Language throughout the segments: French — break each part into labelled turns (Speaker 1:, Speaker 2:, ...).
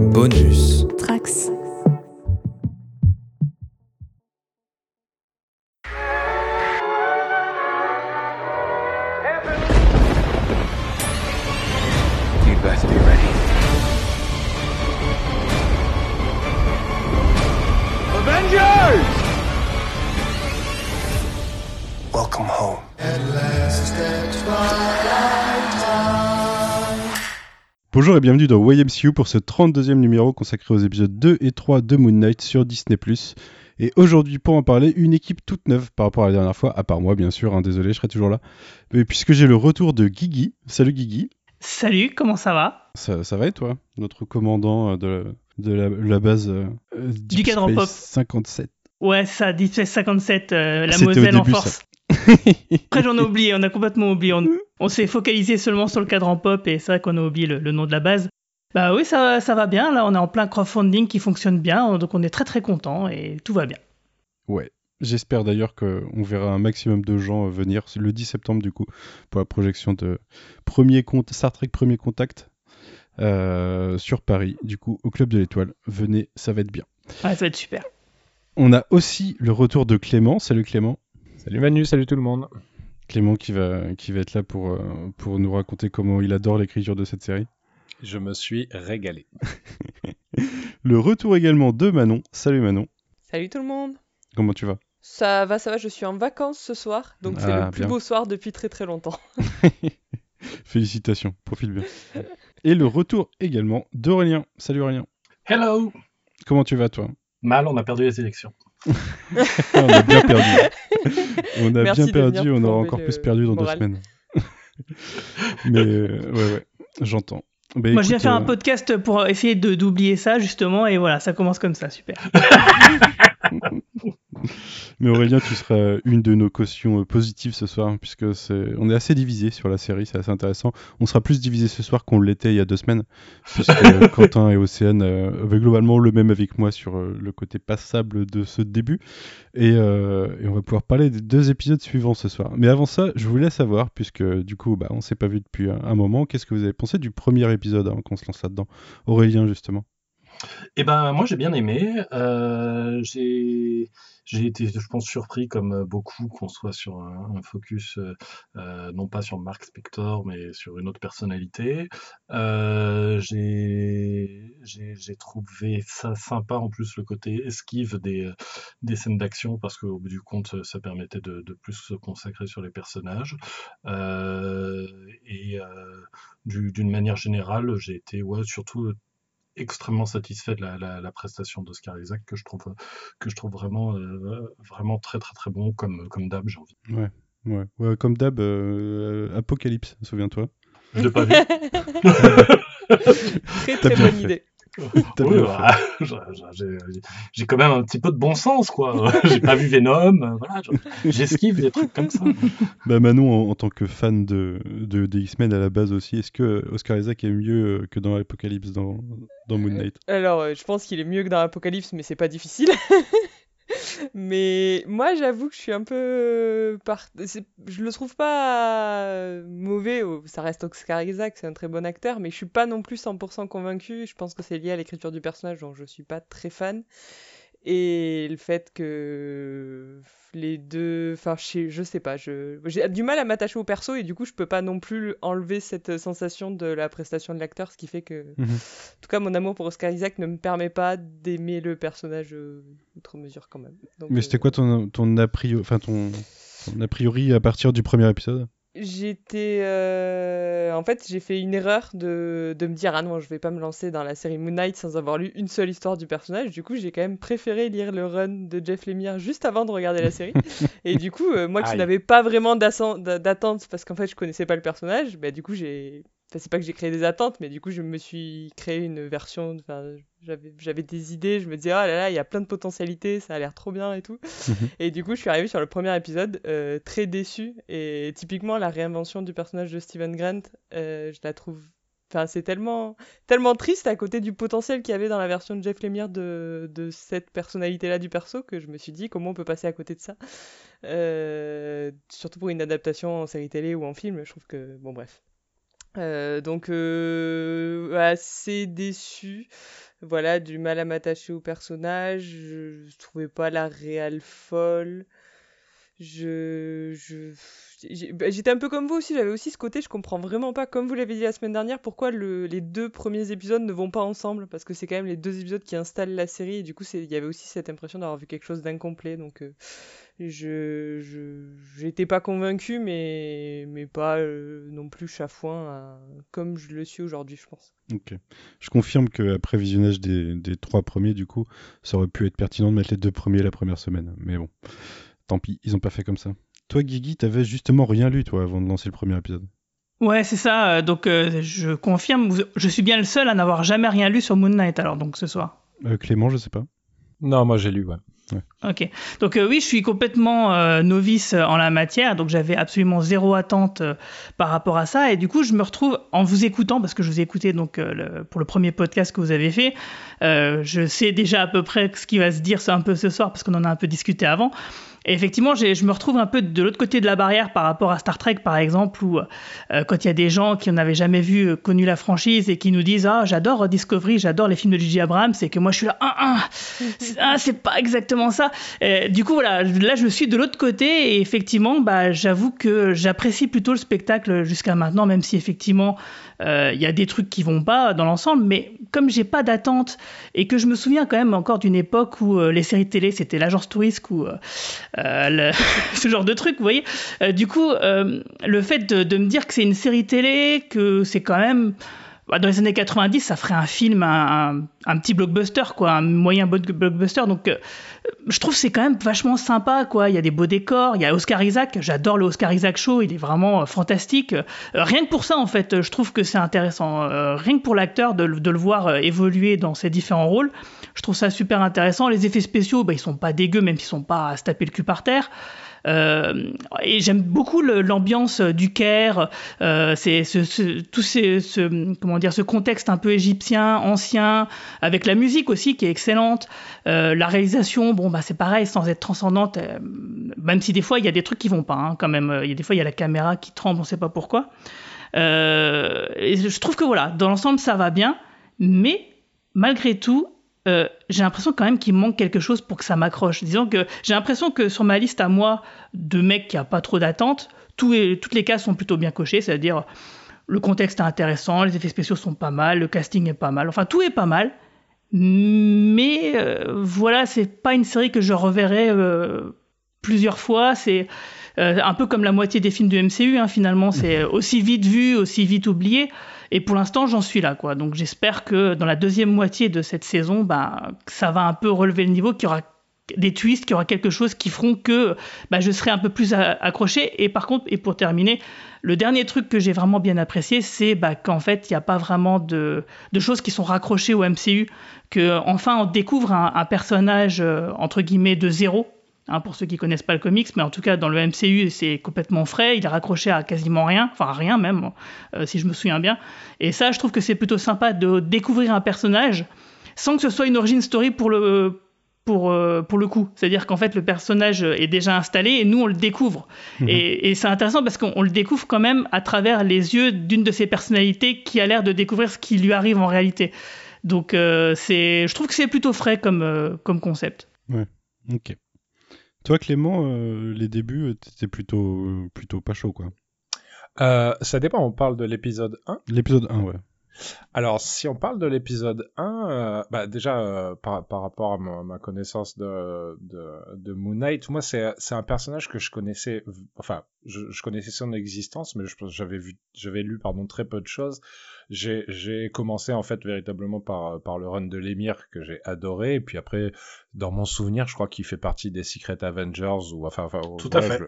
Speaker 1: Bonus.
Speaker 2: Et bienvenue dans YMCU pour ce 32e numéro consacré aux épisodes 2 et 3 de Moon Knight sur Disney+. Et aujourd'hui, pour en parler, une équipe toute neuve par rapport à la dernière fois, à part moi bien sûr, hein, désolé, je serai toujours là. Mais puisque j'ai le retour de Guigui. Salut Guigui.
Speaker 3: Salut, comment ça va?
Speaker 2: Ça, ça va et toi? Notre commandant euh, de, de la, la base euh, Deep
Speaker 3: cadran
Speaker 2: Space
Speaker 3: pop.
Speaker 2: 57.
Speaker 3: Ouais, ça, Deep Space 57, euh, la Moselle en
Speaker 2: début,
Speaker 3: force. Après, j'en ai oublié, on a complètement oublié. On, on s'est focalisé seulement sur le cadran pop et c'est vrai qu'on a oublié le, le nom de la base. Bah oui, ça, ça va bien. Là, on est en plein crowdfunding qui fonctionne bien, donc on est très très content et tout va bien.
Speaker 2: Ouais. J'espère d'ailleurs qu'on verra un maximum de gens venir le 10 septembre du coup pour la projection de premier compte, Star Trek Premier Contact euh, sur Paris, du coup au Club de l'Étoile. Venez, ça va être bien.
Speaker 3: Ouais, ça va être super.
Speaker 2: On a aussi le retour de Clément. Salut Clément.
Speaker 4: Salut Manu, salut tout le monde.
Speaker 2: Clément qui va, qui va être là pour, euh, pour nous raconter comment il adore l'écriture de cette série.
Speaker 4: Je me suis régalé.
Speaker 2: Le retour également de Manon. Salut Manon.
Speaker 5: Salut tout le monde.
Speaker 2: Comment tu vas?
Speaker 5: Ça va, ça va, je suis en vacances ce soir, donc c'est
Speaker 2: Ah,
Speaker 5: le plus
Speaker 2: bien.
Speaker 5: beau soir depuis très très longtemps.
Speaker 2: Félicitations, profite bien. Et le retour également d'Aurélien. Salut Aurélien.
Speaker 6: Hello!
Speaker 2: Comment tu vas toi?
Speaker 6: Mal, on a perdu les élections.
Speaker 2: On a bien perdu. On a
Speaker 5: Merci
Speaker 2: bien perdu, on aura encore plus perdu dans
Speaker 5: moral.
Speaker 2: deux semaines. Mais euh, ouais, ouais, j'entends. Bah,
Speaker 3: Moi, je viens faire un
Speaker 2: euh,
Speaker 3: podcast pour essayer de d'oublier ça, justement, et voilà, ça commence comme ça, super.
Speaker 2: Mais Aurélien, tu seras une de nos cautions euh, positives ce soir, puisque on est assez divisé sur la série, c'est assez intéressant. On sera plus divisé ce soir qu'on l'était il y a deux semaines, puisque Quentin et Océane euh, avaient globalement le même avec moi sur euh, le côté passable de ce début, et, euh, et on va pouvoir parler des deux épisodes suivants ce soir. Mais avant ça, je voulais savoir, puisque du coup, bah, on s'est pas vu depuis un, un moment, qu'est-ce que vous avez pensé du premier épisode avant qu'on se lance là-dedans? Aurélien, justement.
Speaker 6: Eh ben, moi, j'ai bien aimé. Euh, j'ai, j'ai été, je pense, surpris, comme beaucoup, qu'on soit sur un, focus, euh, euh, non pas sur Mark Spector, mais sur une autre personnalité. J'ai, j'ai, trouvé ça sympa, en plus, le côté esquive des, des scènes d'action, parce qu'au bout du compte, ça permettait de, de plus se consacrer sur les personnages. Et du- d'une manière générale, j'ai été, ouais, surtout extrêmement satisfait de la, la- la prestation d'Oscar Isaac que je trouve que je trouve vraiment euh, vraiment très très très bon comme comme d'hab j'ai envie
Speaker 2: Ouais, ouais, ouais comme d'hab, euh, Apocalypse, souviens-toi.
Speaker 6: je l'ai pas vu
Speaker 5: très très bonne
Speaker 2: fait.
Speaker 5: idée.
Speaker 6: Oui, bah, j'ai- quand même un petit peu de bon sens quoi. J'ai pas vu Venom euh, voilà je- j'esquive des trucs comme ça.
Speaker 2: Bah Manon, en, en tant que fan de, de, des X-Men à la base aussi, est-ce que Oscar Isaac est mieux euh, que dans Apocalypse dans, dans Moon Knight?
Speaker 5: Alors, euh, je pense qu'il est mieux que dans Apocalypse, mais c'est pas difficile. Mais moi, j'avoue que je suis un peu. euh, Je le trouve pas euh, mauvais. oh, Ça reste Oscar Isaac, c'est un très bon acteur, mais je suis pas non plus 100% convaincu. Je pense que c'est lié à l'écriture du personnage, dont je suis pas très fan. Et le fait que les deux. Enfin, je sais, je sais pas. Je... J'ai du mal à m'attacher au perso, et du coup, je peux pas non plus enlever cette sensation de la prestation de l'acteur, ce qui fait que.
Speaker 2: Mhm.
Speaker 5: En tout cas, mon amour pour Oscar Isaac ne me permet pas d'aimer le personnage euh, outre mesure quand même. Donc,
Speaker 2: Mais
Speaker 5: euh,
Speaker 2: c'était quoi ton, ton, a priori, enfin, ton, ton a priori à partir du premier épisode?
Speaker 5: J'étais. euh, En fait, j'ai fait une erreur de... de me dire Ah non, je vais pas me lancer dans la série Moon Knight sans avoir lu une seule histoire du personnage. Du coup, j'ai quand même préféré lire le run de Jeff Lemire juste avant de regarder la série. Et du coup, euh, moi qui n'avais pas vraiment d'attente parce qu'en fait, je connaissais pas le personnage, bah, du coup, j'ai. Enfin, c'est pas que j'ai créé des attentes, mais du coup, je me suis créé une version. Enfin, j'avais j'avais des idées, je me disais, ah là là, il y a plein de potentialités, ça a l'air trop bien et tout. Et du coup, je suis arrivé sur le premier épisode euh, très déçu. Et typiquement, la réinvention du personnage de Steven Grant, euh, je la trouve. Enfin, c'est tellement, tellement triste à côté du potentiel qu'il y avait dans la version de Jeff Lemire de, de cette personnalité-là du perso que je me suis dit comment on peut passer à côté de ça? Euh, surtout pour une adaptation en série télé ou en film, je trouve que. Bon, bref. Euh, donc, euh, assez déçu. voilà, du mal à m'attacher au personnage. Je, je trouvais pas la réelle folle. Bah, j'étais un peu comme vous aussi, j'avais aussi ce côté, je comprends vraiment pas, comme vous l'avez dit la semaine dernière, pourquoi le- les deux premiers épisodes ne vont pas ensemble, parce que c'est quand même les deux épisodes qui installent la série, et du coup, il y avait aussi cette impression d'avoir vu quelque chose d'incomplet, donc euh, je, j'étais pas convaincue, mais, mais pas euh, non plus chafouin, comme je le suis aujourd'hui, je pense.
Speaker 2: Ok. Je confirme qu'après visionnage des, des trois premiers, du coup, ça aurait pu être pertinent de mettre les deux premiers la première semaine. Mais bon, tant pis, ils ont pas fait comme ça. Toi, Guigui, t'avais justement rien lu, toi, avant de lancer le premier épisode.
Speaker 3: Ouais, c'est ça. euh, Donc, euh, je confirme, je suis bien le seul à n'avoir jamais rien lu sur Moon Knight, alors, donc ce soir.
Speaker 2: Euh, Clément, je sais pas.
Speaker 4: Non, moi j'ai lu, ouais.
Speaker 3: Ok. Donc euh, oui, je suis complètement euh, novice en la matière, donc j'avais absolument zéro attente euh, par rapport à ça, et du coup je me retrouve en vous écoutant parce que je vous ai écouté donc euh, le- pour le premier podcast que vous avez fait, euh, je sais déjà à peu près ce qui va se dire un peu ce soir parce qu'on en a un peu discuté avant. Et effectivement, je me retrouve un peu de l'autre côté de la barrière par rapport à Star Trek, par exemple, où euh, quand il y a des gens qui n'avaient jamais vu, euh, connu la franchise et qui nous disent Ah, j'adore Discovery, j'adore les films de J.J. Abrams, et que moi je suis là, ah, ah, c'est- ah, c'est pas exactement ça. Euh, du coup, voilà, là je suis de l'autre côté, et effectivement, bah, j'avoue que j'apprécie plutôt le spectacle jusqu'à maintenant, même si effectivement il y a des trucs qui vont pas dans l'ensemble, mais comme j'ai pas d'attente et que je me souviens quand même encore d'une époque où euh, les séries télé c'était l'agence touriste ou euh, euh, ce genre de truc, vous voyez. Euh, du coup, euh, le fait de, de me dire que c'est une série télé, que c'est quand même dans les années 90, ça ferait un film, un, petit blockbuster, quoi, un moyen blockbuster. Donc, euh, je trouve c'est quand même vachement sympa, quoi. Il y a des beaux décors, il y a Oscar Isaac. J'adore le Oscar Isaac Show, il est vraiment euh, fantastique. Euh, rien que pour ça, en fait, je trouve que c'est intéressant. Rien que pour l'acteur de, le- voir évoluer dans ses différents rôles, je trouve ça super intéressant. Les effets spéciaux, bah, ils sont pas dégueux, même s'ils sont pas à se taper le cul par terre. Euh, et j'aime beaucoup l'ambiance du Caire, euh, c'est ce, ce- tout ce, comment dire, ce contexte un peu égyptien, ancien, avec la musique aussi qui est excellente. Euh, la réalisation, bon, bah, c'est pareil, sans être transcendante, même si des fois il y a des trucs qui vont pas, hein, quand même. Il y a des fois il y a la caméra qui tremble, on sait pas pourquoi. Et je trouve que voilà, dans l'ensemble ça va bien, mais malgré tout, euh, j'ai l'impression quand même qu'il manque quelque chose pour que ça m'accroche. Disons que j'ai l'impression que sur ma liste à moi de mecs qui a pas trop d'attente, toutes les cases sont plutôt bien cochées, c'est-à-dire le contexte est intéressant, les effets spéciaux sont pas mal, le casting est pas mal, enfin tout est pas mal. Mais euh, voilà, c'est pas une série que je reverrai euh, plusieurs fois. C'est un peu comme la moitié des films du MCU, hein, finalement. C'est aussi vite vu, aussi vite oublié. Et pour l'instant, j'en suis là, quoi. Donc j'espère que dans la deuxième moitié de cette saison, bah, ça va un peu relever le niveau, qu'il y aura des twists, qu'il y aura quelque chose qui feront que bah, je serai un peu plus accroché. Et par contre, et pour terminer, le dernier truc que j'ai vraiment bien apprécié, c'est bah, qu'en fait, il n'y a pas vraiment de, choses qui sont raccrochées au MCU, que enfin on découvre un, un personnage euh, entre guillemets de zéro. Hein, pour ceux qui connaissent pas le comics, mais en tout cas dans le MCU c'est complètement frais, il est raccroché à quasiment rien, enfin à rien même, euh, si je me souviens bien. Et ça, je trouve que c'est plutôt sympa de découvrir un personnage sans que ce soit une origin story pour le pour, euh, pour le coup. C'est-à-dire qu'en fait, le personnage est déjà installé et nous, on le découvre.
Speaker 2: Mhm.
Speaker 3: Et, et c'est intéressant parce qu'on on le découvre quand même à travers les yeux d'une de ses personnalités qui a l'air de découvrir ce qui lui arrive en réalité. Donc, euh, c'est, je trouve que c'est plutôt frais comme, euh, comme concept.
Speaker 2: Ok. Toi, Clément, euh, les débuts, euh, t'étais plutôt, euh, plutôt pas chaud, quoi.
Speaker 4: Euh, ça dépend, on parle de l'épisode 1.
Speaker 2: L'épisode 1, ouais.
Speaker 4: Alors, si on parle de l'épisode 1, euh, bah déjà, par, par rapport à ma, ma connaissance de, de, de Moon Knight, moi, c'est un personnage que je connaissais, enfin, je, je connaissais son existence, mais je pense que j'avais vu, j'avais lu, pardon, très peu de choses. J'ai j'ai commencé, en fait, véritablement par, par le run de l'émir que j'ai adoré, et puis après, dans mon souvenir, je crois qu'il fait partie des Secret Avengers, ou enfin, enfin
Speaker 6: Tout à
Speaker 4: ouais,
Speaker 6: fait.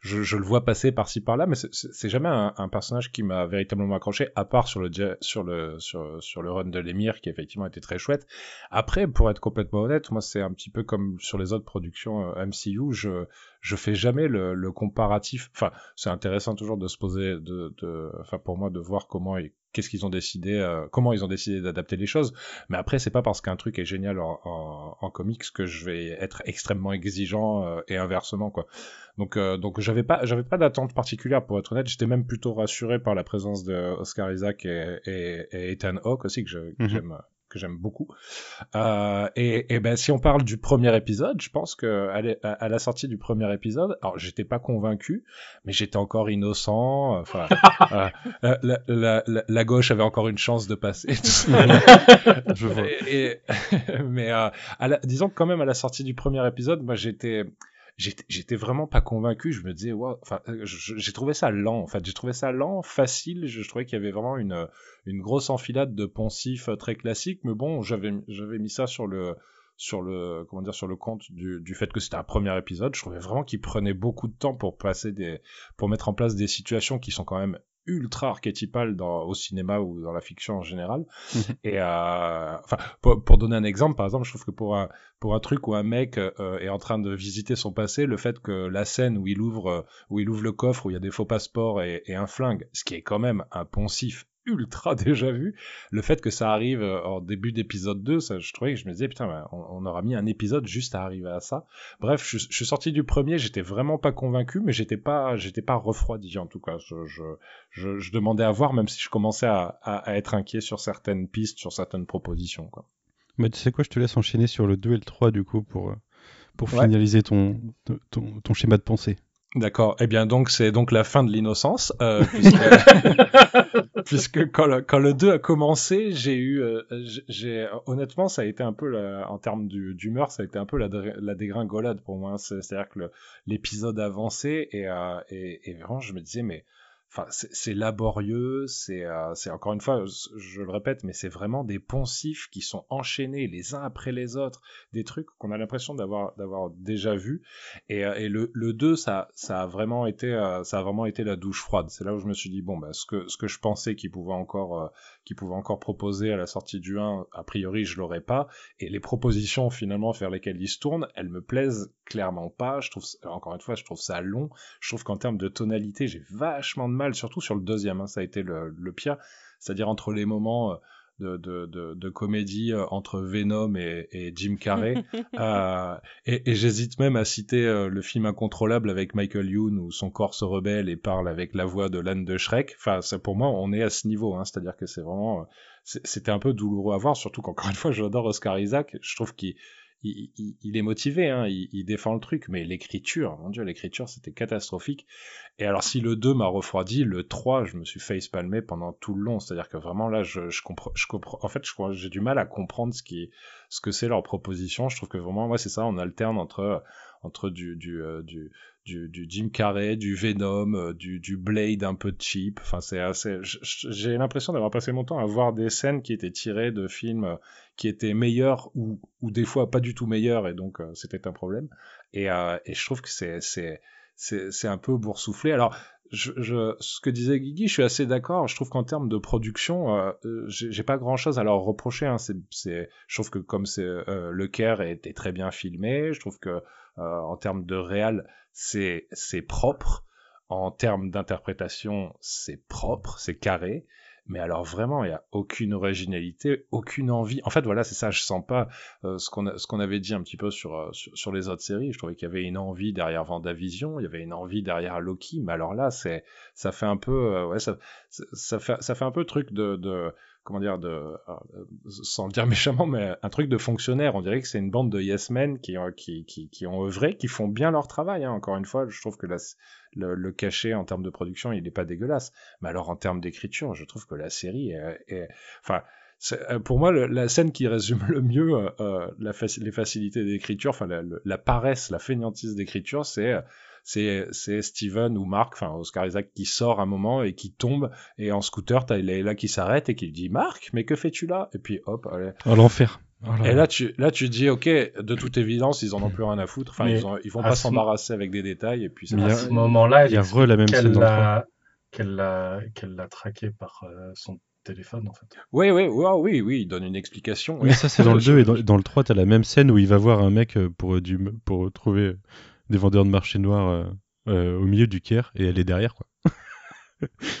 Speaker 4: Je, je, je le vois passer par-ci par-là, mais c'est- jamais un, un personnage qui m'a véritablement accroché, à part sur le sur le sur, sur le run de l'émir qui effectivement était très chouette. Après, pour être complètement honnête, moi c'est un petit peu comme sur les autres productions euh, MCU, je je fais jamais le, le comparatif. Enfin, c'est intéressant toujours de se poser, de, de enfin pour moi de voir comment ils- qu'est-ce qu'ils ont décidé, euh, comment ils ont décidé d'adapter les choses. Mais après, c'est pas parce qu'un truc est génial en, en, en comics que je vais être extrêmement exigeant euh, et inversement quoi. Donc, euh, donc j'avais pas, j'avais pas d'attente particulière pour être honnête. J'étais même plutôt rassuré par la présence de Oscar Isaac et, et, et Ethan Hawke aussi que
Speaker 2: Mhm.
Speaker 4: J'aime, que que j'aime beaucoup. Euh, et, et ben si on parle du premier épisode, je pense que à, la- à la sortie du premier épisode, alors j'étais pas convaincu, mais j'étais encore innocent. Enfin, euh, la, la, la, la- la gauche avait encore une chance de passer.
Speaker 2: Je vois.
Speaker 4: Et- et- mais euh, disons que quand même à la sortie du premier épisode, moi j'étais j'étais vraiment pas convaincu. Je me disais, wow, enfin, euh, j'ai trouvé ça lent. En fait, j'ai trouvé ça lent, facile. Je, trouvais qu'il y avait vraiment une une grosse enfilade de poncifs euh, très classiques. Mais bon, j'avais j'avais mis ça sur le sur le comment dire sur le compte du, du fait que c'était un premier épisode. Je trouvais vraiment qu'il prenait beaucoup de temps pour passer des pour mettre en place des situations qui sont quand même ultra archétypales dans, au cinéma ou dans la fiction en général. Et euh, enfin, pour, pour donner un exemple, par exemple, je trouve que pour un pour un truc où un mec euh, est en train de visiter son passé, le fait que la scène où il ouvre où il ouvre le coffre où il y a des faux passeports et, et un flingue, ce qui est quand même un poncif ultra déjà vu, le fait que ça arrive euh, en début d'épisode 2, ça, je trouvais que je me disais putain, on, on aura mis un épisode juste à arriver à ça. Bref, je, je suis sorti du premier, j'étais vraiment pas convaincu, mais j'étais pas j'étais pas refroidi en tout cas. Je, je, je, je demandais à voir, même si je commençais à, à, à être inquiet sur certaines pistes, sur certaines propositions. Quoi.
Speaker 2: Mais tu sais quoi, je te laisse enchaîner sur le 2 et le 3 du coup pour, euh, pour
Speaker 4: Ouais.
Speaker 2: finaliser ton, ton, ton schéma de pensée.
Speaker 4: D'accord. Eh bien, donc, c'est donc la fin de l'innocence, euh, puisque, puisque quand, le, quand le 2 a commencé, j'ai eu, euh, j'ai- honnêtement, ça a été un peu, la- en termes d'humeur, ça a été un peu la, dé- la dégringolade pour moi. hein. C'est- C'est-à-dire que l'épisode avançait et, euh, et, et vraiment, je me disais, mais, enfin, c'est laborieux, c'est, euh, encore une fois, je le répète, mais c'est vraiment des poncifs qui sont enchaînés les uns après les autres, des trucs qu'on a l'impression d'avoir, déjà vus. Et, euh, et le, le 2, ça, ça a vraiment été, euh, ça a vraiment été la douche froide. C'est là où je me suis dit bon, bah, ce que, ce que je pensais qu'il pouvait encore, euh, qu'il pouvait encore proposer à la sortie du 1, a priori, je l'aurais pas. Et les propositions finalement vers lesquelles il se tourne, elles me plaisent clairement pas. Je trouve, encore une fois, je trouve ça long. Je trouve qu'en termes de tonalité, j'ai vachement de mal, surtout sur le deuxième. hein, ça a été le, le pire. C'est-à-dire entre les moments euh, de, de, de, de comédie euh, entre Venom et, et Jim Carrey. Euh, et et j'hésite même à citer euh, le film Incontrôlable avec Michael Youn où son corps se rebelle et parle avec la voix de l'âne de Shrek. Enfin, ça, pour moi, on est à ce niveau. Hein, C'est-à-dire que c'est vraiment... euh, C'était un peu douloureux à voir, surtout qu'encore une fois, j'adore Oscar Isaac. Je trouve qu'il il, est motivé, hein, il, défend le truc, mais l'écriture, mon dieu, l'écriture, c'était catastrophique. Et alors, si le 2 m'a refroidi, le 3, je me suis face palmer pendant tout le long. C'est-à-dire que vraiment, là, je, comprends, en fait, j'ai du mal à comprendre ce qui, ce que c'est leur proposition. Je trouve que vraiment, ouais, c'est ça, on alterne entre, entre du, du, euh, du, du, du Jim Carrey, du Venom, euh, du, du Blade un peu cheap. Enfin, c'est assez, j'ai l'impression d'avoir passé mon temps à voir des scènes qui étaient tirées de films euh, qui étaient meilleurs ou, ou des fois pas du tout meilleurs et donc euh, c'était un problème. Et, euh, et je trouve que c'est, c'est un peu boursouflé. Alors, je, je, ce que disait Guigui, je suis assez d'accord. Je trouve qu'en termes de production, euh, j'ai pas grand chose à leur reprocher. Hein. C'est, je trouve que comme c'est euh, le Caire était très bien filmé, je trouve que euh, en termes de réal, c'est propre. En termes d'interprétation, c'est propre, c'est carré. Mais alors vraiment, il y a aucune originalité, aucune envie. En fait, voilà, c'est ça. Je sens pas euh, ce qu'on avait dit un petit peu sur, euh, sur sur les autres séries. Je trouvais qu'il y avait une envie derrière Vendavision, il y avait une envie derrière Loki. Mais alors là, c'est ça fait un peu, euh, ça fait ça fait un peu truc de de comment dire de euh, sans le dire méchamment, mais un truc de fonctionnaire. On dirait que c'est une bande de yes men qui ont qui qui qui ont œuvré, qui font bien leur travail. Hein. Encore une fois, je trouve que la, le, le cachet en termes de production, il est pas dégueulasse. Mais alors en termes d'écriture, je trouve que la série est, est- enfin. euh, Pour moi, la scène qui résume le mieux euh, euh, la faci- les facilités d'écriture, enfin la, la paresse, la fainéantise d'écriture, c'est euh, c'est c'est Steven ou Mark, enfin Oscar Isaac qui sort un moment et qui tombe et en scooter t'as Leila qui s'arrête et qui lui dit Marc, mais que fais-tu là? Et puis hop, allez.
Speaker 2: Oh, l'enfer. Oh
Speaker 4: Et
Speaker 2: là.
Speaker 4: tu là tu dis ok, de toute évidence ils en ont plus rien à foutre, enfin
Speaker 6: Mais
Speaker 4: ils, ont- ils vont
Speaker 6: à
Speaker 4: pas s'embarrasser avec des détails et puis
Speaker 2: y
Speaker 6: À ce moment-là,
Speaker 2: il y a re la même scène
Speaker 6: qu'elle l'a qu'elle l'a qu'elle l'a traqué par euh, son téléphone en fait?
Speaker 4: Oui, oui, oui, oui, oui, il donne une explication.
Speaker 2: Mais ça, c'est dans le 2 et dans, dans le 3, t'as la même scène où il va voir un mec euh, pour, euh, du, pour trouver des vendeurs de marché noir euh, euh, au milieu du Caire et elle est derrière, quoi.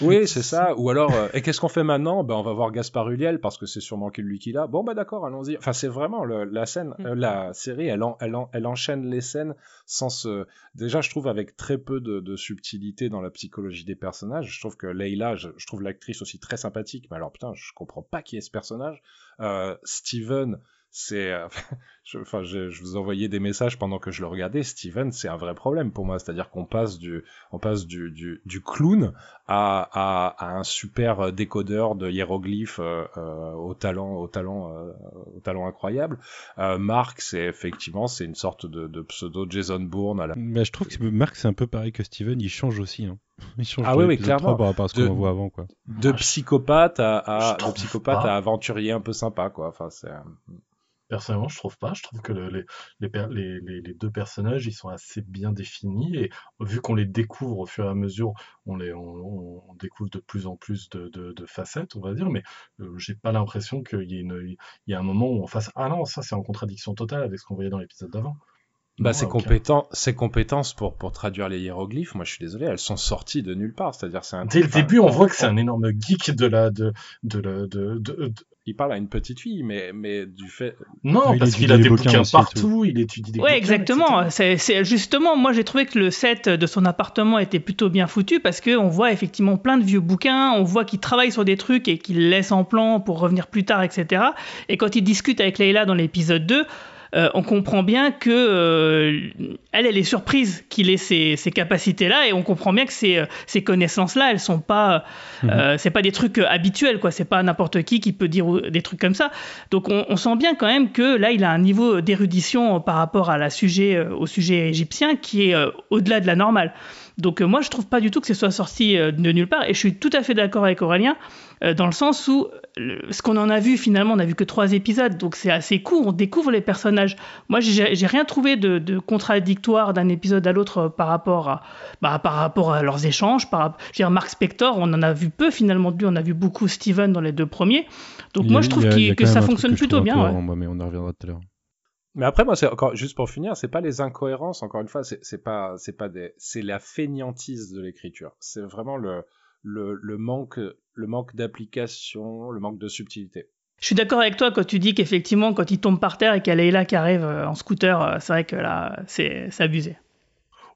Speaker 4: Oui, c'est ça. Ou alors, euh, et qu'est-ce qu'on fait maintenant? Ben, on va voir Gaspard Ulliel parce que c'est sûrement lui qui l'a. Bon, bah d'accord, allons-y. Enfin, c'est vraiment le- la scène,
Speaker 5: Mm.
Speaker 4: euh, la série, elle, en- elle, en- elle enchaîne les scènes sans se. Déjà, je trouve avec très peu de, de subtilité dans la psychologie des personnages. Je trouve que Leila, je, je trouve l'actrice aussi très sympathique. Mais alors, putain, je comprends pas qui est ce personnage. Euh, Steven. C'est, euh, je, enfin, je, je vous envoyais des messages pendant que je le regardais. Steven, c'est un vrai problème pour moi. C'est-à-dire qu'on passe du, on passe du, du, du clown à, à, à un super décodeur de hiéroglyphes euh, euh, au talent au talent euh, au talent incroyable euh, Mark c'est effectivement c'est une sorte de, de pseudo Jason Bourne à la
Speaker 2: Mais je trouve que Marc, c'est un peu pareil que Steven, il change aussi. Hein. Il change
Speaker 4: Ah
Speaker 2: de
Speaker 4: oui, oui, clairement.
Speaker 2: 3 par rapport à ce
Speaker 4: De-
Speaker 2: qu'on voit avant. Quoi.
Speaker 4: de psychopathe à, de psychopathe
Speaker 6: pas.
Speaker 4: à aventurier un peu sympa quoi enfin c'est
Speaker 6: Personnellement, je trouve pas. Je trouve que le- les, les, per- les, les- les deux personnages, ils sont assez bien définis et vu qu'on les découvre au fur et à mesure, on les on, découvre de plus en plus de, de, de facettes, on va dire. Mais euh, j'ai pas l'impression qu'il y ait une, il y a un moment où on fasse ah non, ça c'est en contradiction totale avec ce qu'on voyait dans l'épisode d'avant.
Speaker 4: bah
Speaker 6: Non,
Speaker 4: ses
Speaker 6: aucun.
Speaker 4: ses compétences pour pour traduire les hiéroglyphes moi je suis désolé elles sont sorties de nulle part c'est-à-dire c'est un
Speaker 6: Dès le
Speaker 4: enfin,
Speaker 6: début, on voit que c'est un énorme geek de la de de la de, de- de-
Speaker 4: il parle à une petite fille mais mais du fait
Speaker 6: non
Speaker 2: il
Speaker 6: parce qu'il a des
Speaker 2: bouquins
Speaker 6: partout, il étudie des
Speaker 3: Ouais,
Speaker 6: bouquins,
Speaker 3: exactement. C'est, c'est- justement, moi j'ai trouvé que le set de son appartement était plutôt bien foutu parce que on voit effectivement plein de vieux bouquins, on voit qu'il travaille sur des trucs et qu'il laisse en plan pour revenir plus tard, etc. Et quand il discute avec Leila dans l'épisode 2, euh, on comprend bien que euh, elle, elle est surprise qu'il ait ces, ces capacités-là et on comprend bien que ces, euh, ces connaissances-là, elles sont pas, euh, c'est pas des trucs habituels, quoi. C'est pas n'importe qui qui peut dire des trucs comme ça. Donc on, on sent bien quand même que là, il a un niveau d'érudition par rapport à la sujet, au sujet égyptien qui est au-delà de la normale. Donc euh, moi, je trouve pas du tout que ce soit sorti euh, de nulle part, et je suis tout à fait d'accord avec Aurélien euh, dans le sens où ce qu'on en a vu finalement, on a vu que trois épisodes, donc c'est assez court. On découvre les personnages. Moi, j'ai rien trouvé de, de contradictoire d'un épisode à l'autre par rapport à bah, par rapport à leurs échanges. Par, je veux dire, Mark Spector, on en a vu peu finalement de lui. On a vu beaucoup Steven dans les deux premiers. Donc
Speaker 2: a-
Speaker 3: moi, je trouve
Speaker 2: a-
Speaker 3: que ça fonctionne plutôt bien. ouais.
Speaker 2: moi, mais on y reviendra tout à l'heure.
Speaker 4: Mais après, moi, c'est encore juste pour finir, c'est pas les incohérences. Encore une fois, c'est pas, c'est pas des, c'est la fainéantise de l'écriture. C'est vraiment le, le, le manque, le manque d'application, le manque de subtilité.
Speaker 3: Je suis d'accord avec toi quand tu dis qu'effectivement, quand il tombe par terre et qu'il y a Leila qui arrive euh, en scooter, euh, c'est vrai que là, c'est abusé.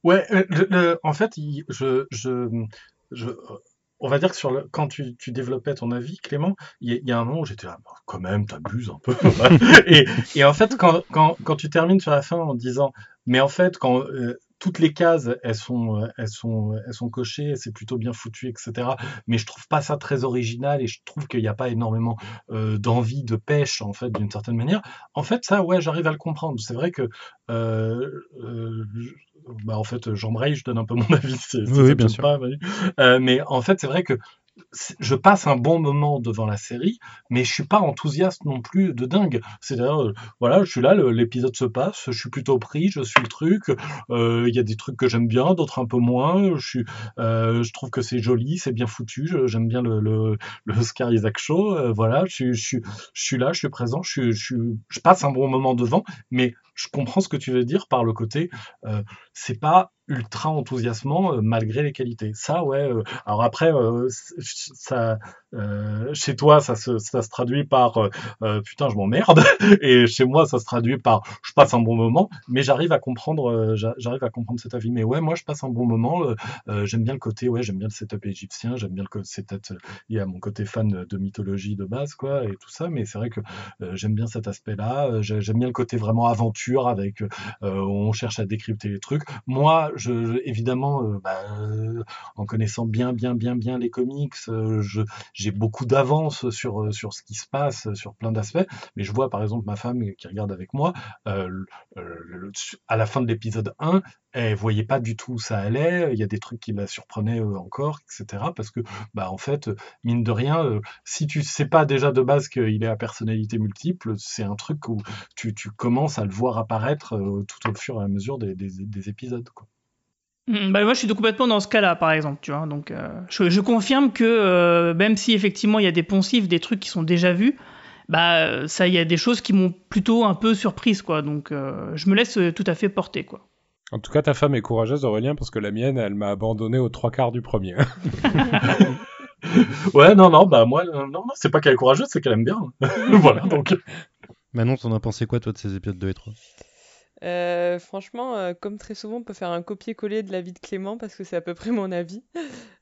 Speaker 6: Ouais, euh, le- le- en fait, il- je, je, je, on va dire que quand tu, développais ton avis, Clément, il y, a- un moment où j'étais là, quand même, t'abuses un peu. et, en fait, quand, tu termines sur la fin en disant, mais en fait, quand euh, toutes les cases, elles sont, elles sont, elles cochées, c'est plutôt bien foutu, etc. Mais je trouve pas ça très original et je trouve qu'il n'y a pas énormément euh, d'envie, de pêche, en fait, d'une certaine manière. En fait, ça, ouais, j'arrive à le comprendre. C'est vrai que euh, bah, en fait, j'embraye, je donne un peu mon avis. c'est-
Speaker 2: Oui, bien sûr.
Speaker 6: pas, Euh, mais en fait, c'est vrai que je passe un bon moment devant la série, mais je suis pas enthousiaste non plus de dingue. C'est-à-dire, euh, voilà, je suis là, l'épisode se passe, je suis plutôt pris, je suis le truc. euh, Il y a des trucs que j'aime bien, d'autres un peu moins. Je suis, euh, je trouve que c'est joli, c'est bien foutu. J'aime bien le, le, le Oscar Isaac Show. voilà, je, suis- je, je suis là, je suis présent, je, je, passe un bon moment devant, mais je comprends ce que tu veux dire par le côté, c'est pas ultra enthousiasmant euh, malgré les qualités. Ça, ouais. euh, alors après, euh, ça, chez toi, ça se, ça se traduit par putain, je m'emmerde, et chez moi, ça se traduit par je passe un bon moment, mais j'arrive à comprendre, j'a- j'arrive à comprendre cet avis. Mais ouais, moi, je passe un bon moment. j'aime bien le côté, ouais, j'aime bien le setup égyptien, j'aime bien le c'est peut-être lié à mon côté fan de, mythologie de base, quoi, et tout ça. Mais c'est vrai que j'aime bien cet aspect-là. j'ai- j'aime bien le côté vraiment aventure avec, on cherche à décrypter les trucs. Moi, je, évidemment, euh, bah, euh, en connaissant bien, bien, bien, bien les comics, euh, j'ai beaucoup d'avance sur, sur ce qui se passe, sur plein d'aspects. Mais je vois, par exemple, ma femme qui regarde avec moi, à la fin de l'épisode 1, elle voyait pas du tout où ça allait. Il y a des trucs qui la surprenaient euh, encore, etc. Parce que, bah, en fait, mine de rien, euh, si tu sais pas déjà de base qu'il est à personnalité multiple, c'est un truc où tu, tu commences à le voir apparaître euh, tout au fur et à mesure des, des, des épisodes. Quoi.
Speaker 3: Mm, Bah, moi, je suis complètement dans ce cas-là, par exemple, tu vois. Donc, je, confirme que même si effectivement il y a des poncifs, des trucs qui sont déjà vus, bah ça, il y a des choses qui m'ont plutôt un peu surprise, quoi. Donc, je me laisse tout à fait porter, quoi.
Speaker 4: En tout cas, ta femme est courageuse, Aurélien, parce que la mienne, elle m'a abandonné aux trois quarts du premier.
Speaker 6: Ouais, non, non, bah moi, non, non, c'est pas qu'elle est courageuse, c'est qu'elle aime bien. voilà, donc.
Speaker 2: Manon, t'en as pensé quoi, toi, de ces épisodes 2 et 3
Speaker 5: Euh, franchement, euh, comme très souvent, on peut faire un copier-coller de la vie de Clément parce que c'est à peu près mon avis.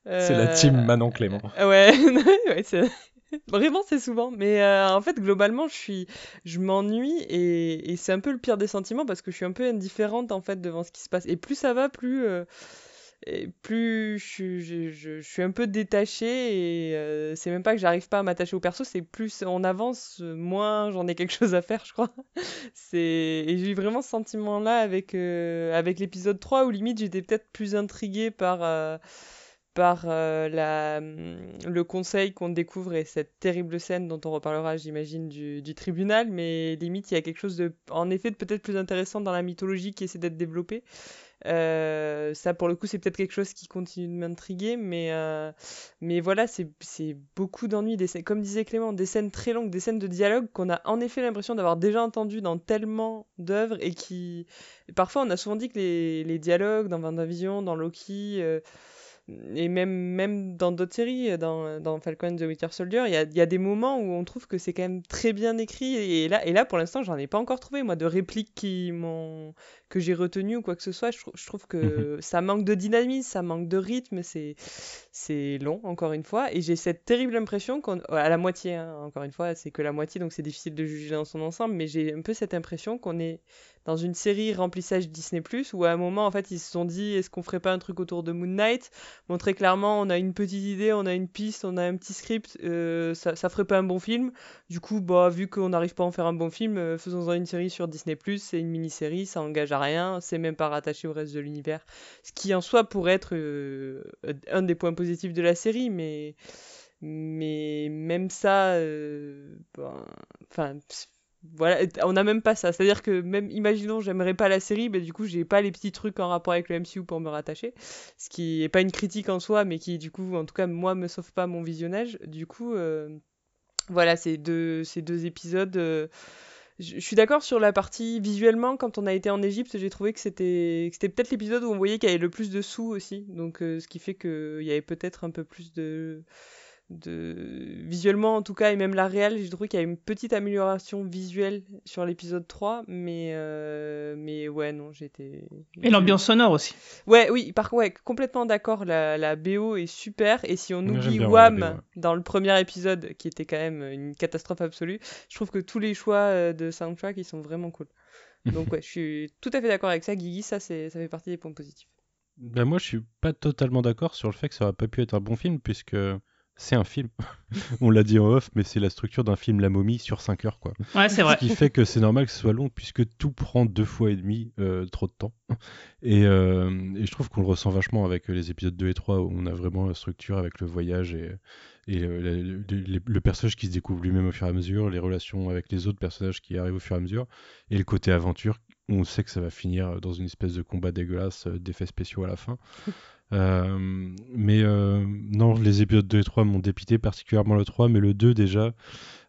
Speaker 4: C'est la
Speaker 5: Euh,
Speaker 4: team Manon Clément.
Speaker 5: Ouais, ouais, c'est- Vraiment, c'est souvent. Mais euh, en fait, globalement, je suis, je m'ennuie et, c'est un peu le pire des sentiments parce que je suis un peu indifférente en fait devant ce qui se passe. Et plus ça va, plus, euh, et plus je, suis- un peu détachée et euh, c'est même pas que j'arrive pas à m'attacher au perso, c'est plus on avance, moins j'en ai quelque chose à faire, je crois. C'est et j'ai eu vraiment ce sentiment-là avec avec l'épisode 3 où limite j'étais peut-être plus intriguée par par euh, hum, le conseil qu'on découvre et cette terrible scène dont on reparlera, j'imagine, du, tribunal, mais limite, il y a quelque chose de, en effet, de peut-être plus intéressant dans la mythologie qui essaie d'être développée. Euh, ça, pour le coup, c'est peut-être quelque chose qui continue de m'intriguer, mais, euh, voilà, c'est beaucoup d'ennuis, comme disait Clément, des scènes très longues, des scènes de dialogue qu'on a en effet l'impression d'avoir déjà entendues dans tellement d'œuvres et qui... Parfois, on a souvent dit que les, dialogues dans Vendavision, dans Loki... et même, même dans d'autres séries, dans, dans Falcon and the Winter Soldier, il y a, y a des moments où on trouve que c'est quand même très bien écrit. Et là, et là pour l'instant, j'en ai pas encore trouvé, moi, de répliques qui m'ont que j'ai retenues ou quoi que ce soit. Je, trou- je trouve que ça manque de dynamisme, ça manque de rythme, c'est c'est long, encore une fois. Et j'ai cette terrible impression qu'on. À la moitié, hein, encore une fois, c'est que la moitié, donc c'est difficile de juger dans son ensemble, mais j'ai un peu cette impression qu'on est dans une série remplissage Disney, où à un moment, en fait, ils se sont dit est-ce qu'on ferait pas un truc autour de Moon Knight? Bon, très clairement, on a une petite idée, on a une piste, on a un petit script, euh, ça, ça ferait pas un bon film. Du coup, bah, vu qu'on n'arrive pas à en faire un bon film, euh, faisons-en une série sur Disney+, c'est une mini-série, ça engage à rien, c'est même pas rattaché au reste de l'univers. Ce qui, en soi, pourrait être euh, un des points positifs de la série, mais... Mais même ça, ben, enfin, voilà, on n'a même pas ça. C'est-à-dire que même, imaginons, j'aimerais pas la série, mais du coup, j'ai pas les petits trucs en rapport avec le MCU pour me rattacher. Ce qui est pas une critique en soi, mais qui, du coup, en tout cas, moi, me sauve pas mon visionnage. Du coup, euh, voilà, ces deux, ces deux épisodes. euh, je suis d'accord sur la partie visuellement, quand on a été en Égypte, j'ai trouvé que c'était c'était peut-être l'épisode où on voyait qu'il y avait le plus de sous aussi. Donc, euh, ce qui fait qu'il y avait peut-être un peu plus de de visuellement en tout cas et même la réelle j'ai trouvé qu'il y a une petite amélioration visuelle sur l'épisode 3 mais euh, mais ouais non j'étais
Speaker 3: Et l'ambiance sonore aussi.
Speaker 5: ouais oui par contre ouais, complètement d'accord la, la BO est super et si on oublie
Speaker 4: bien,
Speaker 5: Wham
Speaker 4: ouais, la BO, ouais.
Speaker 5: dans le premier épisode qui était quand même une catastrophe absolue je trouve que tous les choix euh, de soundtrack ils sont vraiment cool donc ouais je suis tout à fait d'accord avec ça Guigui ça c'est ça fait partie des points positifs
Speaker 2: Ben, moi, je suis pas totalement d'accord sur le fait que ça aurait pas pu être un bon film, puisque c'est un film. On l'a dit en off, mais c'est la structure d'un film La Momie sur 5 heures, quoi.
Speaker 3: Ouais, c'est vrai.
Speaker 2: Ce qui fait que c'est normal que ce soit long, puisque tout prend deux fois et demi euh, trop de temps. Et, euh, et je trouve qu'on le ressent vachement avec les épisodes 2 et 3, où on a vraiment la structure avec le voyage et, et euh, le, le- le- le personnage qui se découvre lui-même au fur et à mesure, les relations avec les autres personnages qui arrivent au fur et à mesure, et le côté aventure, où on sait que ça va finir dans une espèce de combat dégueulasse, d'effets spéciaux à la fin. Euh, mais euh, non, les épisodes 2 et 3 m'ont dépité, particulièrement le 3, mais le 2 déjà,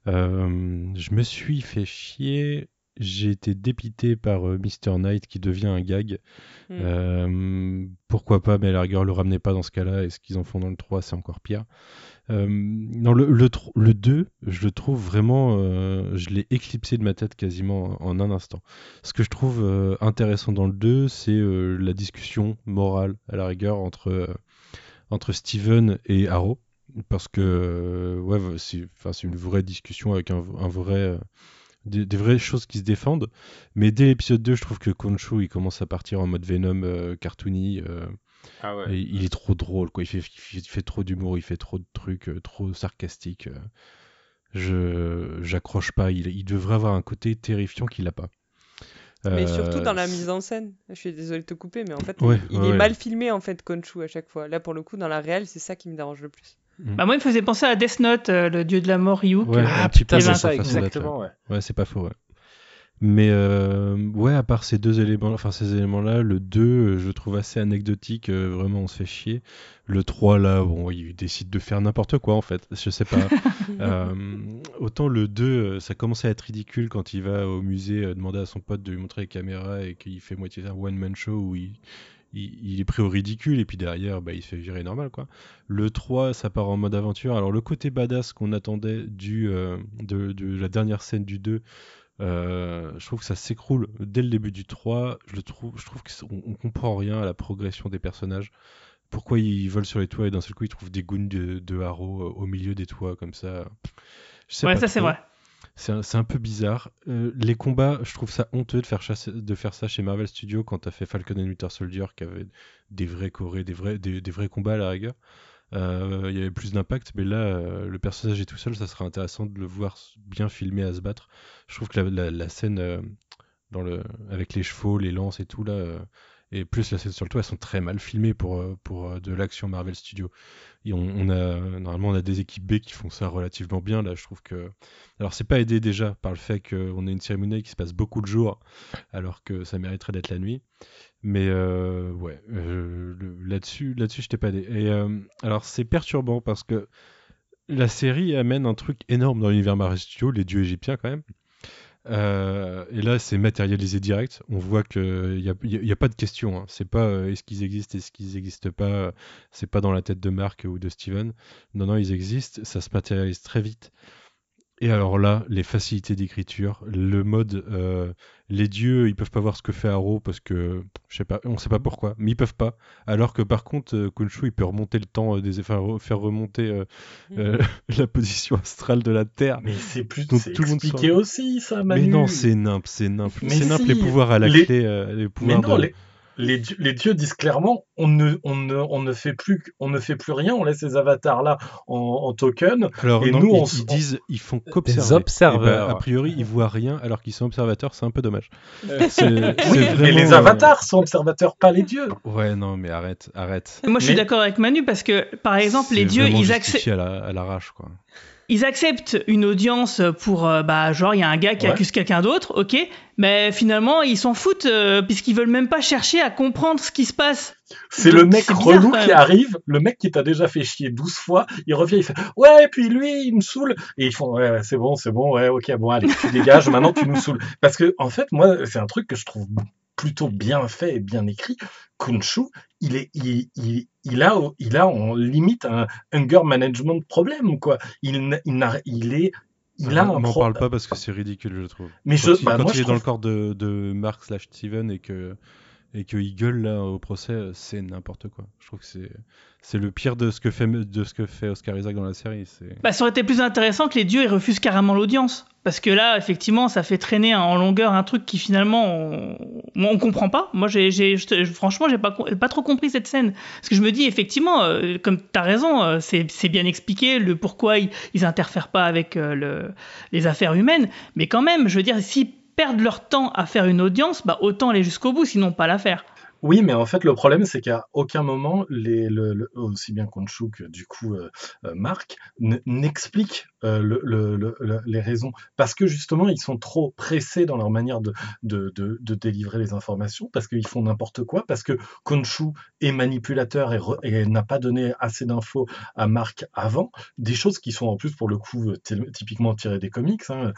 Speaker 2: euh, je me suis fait chier. J'ai été dépité par euh, Mr. Knight qui devient un gag.
Speaker 5: Hmm.
Speaker 2: Euh, pourquoi pas, mais à la rigueur, le ramenez pas dans ce cas-là, et ce qu'ils en font dans le 3, c'est encore pire. Euh, non, le, le, le 2, je le trouve vraiment. euh, je l'ai éclipsé de ma tête quasiment en un instant. Ce que je trouve euh, intéressant dans le 2, c'est la discussion morale, à la rigueur, entre, entre Steven et Arrow. Parce que, ouais, c'est une vraie discussion avec un, un vrai. Des, des vraies choses qui se défendent. Mais dès l'épisode 2, je trouve que Concho, il commence à partir en mode Venom euh, cartoony. euh,
Speaker 4: Ah
Speaker 2: et il est trop drôle, quoi. Il fait, il fait, il fait trop d'humour, il fait trop de trucs, euh, trop sarcastiques. Je j'accroche pas. Il, il devrait avoir un côté terrifiant qu'il a pas.
Speaker 5: Mais
Speaker 2: Euh,
Speaker 5: surtout dans la mise en scène. Je suis désolée de te couper, mais en fait,
Speaker 2: Ouais,
Speaker 5: il, il
Speaker 2: ouais,
Speaker 5: est
Speaker 2: ouais.
Speaker 5: mal filmé en fait, Conchu à chaque fois. Là, pour le coup, dans la réelle, c'est ça qui me dérange le plus.
Speaker 3: Bah, moi, il me faisait penser à Death Note, euh, le dieu de la mort Ryuk.
Speaker 2: Ouais,
Speaker 3: euh,
Speaker 2: un petit peu d'être,
Speaker 4: exactement, ouais.
Speaker 2: Ouais, c'est pas faux, ouais. Mais euh, ouais, à part ces deux éléments, enfin ces éléments-là, le 2, euh, je trouve assez anecdotique, euh, vraiment on se fait chier. Le 3, là, bon, il décide de faire n'importe quoi en fait, je sais pas. Euh, autant le 2, euh, ça commençait à être ridicule quand il va au musée euh, demander à son pote de lui montrer les caméras et qu'il fait moitié un one-man show où il, il, il est pris au ridicule et puis derrière, bah, il se fait virer normal quoi. Le 3, ça part en mode aventure. Alors le côté badass qu'on attendait du, euh, de, de la dernière scène du 2, euh, je trouve que ça s'écroule dès le début du 3. Je, le trouve, je trouve qu'on on comprend rien à la progression des personnages. Pourquoi ils volent sur les toits et d'un seul coup ils trouvent des goons de, de haro euh, au milieu des toits comme ça. Je sais
Speaker 3: Ouais,
Speaker 2: pas
Speaker 3: ça c'est vrai.
Speaker 2: C'est un, un peu bizarre. Euh, les combats, je trouve ça honteux de faire, de faire ça chez Marvel Studios quand t'as fait Falcon and Winter Soldier qui avait des vrais chorés, des vrais, des, vrais combats à la rigueur. Euh, Il y avait plus d'impact, mais là, euh, le personnage est tout seul, ça serait intéressant de le voir bien filmé à se battre. Je trouve que la, la- scène dans le, avec les chevaux, les lances et tout là, et plus la scène sur le toit, elles sont très mal filmées pour, euh, pour euh, de l'action Marvel Studios. Et on, a, normalement, on a des équipes B qui font ça relativement bien. Là, je trouve que. Alors, c'est pas aidé déjà par le fait qu'on ait une cérémonie qui se passe beaucoup de jours, alors que ça mériterait d'être la nuit. Mais euh, ouais, là-dessus, là-dessus, je t'ai pas aidé. Et alors, c'est perturbant parce que la série amène un truc énorme dans l'univers Marvel Studios, les dieux égyptiens quand même. Euh, et là, c'est matérialisé direct. On voit qu'il n'y a, y a- pas de question. hein. C'est pas euh, est-ce qu'ils existent, est-ce qu'ils n'existent pas. C'est pas dans la tête de Mark ou de Steven. Non, non, ils existent. Ça se matérialise très vite. Et alors là, les facilités d'écriture, le mode, euh, les dieux, ils peuvent pas voir ce que fait Arrow parce que, je sais pas, on sait pas pourquoi, mais ils peuvent pas. Alors que par contre, euh, Khonshu, il peut remonter le temps euh, des, enfin, faire remonter euh, euh, la position astrale de la Terre.
Speaker 6: Mais c'est plus
Speaker 2: Donc, tout le monde
Speaker 6: aussi, ça, Manu.
Speaker 2: Mais non, c'est nimp, c'est nimp. C'est nimp
Speaker 6: si,
Speaker 2: les pouvoirs à la
Speaker 6: les-
Speaker 2: clé, euh, les
Speaker 6: Mais
Speaker 2: pouvoirs
Speaker 6: non,
Speaker 2: de-
Speaker 6: les, les, dieux, les dieux disent clairement on ne, on ne, on ne fait plus, on ne fait plus rien, on laisse ces avatars là en, en token.
Speaker 2: Alors
Speaker 6: Et
Speaker 2: non,
Speaker 6: nous,
Speaker 2: ils,
Speaker 6: on
Speaker 2: ils disent, ils font qu'observer.
Speaker 4: observeurs.
Speaker 2: Eh ben, a priori, ils voient rien alors qu'ils sont observateurs. C'est un peu dommage.
Speaker 4: Euh,
Speaker 6: Oui, mais les
Speaker 2: euh,
Speaker 6: avatars sont observateurs, pas les dieux.
Speaker 2: Ouais, non, mais arrête, arrête.
Speaker 3: Moi je suis
Speaker 6: Mais-
Speaker 3: d'accord avec Manu parce que par exemple les dieux ils, accep-
Speaker 2: justifié à la- à l'arrache, quoi.
Speaker 3: Ils acceptent une audience pour euh, bah genre il y a un gars qui
Speaker 6: Ouais.
Speaker 3: accuse quelqu'un d'autre, ok, mais finalement ils s'en foutent euh, puisqu'ils veulent même pas chercher à comprendre ce qui se passe.
Speaker 6: C'est le mec
Speaker 3: bizarre,
Speaker 6: relou qui arrive, le mec qui t'a déjà fait chier 12 fois, il revient, il fait Ouais, puis lui, il me saoule. Et ils font Ouais, ouais, c'est bon, c'est bon, ouais, ok, bon, allez, tu dégages, maintenant tu nous saoules. Parce que, en fait, moi, c'est un truc que je trouve plutôt bien fait et bien écrit. Kunshu, il, est, il, il, il, a, il a en limite un hunger management problème, quoi. Il, il, n'a- il est. Il a
Speaker 2: on
Speaker 6: un
Speaker 2: m'en
Speaker 6: pro-
Speaker 2: parle pas parce que c'est ridicule, je trouve.
Speaker 6: Mais
Speaker 2: quand
Speaker 6: je-
Speaker 2: il,
Speaker 6: bah,
Speaker 2: quand
Speaker 6: moi,
Speaker 2: il
Speaker 6: je
Speaker 2: est dans le
Speaker 6: trouve-
Speaker 2: corps de, de Mark slash Steven et que et qu'il gueule là au procès, c'est n'importe quoi. Je trouve que c'est c'est le pire de ce que fait de ce que fait Oscar Isaac dans la série.
Speaker 3: Bah ça aurait été plus intéressant que les dieux refusent carrément l'audience parce que là effectivement ça fait traîner en longueur un truc qui finalement on, on comprend pas. Moi j'ai franchement j'ai pas pas trop compris cette scène parce que je me dis effectivement euh, comme tu as raison euh, c'est bien expliqué le pourquoi ils, ils interfèrent pas avec euh, le, les affaires humaines mais quand même je veux dire s'ils perdent leur temps à faire une audience bah autant aller jusqu'au bout sinon pas la faire.
Speaker 6: Oui, mais en fait, le problème, c'est qu'à aucun moment, les, le, le- aussi bien Khonshu que du coup euh, euh, Marc n'expliquent euh, le- le- le- le- les raisons. Parce que justement, ils sont trop pressés dans leur manière de, délivrer les informations, parce qu'ils font n'importe quoi, parce que Khonshu est manipulateur et, n'a pas donné assez d'infos à Marc avant. Des choses qui sont en plus, pour le coup, typiquement tirées des comics. Hein.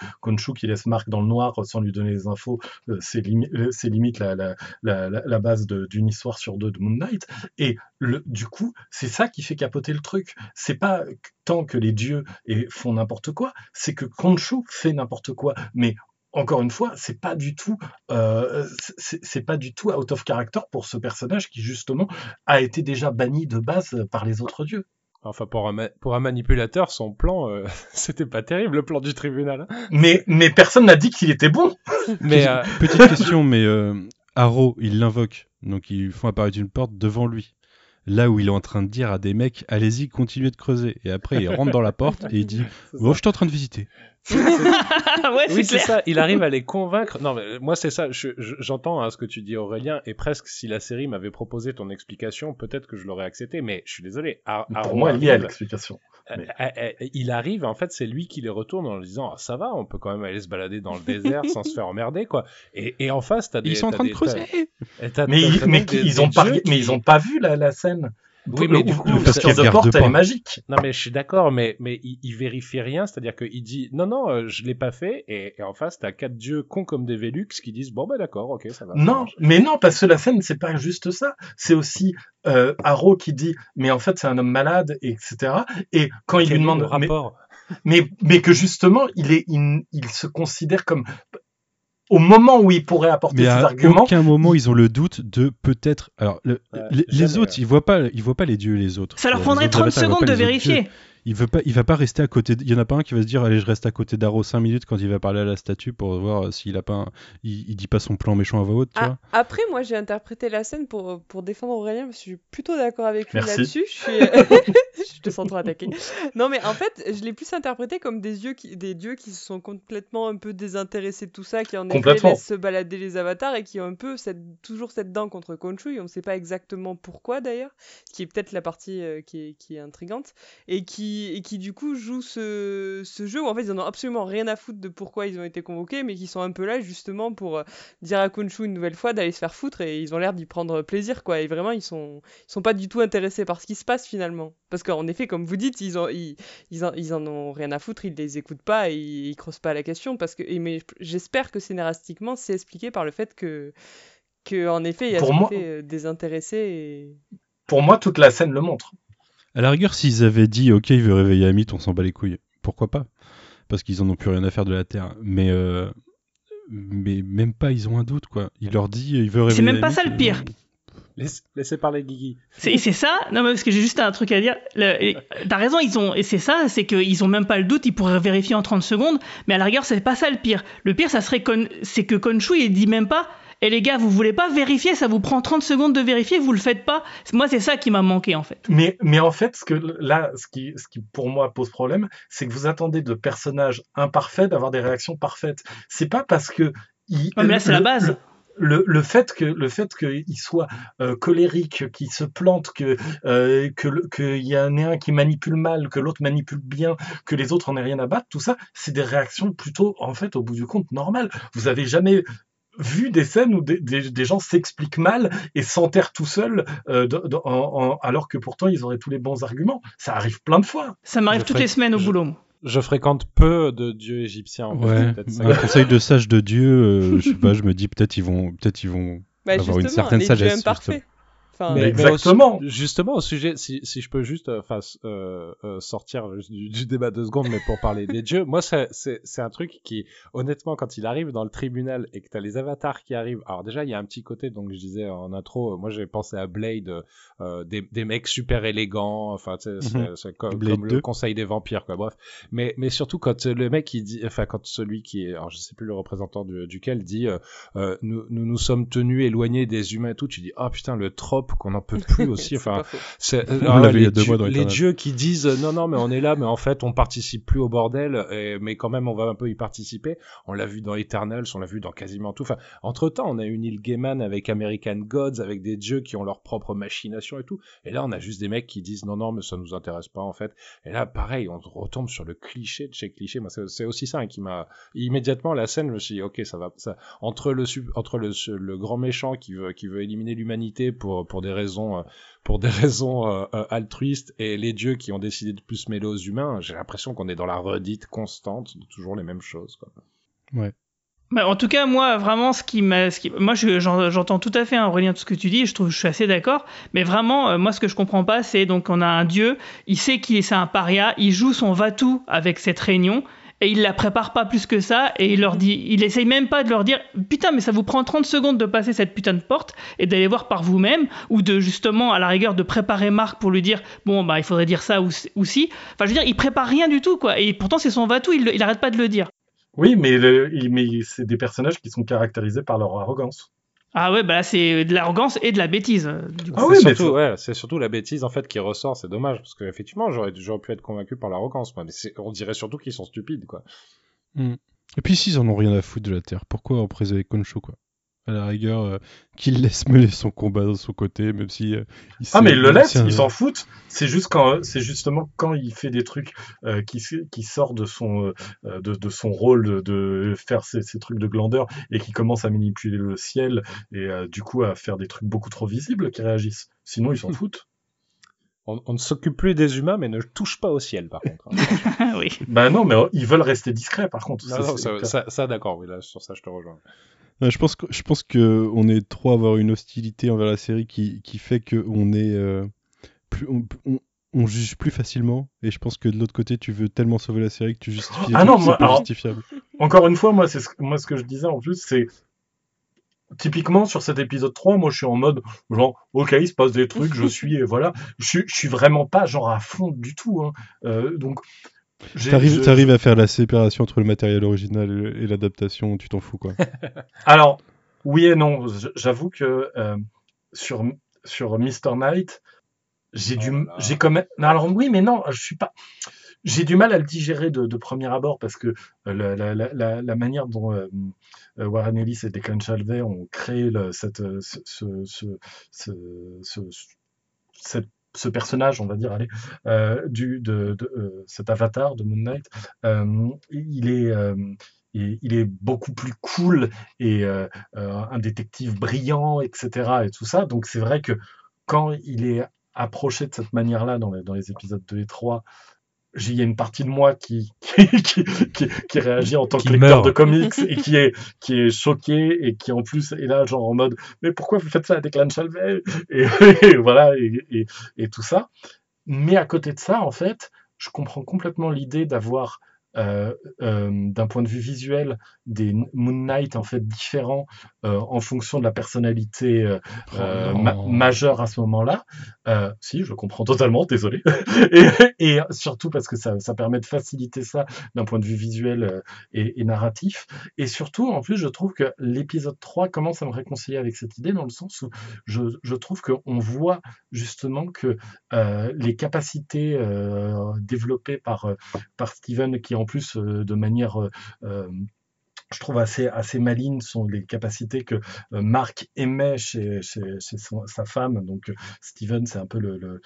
Speaker 6: Qui laisse Marc dans le noir sans lui donner les infos, euh, c'est limi- c'est limite la, la, base d'une histoire sur deux de Moon Knight. Et le, du coup, c'est ça qui fait capoter le truc. C'est pas tant que les dieux et font n'importe quoi, c'est que Khonshu fait n'importe quoi. Mais encore une fois, c'est pas du tout, euh, c'est pas du tout out of character pour ce personnage qui justement a été déjà banni de base par les autres dieux.
Speaker 4: Enfin, pour un, pour un manipulateur, son plan, euh, c'était pas terrible, le plan du tribunal. hein.
Speaker 6: Mais, mais personne n'a dit qu'il était bon.
Speaker 4: Mais euh,
Speaker 2: Petite question, mais euh, Arrow, il l'invoque, donc ils font apparaître une porte devant lui. là où il est en train de dire à des mecs allez-y, continuez de creuser. Et après, il rentre dans la porte et il dit bon, je suis en train de visiter.
Speaker 3: ouais,
Speaker 4: Oui, c'est ça. Il arrive à les convaincre. Non, mais moi, c'est ça. Je- je- J'entends hein, ce que tu dis, Aurélien. Et presque, si la série m'avait proposé ton explication, peut-être que je l'aurais accepté. Mais je suis désolé. Ar-
Speaker 6: Pour moi, il y a l'explication. mais-
Speaker 4: euh, euh, euh, il arrive, en fait, c'est lui qui les retourne en disant ah, Ça va, on peut quand même aller se balader dans le désert sans se faire emmerder, quoi. Et, et en face, t'as des.
Speaker 2: Ils sont en train de creuser.
Speaker 6: Mais, ils- mais
Speaker 4: des-
Speaker 6: ont pas,
Speaker 4: dieux
Speaker 6: mais
Speaker 4: qui-
Speaker 6: ils ont pas vu la, la scène.
Speaker 4: Oui, mais du
Speaker 6: Ou-
Speaker 4: coup, ça-
Speaker 2: qu'ils
Speaker 6: The Porte, elle est magique.
Speaker 4: Non mais je suis d'accord, mais mais il, il vérifie rien, c'est-à-dire qu'il dit non non euh, je l'ai pas fait et, et en face t'as quatre dieux cons comme des Velux qui disent bon bah d'accord ok ça va. ça
Speaker 6: Non,
Speaker 4: marche.
Speaker 6: mais non, parce que la scène, c'est pas juste ça. C'est aussi euh, Arrow qui dit, mais en fait, c'est un homme malade, etc. Et quand il
Speaker 4: Quel
Speaker 6: lui
Speaker 4: est
Speaker 6: demande,
Speaker 4: le
Speaker 6: mais,
Speaker 4: rapport?
Speaker 6: mais, mais que justement, il est, il, il se considère comme, au moment où il pourrait apporter
Speaker 2: Mais
Speaker 6: ses
Speaker 2: à
Speaker 6: arguments,
Speaker 2: aucun moment ils ont le doute de peut-être. Alors le-
Speaker 4: Ouais,
Speaker 2: les, autres, ils voient pas, ils voient pas les dieux les autres.
Speaker 3: Ça leur prendrait
Speaker 2: autres
Speaker 3: 30
Speaker 2: avatars, ils voient
Speaker 3: secondes de vérifier.
Speaker 2: Il veut pas, il va pas rester à côté. de- Il y en a pas un qui va se dire allez je reste à côté d'Arrow 5 minutes quand il va parler à la statue pour voir euh, s'il a pas, un- il, il dit pas son plan méchant à voix haute, tu
Speaker 5: Ah,
Speaker 2: vois.
Speaker 5: après, moi, j'ai interprété la scène pour, pour défendre Aurélien parce que je suis plutôt d'accord avec lui là-dessus. Je, suis... je te sens trop attaqué. Non, mais en fait, je l'ai plus interprété comme des, dieux qui... des dieux qui se sont complètement un peu désintéressés de tout ça, qui en effet laissent se balader les avatars et qui ont un peu cette... toujours cette dent contre Khonshu. Et on ne sait pas exactement pourquoi d'ailleurs, ce qui est peut-être la partie euh, qui, est... qui est intrigante. Et qui... et qui du coup jouent ce... ce jeu où en fait ils en ont absolument rien à foutre de pourquoi ils ont été convoqués, mais qui sont un peu là justement pour euh, dire à Khonshu une nouvelle fois d'aller se faire foutre et ils ont l'air d'y prendre plaisir quoi et vraiment ils sont ils sont pas du tout intéressés par ce qui se passe finalement parce qu'en effet comme vous dites ils ont ils, ils, en, ils en ont rien à foutre ils les écoutent pas et ils, ils creusent pas la question parce que et mais j'espère que scénaristiquement c'est expliqué par le fait que que en effet il y a
Speaker 6: Pour
Speaker 5: ce
Speaker 6: moi-
Speaker 5: côté euh, désintéressé et
Speaker 6: pour moi, toute la scène le montre.
Speaker 2: À la rigueur, s'ils avaient dit ok, il veut réveiller Amit, on s'en bat les couilles. Pourquoi pas? Parce qu'ils en ont plus rien à faire de la Terre. Mais euh, mais même pas, ils ont un doute quoi. Il leur dit il veut réveiller.
Speaker 3: C'est même pas
Speaker 2: Amit,
Speaker 3: ça le
Speaker 2: euh,
Speaker 3: pire.
Speaker 4: Laisse- Laissez parler Guigui.
Speaker 3: C'est c'est ça? Non, mais parce que j'ai juste un truc à dire. T'as raison, ils ont, et c'est ça, c'est qu'ils ont même pas le doute, ils pourraient vérifier en 30 secondes, mais à la rigueur, c'est pas ça le pire. Le pire, ça serait c'est que Konshu, il dit même pas, et les gars, vous voulez pas vérifier, ça vous prend 30 secondes de vérifier, vous le faites pas. Moi, c'est ça qui m'a manqué, en fait.
Speaker 6: Mais, mais en fait, ce que là, ce qui, ce qui pour moi pose problème, c'est que vous attendez de personnages imparfaits d'avoir des réactions parfaites. C'est pas parce que il-
Speaker 3: Ouais, mais là, c'est la base.
Speaker 6: Le, le fait que le fait qu'il soit euh, colérique, qu'il se plante, que euh, que qu'il y en ait un qui manipule mal, que l'autre manipule bien, que les autres en aient rien à battre, tout ça, c'est des réactions plutôt en fait au bout du compte normales. Vous avez jamais vu des scènes où des, des- des gens s'expliquent mal et s'enterrent tout seuls euh, en- en- alors que pourtant ils auraient tous les bons arguments. Ça arrive plein de fois.
Speaker 3: Ça m'arrive
Speaker 4: Je
Speaker 3: toutes les semaines au
Speaker 4: je-
Speaker 3: boulot.
Speaker 4: Je fréquente peu de dieux égyptiens. en
Speaker 2: Ouais,
Speaker 4: c'est peut-être ça
Speaker 2: un conseil de sage de Dieu, euh, je sais pas, je me dis peut-être ils vont, peut-être ils vont
Speaker 5: bah,
Speaker 2: avoir une certaine
Speaker 5: les
Speaker 2: sagesse.
Speaker 5: dieux imparfaits Enfin,
Speaker 6: Mais exactement.
Speaker 4: au justement, au sujet, si, si je peux juste euh, enfin, euh, euh, sortir du, du débat deux secondes, mais pour parler des dieux, moi, c'est- un truc qui, honnêtement, quand il arrive dans le tribunal et que tu as les avatars qui arrivent, alors déjà, il y a un petit côté, donc je disais en intro, moi j'ai pensé à Blade, euh, des, des mecs super élégants, enfin, c'est-
Speaker 2: Mhm.
Speaker 4: c'est comme, comme
Speaker 2: 2.
Speaker 4: le conseil des vampires, quoi, bref. Mais, mais surtout quand le mec, il dit, enfin, quand celui qui est, alors je sais plus le représentant du, duquel dit, euh, euh, nous, nous nous sommes tenus éloignés des humains et tout, tu dis, oh putain, le qu'on n'en peut plus aussi, enfin, c'est
Speaker 2: y
Speaker 4: les, dieux,
Speaker 2: mois dans
Speaker 4: les
Speaker 2: Eternal.
Speaker 4: dieux qui disent euh, non non mais on est là mais en fait on participe plus au bordel et- mais quand même on va un peu y participer. On l'a vu dans Eternals on l'a vu dans quasiment tout. Enfin entre temps on a eu Neil Gaiman avec American Gods avec des dieux qui ont leur propre machination et tout. Et là on a juste des mecs qui disent non non mais ça nous intéresse pas en fait. Et là pareil on retombe sur le cliché de chez cliché. Moi c'est c'est aussi ça hein, qui m'a immédiatement la scène je me suis dit ok ça va ça entre le entre le, le grand méchant qui veut qui veut éliminer l'humanité pour pour des raisons euh, pour des raisons euh, euh, altruistes et les dieux qui ont décidé de plus se mêler aux humains, j'ai l'impression qu'on est dans la redite constante de toujours les mêmes choses. Quoi.
Speaker 3: Bah, en tout cas, moi, vraiment, ce qui m'a, ce qui- moi, je- j'en- j'entends tout à fait, hein, Aurélien, tout ce que tu dis. Je trouve, je suis assez d'accord. Mais vraiment, euh, moi, ce que je comprends pas, c'est donc on a un dieu, il sait qu'il est c'est un paria, il joue son va-tout avec cette réunion. Et il la prépare pas plus que ça, et il leur dit, il essaye même pas de leur dire, putain, mais ça vous prend 30 secondes de passer cette putain de porte et d'aller voir par vous-même, ou de justement, à la rigueur, de préparer Marc pour lui dire, bon, bah, il faudrait dire ça ou, si. Enfin, je veux dire, il prépare rien du tout, quoi. Et pourtant, c'est son va-tout, il, il arrête pas de le dire.
Speaker 6: Oui, mais, mais c'est des personnages qui sont caractérisés par leur arrogance.
Speaker 3: Ah ouais, bah là, c'est de l'arrogance et de la bêtise. euh, Du coup.
Speaker 6: Ah
Speaker 4: c'est
Speaker 6: oui,
Speaker 4: surtout, ouais, c'est surtout la bêtise en fait qui ressort, c'est dommage parce que effectivement j'aurais j'aurais pu être convaincu par l'arrogance, moi, mais c'est- on dirait surtout qu'ils sont stupides quoi.
Speaker 2: Et puis s'ils en ont rien à foutre de la Terre, pourquoi en préserver Concho quoi? À la rigueur, euh, qu'il laisse mener son combat de son côté, même si. euh, il
Speaker 6: Ah mais il le laisse,
Speaker 2: un-
Speaker 6: il s'en fout. C'est juste quand, c'est justement quand il fait des trucs euh, qui, qui sort de son, euh, de, de son rôle de, de faire ces, ces trucs de glandeur et qui commence à manipuler le ciel et euh, du coup à faire des trucs beaucoup trop visibles qui réagissent. Sinon ils s'en foutent.
Speaker 4: On, on ne s'occupe plus des humains mais ne touche pas au ciel par contre. hein.
Speaker 3: Ah oui.
Speaker 6: Bah non, mais euh, ils veulent rester discrets par contre.
Speaker 4: non,
Speaker 6: ça,
Speaker 4: ça, d'accord, oui là sur ça je te rejoins.
Speaker 2: Ouais, je pense que je pense que on est trop à avoir une hostilité envers la série qui, qui fait que on est euh, plus on, on- on juge plus facilement et je pense que de l'autre côté tu veux tellement sauver la série que tu justifies
Speaker 6: Ah non, moi,
Speaker 2: pas
Speaker 6: alors-. Encore une fois, moi, c'est ce, moi, ce que je disais en plus, c'est typiquement sur cet épisode 3, moi, je suis en mode genre, ok, il se passe des trucs, je suis, et voilà, je, suis- je suis vraiment pas genre à fond du tout. Hein. Euh, donc,
Speaker 2: T'arrives
Speaker 6: je-
Speaker 2: t'arrives à faire la séparation entre le matériel original et l'adaptation, tu t'en fous quoi.
Speaker 6: Alors, oui et non. J'avoue que euh, sur sur Mr Knight, j'ai
Speaker 4: Oh
Speaker 6: du,
Speaker 4: là.
Speaker 6: j'ai quand même. Alors oui, mais non, je suis pas. J'ai du mal à le digérer de, de premier abord parce que euh, la, la, la, manière dont euh, Warren Ellis et Declan Shalvey ont créé le, cette, ce, ce, ce, ce, ce- cette- ce personnage, on va dire, allez, euh, du, de, de, euh, cet avatar de Moon Knight, euh, il est, il, est beaucoup plus cool et un détective brillant, etc. et tout ça. Donc c'est vrai que quand il est approché de cette manière-là dans les, dans les épisodes 2 et 3, j'ai- il y a une partie de moi qui, qui, qui, qui, qui réagit en tant que lecteur
Speaker 4: meurt.
Speaker 6: de comics et qui est, qui est choqué et qui en plus est là genre en mode mais pourquoi vous faites ça à Declan Shalvey et, et voilà et, et, et tout ça. Mais à côté de ça, en fait, je comprends complètement l'idée d'avoir euh, euh, d'un point de vue visuel des Moon Knight en fait différents euh, en fonction de la personnalité ma-
Speaker 2: non.
Speaker 6: majeure à ce moment-là. Si, je comprends totalement, désolé. et, et surtout parce que ça, ça permet de faciliter ça d'un point de vue visuel et, et narratif. Et surtout, en plus, je trouve que l'épisode 3 commence à me réconcilier avec cette idée dans le sens où je, je trouve qu'on voit justement que les capacités développées par, par Steven, qui en plus euh, de manière... je trouve assez, assez malines sont les capacités que euh, Marc aimait chez, chez, sa femme. Donc euh, Steven, c'est un peu le,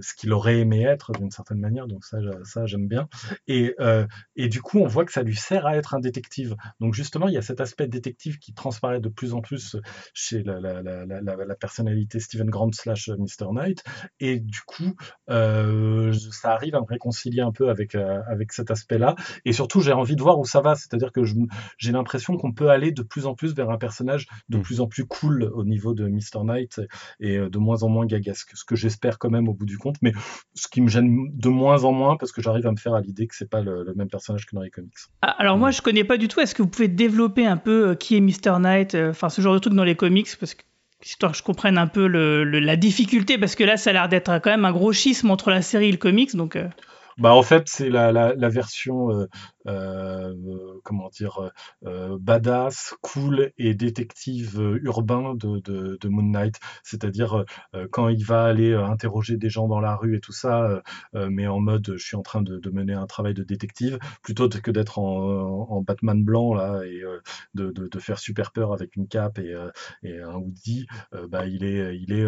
Speaker 6: ce qu'il aurait aimé être d'une certaine manière. Donc ça, ça j'aime bien. Et, euh, et du coup, on voit que ça lui sert à être un détective. Donc justement, il y a cet aspect détective qui transparaît de plus en plus chez la, la, la, personnalité Steven Grant slash Mr. Knight. Et du coup, ça arrive à me réconcilier un peu avec, avec cet aspect-là. Et surtout, j'ai envie de voir où ça va. C'est-à-dire que je, j'ai l'impression qu'on peut aller de plus en plus vers un personnage de
Speaker 2: Mm.
Speaker 6: plus en plus cool au niveau de Mr. Knight et euh, de moins en moins gagasque. Ce que j'espère quand même au bout du compte, mais ce qui me gêne de moins en moins parce que j'arrive à me faire à l'idée que c'est pas le, le même personnage que dans les comics.
Speaker 3: Ah, alors moi je connais pas du tout. Est-ce que vous pouvez développer un peu euh, qui est Mr Knight, euh, enfin ce genre de truc dans les comics, parce que histoire que je comprenne un peu le, le- la difficulté, parce que là ça a l'air d'être quand même un gros schisme entre la série et le comics, donc euh,
Speaker 6: Bah en fait c'est la, la, la version euh, euh, comment dire euh, badass, cool et détective euh, urbain de, de, de Moon Knight. C'est-à-dire euh, quand il va aller euh, interroger des gens dans la rue et tout ça, mais en mode je suis en train de, de mener un travail de détective plutôt que d'être en, en Batman blanc là et de, de, faire super peur avec une cape et, et un hoodie. bah il est il est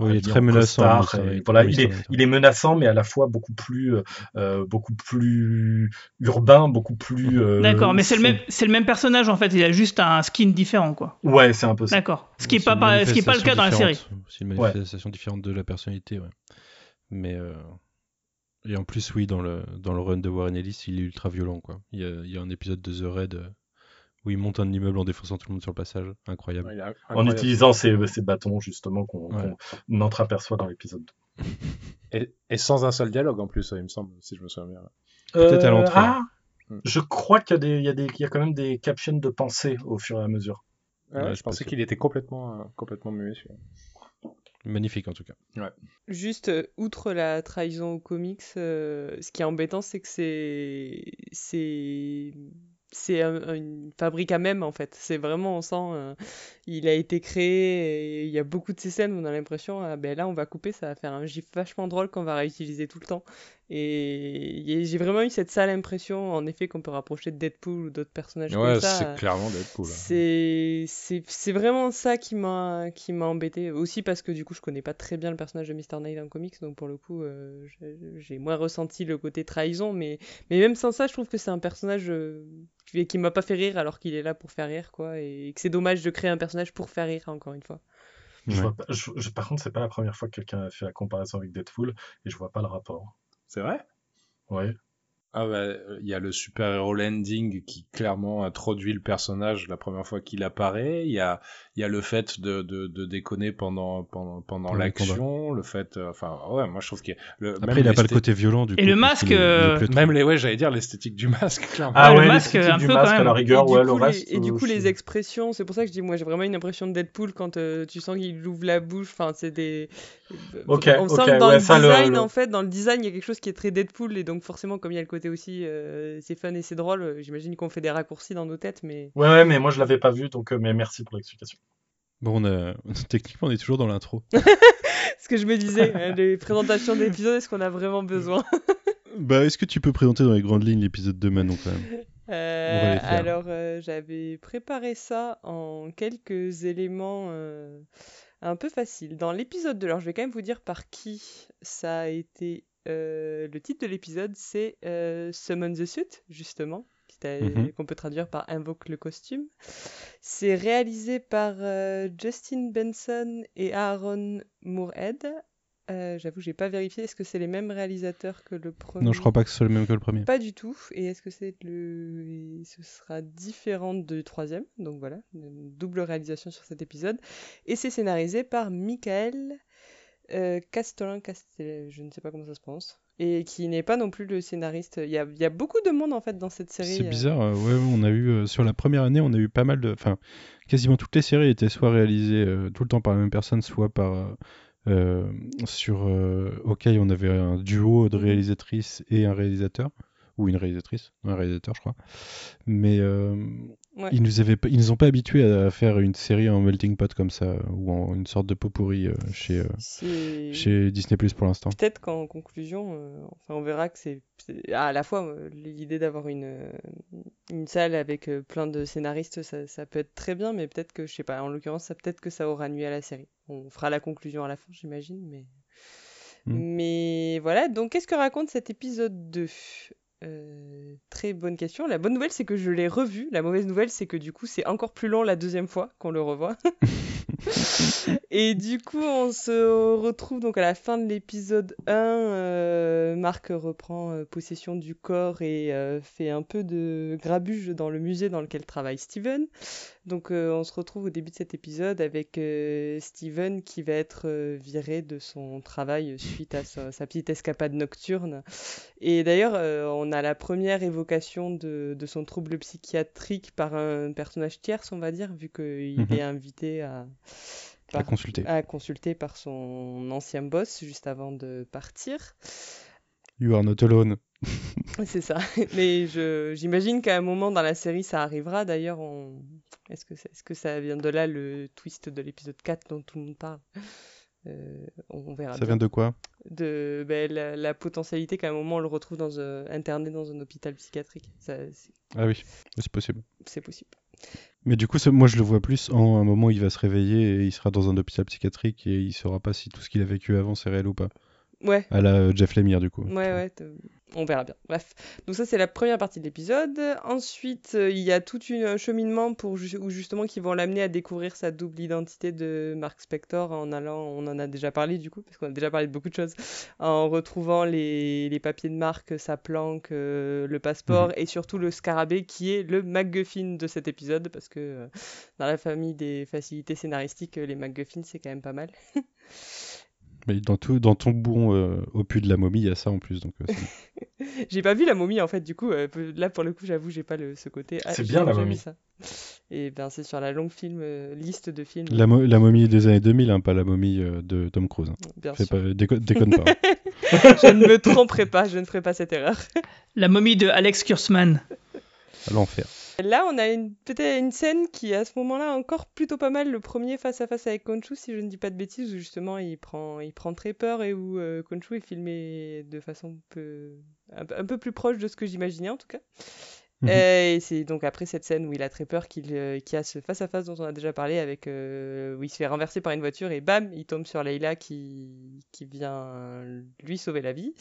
Speaker 2: Oui, il est très
Speaker 6: en
Speaker 2: menaçant,
Speaker 6: et voilà, il est, il est menaçant, mais à la fois beaucoup plus, euh, euh, beaucoup plus urbain, beaucoup plus. euh,
Speaker 3: d'accord. Mais c'est le même, c'est le même personnage en fait. Il a juste un skin différent, quoi.
Speaker 6: Ouais, c'est un peu ça.
Speaker 3: D'accord. Ce qui est
Speaker 2: C'est
Speaker 3: pas, pas- ce qui est pas le cas dans la série.
Speaker 2: C'est une
Speaker 6: Ouais.
Speaker 2: manifestation différente de la personnalité, ouais. Mais euh, et en plus, oui, dans le dans le run de Warren Ellis, il est ultra violent, quoi. Il y a, il y a un épisode de The Raid euh, où il monte un immeuble en défonçant tout le monde sur le passage, incroyable.
Speaker 6: En utilisant ces, ces bâtons justement qu'on
Speaker 2: Ouais.
Speaker 6: qu'on entreaperçoit dans l'épisode.
Speaker 4: Et, et sans un seul dialogue en plus, il me semble, si je me souviens bien.
Speaker 2: Peut-être à l'entrée.
Speaker 6: Ah,
Speaker 4: Hmm.
Speaker 6: je crois qu'il y a y y quand même des captions de pensée au fur et à mesure.
Speaker 4: Ouais,
Speaker 2: Ouais,
Speaker 4: je pensais qu'il était complètement, euh, complètement muet.
Speaker 2: Magnifique en tout cas.
Speaker 5: Juste, euh, outre la trahison aux comics, euh, ce qui est embêtant, c'est que c'est. C'est. c'est un- une fabrique à même en fait. C'est vraiment, on sent, euh, il a été créé il y a beaucoup de ces scènes où on a l'impression, ah, ben là on va couper, ça va faire un gif vachement drôle qu'on va réutiliser tout le temps. Et j'ai vraiment eu cette sale impression, en effet, qu'on peut rapprocher de Deadpool ou d'autres personnages
Speaker 4: Ouais,
Speaker 5: comme ça.
Speaker 4: c'est clairement Deadpool. hein.
Speaker 5: C'est vraiment ça qui m'a qui m'a embêté aussi parce que du coup je connais pas très bien le personnage de Mr. Knight en comics donc pour le coup euh, j'ai- j'ai moins ressenti le côté trahison mais mais même sans ça je trouve que c'est un personnage euh, qui, qui m'a pas fait rire alors qu'il est là pour faire rire quoi et que c'est dommage de créer un personnage pour faire rire encore une fois.
Speaker 6: Je
Speaker 2: Ouais.
Speaker 6: vois pas- je- je- par contre, c'est pas la première fois que quelqu'un a fait la comparaison avec Deadpool et je vois pas le rapport.
Speaker 4: C'est vrai?
Speaker 6: Ouais.
Speaker 4: Ah bah, il y a le super-héros landing qui clairement introduit le personnage la première fois qu'il apparaît. Il y a, il y a le fait de, de, de déconner pendant, pendant, pendant
Speaker 2: le
Speaker 4: l'action, le fait, euh, enfin, ouais, moi je trouve qu'il y a le,
Speaker 2: Après,
Speaker 4: même
Speaker 2: il a pas le côté violent du
Speaker 3: Et
Speaker 2: coup.
Speaker 3: le masque, euh,
Speaker 4: Même les, ouais, j'allais dire l'esthétique du masque, clairement.
Speaker 6: Ah
Speaker 3: le
Speaker 6: ouais,
Speaker 3: masque,
Speaker 6: l'esthétique
Speaker 3: un
Speaker 6: du
Speaker 3: peu
Speaker 6: masque
Speaker 3: quand
Speaker 6: à la
Speaker 5: Et
Speaker 6: rigueur,
Speaker 5: du
Speaker 6: ouais,
Speaker 5: coup,
Speaker 6: le
Speaker 5: les,
Speaker 6: reste.
Speaker 5: et du
Speaker 6: euh,
Speaker 5: coup,
Speaker 6: je-
Speaker 5: les expressions, c'est pour ça que je dis, moi, j'ai vraiment une impression de Deadpool quand euh, tu sens qu'il ouvre la bouche. Enfin, c'est des.
Speaker 6: Ok,
Speaker 5: On sent que dans
Speaker 6: ouais,
Speaker 5: le
Speaker 6: ça, le-
Speaker 5: design,
Speaker 6: le-
Speaker 5: en fait, dans le design, il y a quelque chose qui est très Deadpool. Et donc, forcément, comme il y a le côté aussi, euh, c'est fun et c'est drôle, j'imagine qu'on fait des raccourcis dans nos têtes. Mais
Speaker 6: Ouais, ouais, mais moi je l'avais pas vu, donc euh, mais merci pour l'explication.
Speaker 2: Bon, on a... techniquement, on est toujours dans l'intro.
Speaker 5: ce que je me disais, hein, les présentations d'épisodes, est-ce qu'on a vraiment besoin?
Speaker 2: Bah, est-ce que tu peux présenter dans les grandes lignes l'épisode de Manon quand même?
Speaker 5: Euh, alors, euh, j'avais préparé ça en quelques éléments euh, un peu faciles. Dans l'épisode de l'heure, je vais quand même vous dire par qui ça a été. Euh, le titre de l'épisode, c'est euh, Summon the Suit, justement,
Speaker 2: Mhm.
Speaker 5: qu'on peut traduire par Invoque le costume. C'est réalisé par euh, Justin Benson et Aaron Moorhead. J'avoue, j'ai pas vérifié. Est-ce que c'est les mêmes réalisateurs que le premier?
Speaker 2: Non, je crois pas que ce soit le même que le premier.
Speaker 5: pas du tout. Et est-ce que c'est le. Ce sera différent du troisième? Donc voilà, une double réalisation sur cet épisode. Et c'est scénarisé par Michael euh, Castellin Castel, je ne sais pas comment ça se prononce. Et qui n'est pas non plus le scénariste. Il y a, il y a beaucoup de monde en fait dans cette série.
Speaker 2: C'est
Speaker 5: euh.
Speaker 2: bizarre, euh, ouais, on a eu euh, sur la première année, on a eu pas mal de, enfin, quasiment toutes les séries étaient soit réalisées tout le temps par la même personne, soit par sur OK, on avait un duo de réalisatrices et un réalisateur ou une réalisatrice, un réalisateur, je crois. Mais euh,
Speaker 5: Ouais.
Speaker 2: ils nous avaient, pas- ils nous ont pas habitués à faire une série en melting pot comme ça ou en une sorte de pot pourri euh, chez euh, chez Disney Plus pour l'instant.
Speaker 5: Peut-être qu'en conclusion, euh, enfin, on verra que c'est à la fois l'idée d'avoir une, une salle avec plein de scénaristes, ça, ça peut être très bien, mais peut-être que, je sais pas, en l'occurrence, ça peut-être que ça aura nuit à la série. On fera la conclusion à la fin, j'imagine, mais...
Speaker 2: Mm.
Speaker 5: Mais voilà, donc qu'est-ce que raconte cet épisode 2 Euh, très bonne question. La bonne nouvelle, c'est que je l'ai revu. La mauvaise nouvelle, c'est que du coup, c'est encore plus long la deuxième fois qu'on le revoit. Et du coup, on se retrouve donc à la fin de l'épisode 1. euh, Marc reprend euh, possession du corps et euh, fait un peu de grabuge dans le musée dans lequel travaille Steven. Donc, euh, on se retrouve au début de cet épisode avec Steven qui va être viré de son travail suite à sa, sa petite escapade nocturne. Et d'ailleurs, on a la première évocation de, de son trouble psychiatrique par un personnage tierce, on va dire, vu qu'il
Speaker 2: Mhm.
Speaker 5: est invité à,
Speaker 2: À consulter.
Speaker 5: à consulter par son ancien boss juste avant de partir.
Speaker 2: You are not alone.
Speaker 5: C'est ça. Mais je, j'imagine qu'à un moment dans la série, ça arrivera. D'ailleurs, on... est-ce que, est-ce que ça vient de là le twist de l'épisode 4 dont tout le monde parle? Euh, on verra
Speaker 2: Ça
Speaker 5: bien.
Speaker 2: vient de quoi?
Speaker 5: De ben, la, la potentialité qu'à un moment on le retrouve dans un, interné dans un hôpital psychiatrique. Ça,
Speaker 2: Ah oui, c'est possible.
Speaker 5: c'est possible.
Speaker 2: Mais du coup, moi je le vois plus en un moment où il va se réveiller et il sera dans un hôpital psychiatrique et il saura pas si tout ce qu'il a vécu avant c'est réel ou pas.
Speaker 5: Ouais,
Speaker 2: À la euh, Jeff Lemire du coup.
Speaker 5: Ouais, ouais, on verra bien. Bref, donc ça c'est la première partie de l'épisode. Ensuite, euh, il y a tout un cheminement pour où justement qui vont l'amener à découvrir sa double identité de Mark Spector en allant, on en a déjà parlé du coup, parce qu'on a déjà parlé de beaucoup de choses, en retrouvant les, les papiers de Mark, sa planque, euh, le passeport et surtout le scarabée qui est le MacGuffin de cet épisode, parce que euh, dans la famille des facilités scénaristiques, euh, les MacGuffins c'est quand même pas mal.
Speaker 2: Mais dans, tout, dans ton bon euh, opus de la momie, il y a ça en plus. Donc, euh,
Speaker 5: J'ai pas vu la momie en fait, du coup, euh, là pour le coup, j'avoue, j'ai pas le, ce côté. Ah,
Speaker 6: C'est
Speaker 5: j'ai
Speaker 6: bien, la momie.
Speaker 5: ça. Et ben, c'est sur la longue film, euh, liste de films.
Speaker 2: la, mo- la momie des années 2000, hein, pas la momie euh, de Tom Cruise. hein.
Speaker 5: Bien
Speaker 2: Fais
Speaker 5: sûr.
Speaker 2: pas, déco- déconne pas.
Speaker 5: je ne me tromperai pas, je ne ferai pas cette erreur.
Speaker 3: La momie de Alex Kurzman.
Speaker 2: à l'enfer.
Speaker 5: Là, on a une, peut-être une scène qui, à ce moment-là, encore plutôt pas mal. Le premier face-à-face avec Khonshu, si je ne dis pas de bêtises, où justement il prend, il prend très peur et où euh, est filmé de façon peu, un, peu- un peu plus proche de ce que j'imaginais en tout cas.
Speaker 2: Mhm.
Speaker 5: Euh, et c'est donc après cette scène où il a très peur qu'il euh, qu'il y a ce face-à-face dont on a déjà parlé, avec, euh, où il se fait renverser par une voiture et bam, il tombe sur Leila qui, qui vient lui sauver la vie.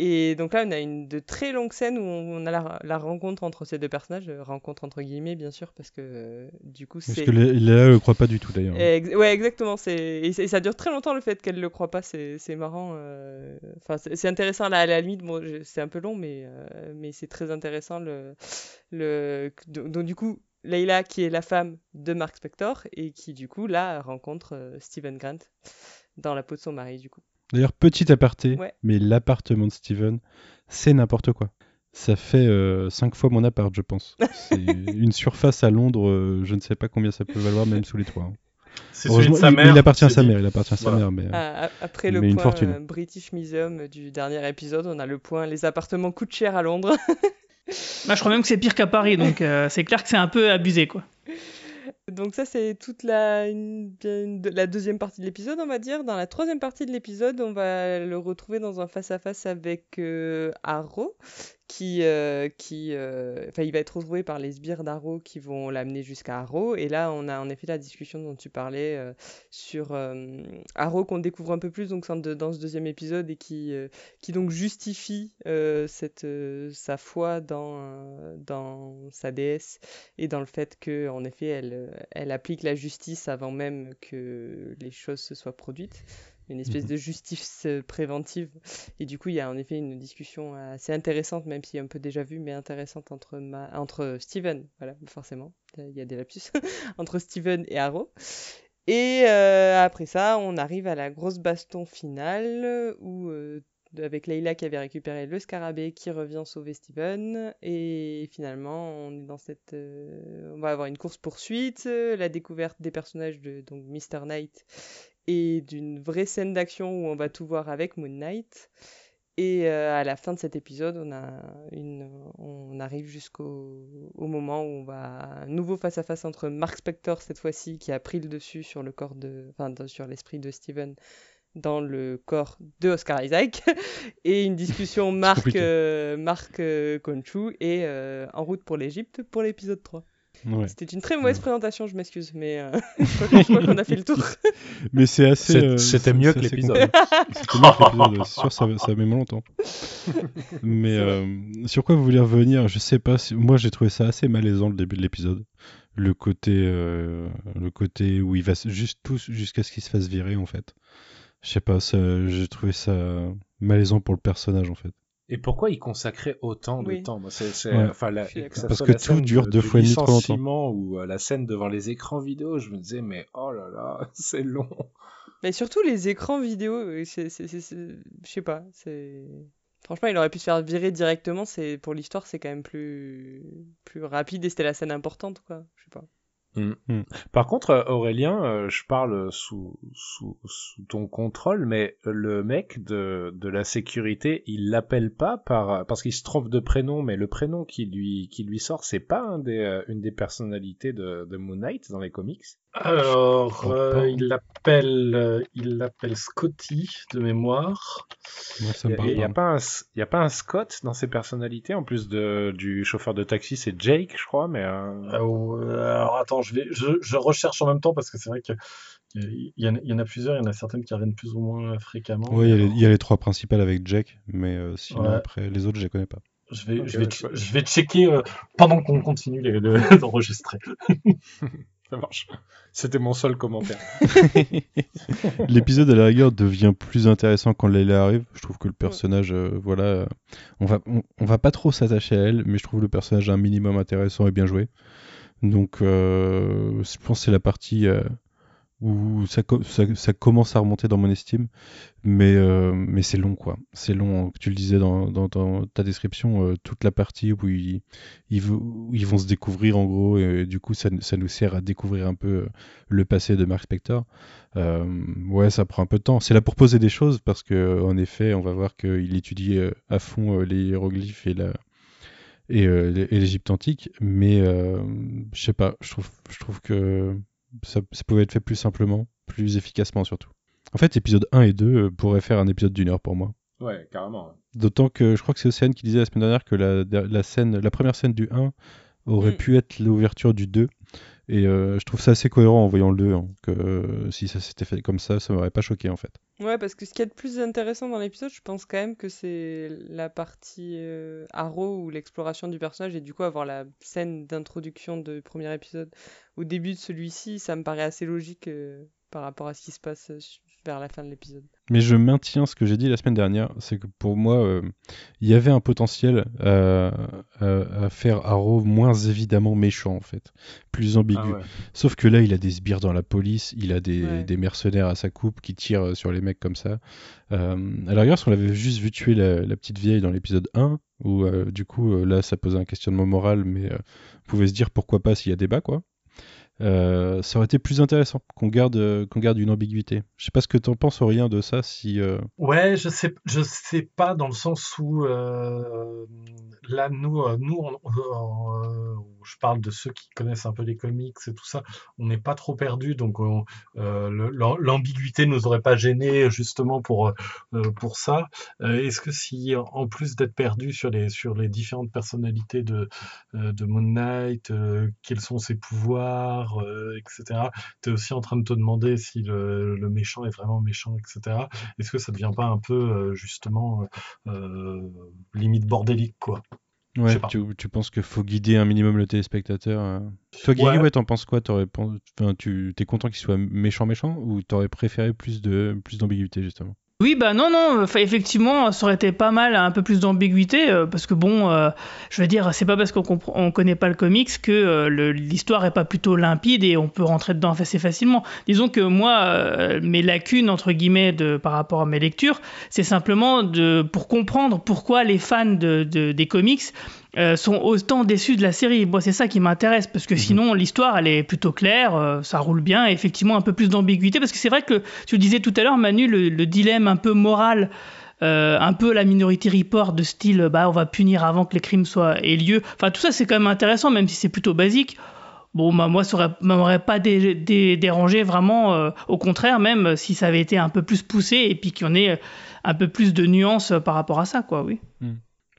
Speaker 5: Et donc là, on a une de très longues scènes où on a la, la rencontre entre ces deux personnages, euh, rencontre entre guillemets bien sûr, parce que euh, du coup
Speaker 2: Parce
Speaker 5: c'est...
Speaker 2: que Lé- Léa le croit pas du tout d'ailleurs.
Speaker 5: Ex- ouais, exactement. Et, ça dure très longtemps le fait qu'elle le croit pas. C'est marrant. euh, Enfin, c'est intéressant là, à la limite. Bon, c'est un peu long, mais euh, mais c'est très intéressant le le. Donc, donc, du coup, Leila qui est la femme de Mark Spector et qui du coup là rencontre Stephen Grant dans la peau de son mari du coup.
Speaker 2: D'ailleurs, petit aparté,
Speaker 5: Ouais.
Speaker 2: mais l'appartement de Steven, c'est n'importe quoi. Ça fait 5 fois mon appart, je pense. C'est une surface à Londres, euh, je ne sais pas combien ça peut valoir, même sous les toits. hein.
Speaker 6: C'est celui de
Speaker 2: Heureusement,
Speaker 6: sa
Speaker 2: il-
Speaker 6: mère.
Speaker 2: il appartient à sa
Speaker 6: dit.
Speaker 2: mère, il appartient à sa
Speaker 6: Voilà.
Speaker 2: mère, mais... euh,
Speaker 5: Ah, après le
Speaker 2: Mais une
Speaker 5: point
Speaker 2: fortune.
Speaker 5: euh, British Museum du dernier épisode, on a le point les appartements coûtent cher à Londres.
Speaker 3: Bah, je crois même que c'est pire qu'à Paris, donc euh, c'est clair que c'est un peu abusé, quoi.
Speaker 5: Donc ça, c'est toute la, deuxième partie de l'épisode, on va dire. Dans la troisième partie de l'épisode, on va le retrouver dans un face-à-face avec euh, Arrow, qui, euh, qui, euh, il va être retrouvé par les sbires d'Arrow qui vont l'amener jusqu'à Arrow. Et là, on a en effet la discussion dont tu parlais euh, sur Arrow qu'on découvre un peu plus donc, dans ce deuxième épisode et qui, qui donc justifie cette, sa foi dans, dans sa déesse et dans le fait que en effet elle, elle applique la justice avant même que les choses se soient produites une espèce
Speaker 2: Mhm.
Speaker 5: de justice euh, préventive. Et du coup il y a en effet une discussion assez intéressante même si un peu déjà vue mais intéressante entre ma... entre Steven voilà forcément. Il y a des lapsus entre Steven et Arrow. Et euh, après ça on arrive à la grosse baston finale où euh, avec Leila qui avait récupéré le scarabée qui revient sauver Steven. Et finalement on est dans cette euh, on va avoir une course poursuite la découverte des personnages de donc Mr Knight et d'une vraie scène d'action où on va tout voir avec Moon Knight. Et euh, à la fin de cet épisode on a une on arrive jusqu'au au moment où on va un nouveau face à face entre Mark Spector cette fois-ci qui a pris le dessus sur le corps de enfin de- sur l'esprit de Steven dans le corps de Oscar Isaac. Et une discussion Marc euh, Marc euh, Khonshu et euh, en route pour l'Égypte pour l'épisode 3.
Speaker 2: Ouais.
Speaker 5: C'était une très mauvaise présentation, je m'excuse, mais euh, je crois qu'on a fait le tour.
Speaker 2: Mais c'est assez... Euh,
Speaker 4: c'était mieux que l'épisode.
Speaker 2: C'était mieux que l'épisode, c'est sûr, ça, ça met moins longtemps. Mais euh, sur quoi vous voulez revenir? Je sais pas. si- Moi, j'ai trouvé ça assez malaisant le début de l'épisode. Le côté, euh, le côté où il va juste tout jusqu'à ce qu'il se fasse virer en fait. Je sais pas. ça- J'ai trouvé ça malaisant pour le personnage en fait.
Speaker 4: Et pourquoi il consacrait autant de
Speaker 5: Oui.
Speaker 4: temps? Moi, c'est, c'est-
Speaker 2: Ouais.
Speaker 4: enfin, la-
Speaker 5: Je suis d'accord.
Speaker 4: que ça
Speaker 2: Parce que tout dure
Speaker 4: de-
Speaker 2: deux fois et demi trop longtemps.
Speaker 4: ou euh, la scène devant les écrans vidéo, je me disais, mais oh là là, c'est long.
Speaker 5: Mais surtout les écrans vidéo, euh, c'est, c'est, c'est- c'est- je sais pas, c'est... Franchement, il aurait pu se faire virer directement, c'est, pour l'histoire, c'est quand même plus, plus rapide et c'était la scène importante, quoi. Je sais pas.
Speaker 4: Par contre, euh, Aurélien, euh, je parle sous, ton contrôle, mais le mec de, la sécurité, il l'appelle pas par, parce qu'il se trompe de prénom, mais le prénom qui lui, qui lui sort, c'est pas euh, une des personnalités de Moon Knight dans les comics.
Speaker 6: Alors, euh, il l'appelle, euh, il l'appelle Scotty de mémoire.
Speaker 2: Moi, ça me
Speaker 4: Il
Speaker 2: parle
Speaker 4: n'y a,
Speaker 2: pas.
Speaker 4: un, y a pas un Scott dans ses personnalités, en plus de, du chauffeur de taxi, c'est Jake, je crois, mais... euh,
Speaker 6: Euh, ouais, alors attends, je vais, je, je recherche en même temps parce que c'est vrai que il y, en a- il y en a plusieurs, il y en a certaines qui reviennent plus ou moins fréquemment.
Speaker 2: Ouais, il y, a les-
Speaker 6: Alors,
Speaker 2: il y a les trois principales avec Jack, mais euh, sinon
Speaker 6: Ouais.
Speaker 2: après les autres, je les connais pas.
Speaker 6: Je vais,
Speaker 4: Ok,
Speaker 6: je vais,
Speaker 4: ouais,
Speaker 6: ch-
Speaker 4: ouais.
Speaker 6: je vais checker euh, pendant qu'on continue d'enregistrer.
Speaker 4: Ça marche. C'était mon seul commentaire.
Speaker 2: L'épisode à la rigueur devient plus intéressant quand Leila arrive. Je trouve que le personnage, euh, voilà, euh, on va, on, on va pas trop s'attacher à elle, mais je trouve le personnage un minimum intéressant et bien joué. Donc, euh, je pense que c'est la partie euh, où ça, co- ça, ça commence à remonter dans mon estime, mais, euh, mais c'est long, quoi. C'est long. Tu le disais dans, ta description, euh, toute la partie où ils, vont- se découvrir en gros, et du coup, ça, nous sert à découvrir un peu euh, le passé de Mark Spector. Ouais, ça prend un peu de temps. C'est là pour poser des choses parce que, en effet, on va voir qu'il étudie à fond les hiéroglyphes et l'Égypte antique, mais je sais pas, je trouve que ça, ça pouvait être fait plus simplement, plus efficacement surtout. En fait, épisode 1 et 2 euh, pourraient faire un épisode d'une heure pour moi.
Speaker 4: Ouais, carrément.
Speaker 2: D'autant que je crois que c'est Océane qui disait la semaine dernière que la, la, scène, la première scène du 1 aurait
Speaker 5: Mm.
Speaker 2: pu être l'ouverture du 2. Et euh, je trouve ça assez cohérent en voyant le 2, hein, que euh, si ça s'était fait comme ça, ça m'aurait pas choqué en fait.
Speaker 5: Ouais, parce que ce qui est le plus intéressant dans l'épisode, je pense quand même que c'est la partie euh, Arrow ou l'exploration du personnage et du coup avoir la scène d'introduction du premier épisode. Au début de celui-ci, ça me paraît assez logique euh, par rapport à ce qui se passe euh, vers la fin de l'épisode.
Speaker 2: Mais je maintiens ce que j'ai dit la semaine dernière, c'est que pour moi, euh, il y avait un potentiel euh, à, à faire Arrow moins évidemment méchant en fait, plus ambigu.
Speaker 4: Ah ouais.
Speaker 2: Sauf que là, il a des sbires dans la police, il a des,
Speaker 5: Ouais.
Speaker 2: des mercenaires à sa coupe qui tirent sur les mecs comme ça. Euh, à la rigueur, si on l'avait juste vu tuer la, la petite vieille dans l'épisode 1, où euh, du coup, euh, là, ça posait un questionnement moral, mais euh, on pouvait se dire pourquoi pas s'il y a débat, quoi. Euh, ça aurait été plus intéressant qu'on garde, qu'on garde une ambiguïté. Je sais pas ce que t'en penses, rien de ça, si... euh,
Speaker 6: Ouais, je sais, je sais pas dans le sens où euh, là nous, nous, je parle de ceux qui connaissent un peu les comics et tout ça, on n'est pas trop perdus, donc l'ambiguïté nous aurait pas gêné justement pour pour ça. Est-ce que si en plus d'être perdu sur les sur les différentes personnalités de de Moon Knight, quels sont ses pouvoirs, etc. Tu es aussi en train de te demander si le, le méchant est vraiment méchant, etc. Est-ce que ça devient pas un peu euh, justement euh, euh, limite bordélique quoi?
Speaker 2: Ouais, tu, tu penses qu'il faut guider un minimum le téléspectateur euh? Toi, Guigui,
Speaker 6: Ouais.
Speaker 2: ouais, t'en penses quoi? T'aurais pen- enfin, Tu t'es content qu'il soit méchant méchant? Ou t'aurais préféré plus de plus d'ambiguïté justement?
Speaker 3: Oui, bah non, non, enfin, effectivement, ça aurait été pas mal, un peu plus d'ambiguïté, euh, parce que bon, euh, je veux dire, c'est pas parce qu'on on connaît pas le comics que euh, l'histoire est pas plutôt limpide et on peut rentrer dedans assez facilement. Disons que moi, euh, mes lacunes, entre guillemets, par rapport à mes lectures, c'est simplement de, pour comprendre pourquoi les fans de- des comics euh, sont autant déçus de la série. Moi, c'est ça qui m'intéresse, parce que sinon, l'histoire, elle est plutôt claire, euh, ça roule bien, et effectivement, un peu plus d'ambiguïté, parce que c'est vrai que, tu le disais tout à l'heure, Manu, le, le dilemme un peu moral, euh, un peu la Minority Report de style, bah, on va punir avant que les crimes soient aient lieu. Enfin, tout ça, c'est quand même intéressant, même si c'est plutôt basique. Bon, bah, moi, ça aurait- m'aurait pas dé- dé- dérangé vraiment. au contraire, même si ça avait été un peu plus poussé et puis qu'il y en ait un peu plus de nuances par rapport à ça, quoi, oui.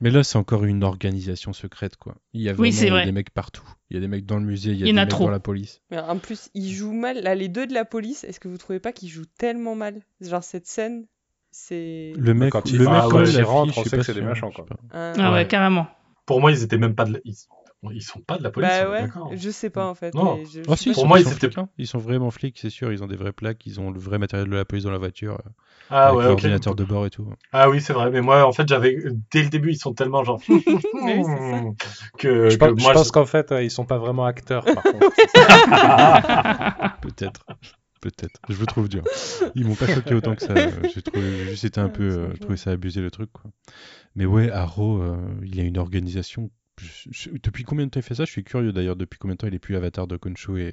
Speaker 2: Mais là, c'est encore une organisation secrète, quoi. Il y a vraiment
Speaker 3: Oui, c'est vrai.
Speaker 2: des mecs partout. Il y a des mecs dans le musée, il y a
Speaker 3: Il y en
Speaker 2: des
Speaker 3: a
Speaker 2: mecs
Speaker 3: trop.
Speaker 2: dans la police.
Speaker 5: Mais en plus, ils jouent mal. Là, les deux de la police, est-ce que vous trouvez pas qu'ils jouent tellement mal? Genre, cette scène, c'est.
Speaker 2: Le mec,
Speaker 4: quand
Speaker 2: le
Speaker 4: ils-
Speaker 2: mec
Speaker 6: ah,
Speaker 2: quand il
Speaker 4: rentre, on sait
Speaker 2: pas
Speaker 4: que c'est des méchants, quoi.
Speaker 5: Ah,
Speaker 3: Ah ouais,
Speaker 6: Ouais.
Speaker 3: carrément.
Speaker 6: Pour moi, ils étaient même pas de la... ils... ils sont pas de la police,
Speaker 5: Bah ouais, je sais pas en fait.
Speaker 6: Non.
Speaker 5: mais je-
Speaker 2: Ah si,
Speaker 5: pas
Speaker 2: sont,
Speaker 6: moi,
Speaker 2: ils
Speaker 6: ils
Speaker 2: sont
Speaker 6: étaient-
Speaker 2: flics, hein. Ils sont vraiment flics, c'est sûr. Ils ont des vraies plaques, ils ont le vrai matériel de la police dans la voiture, euh,
Speaker 6: Ah
Speaker 2: avec
Speaker 6: ouais,
Speaker 2: l'ordinateur de bord et tout.
Speaker 6: Ah oui, c'est vrai. Mais moi, en fait, j'avais dès le début, ils sont tellement genre
Speaker 5: Oui, ça.
Speaker 6: que,
Speaker 4: Je
Speaker 6: que
Speaker 4: pense, je
Speaker 6: moi,
Speaker 4: pense
Speaker 6: je-
Speaker 4: qu'en fait, euh, ils sont pas vraiment acteurs, par contre.
Speaker 2: Peut-être. Peut-être. Je vous trouve dur. Ils m'ont pas choqué autant que ça. euh, J'ai trouvé, j'ai juste été un
Speaker 5: Ouais,
Speaker 2: peu, euh, trouvé ça abusé le truc, quoi. Mais ouais, Arrow, euh, il y a une organisation. Je- depuis combien de temps il fait ça? Je suis curieux d'ailleurs. Depuis combien de temps il est plus avatar de Konshu et,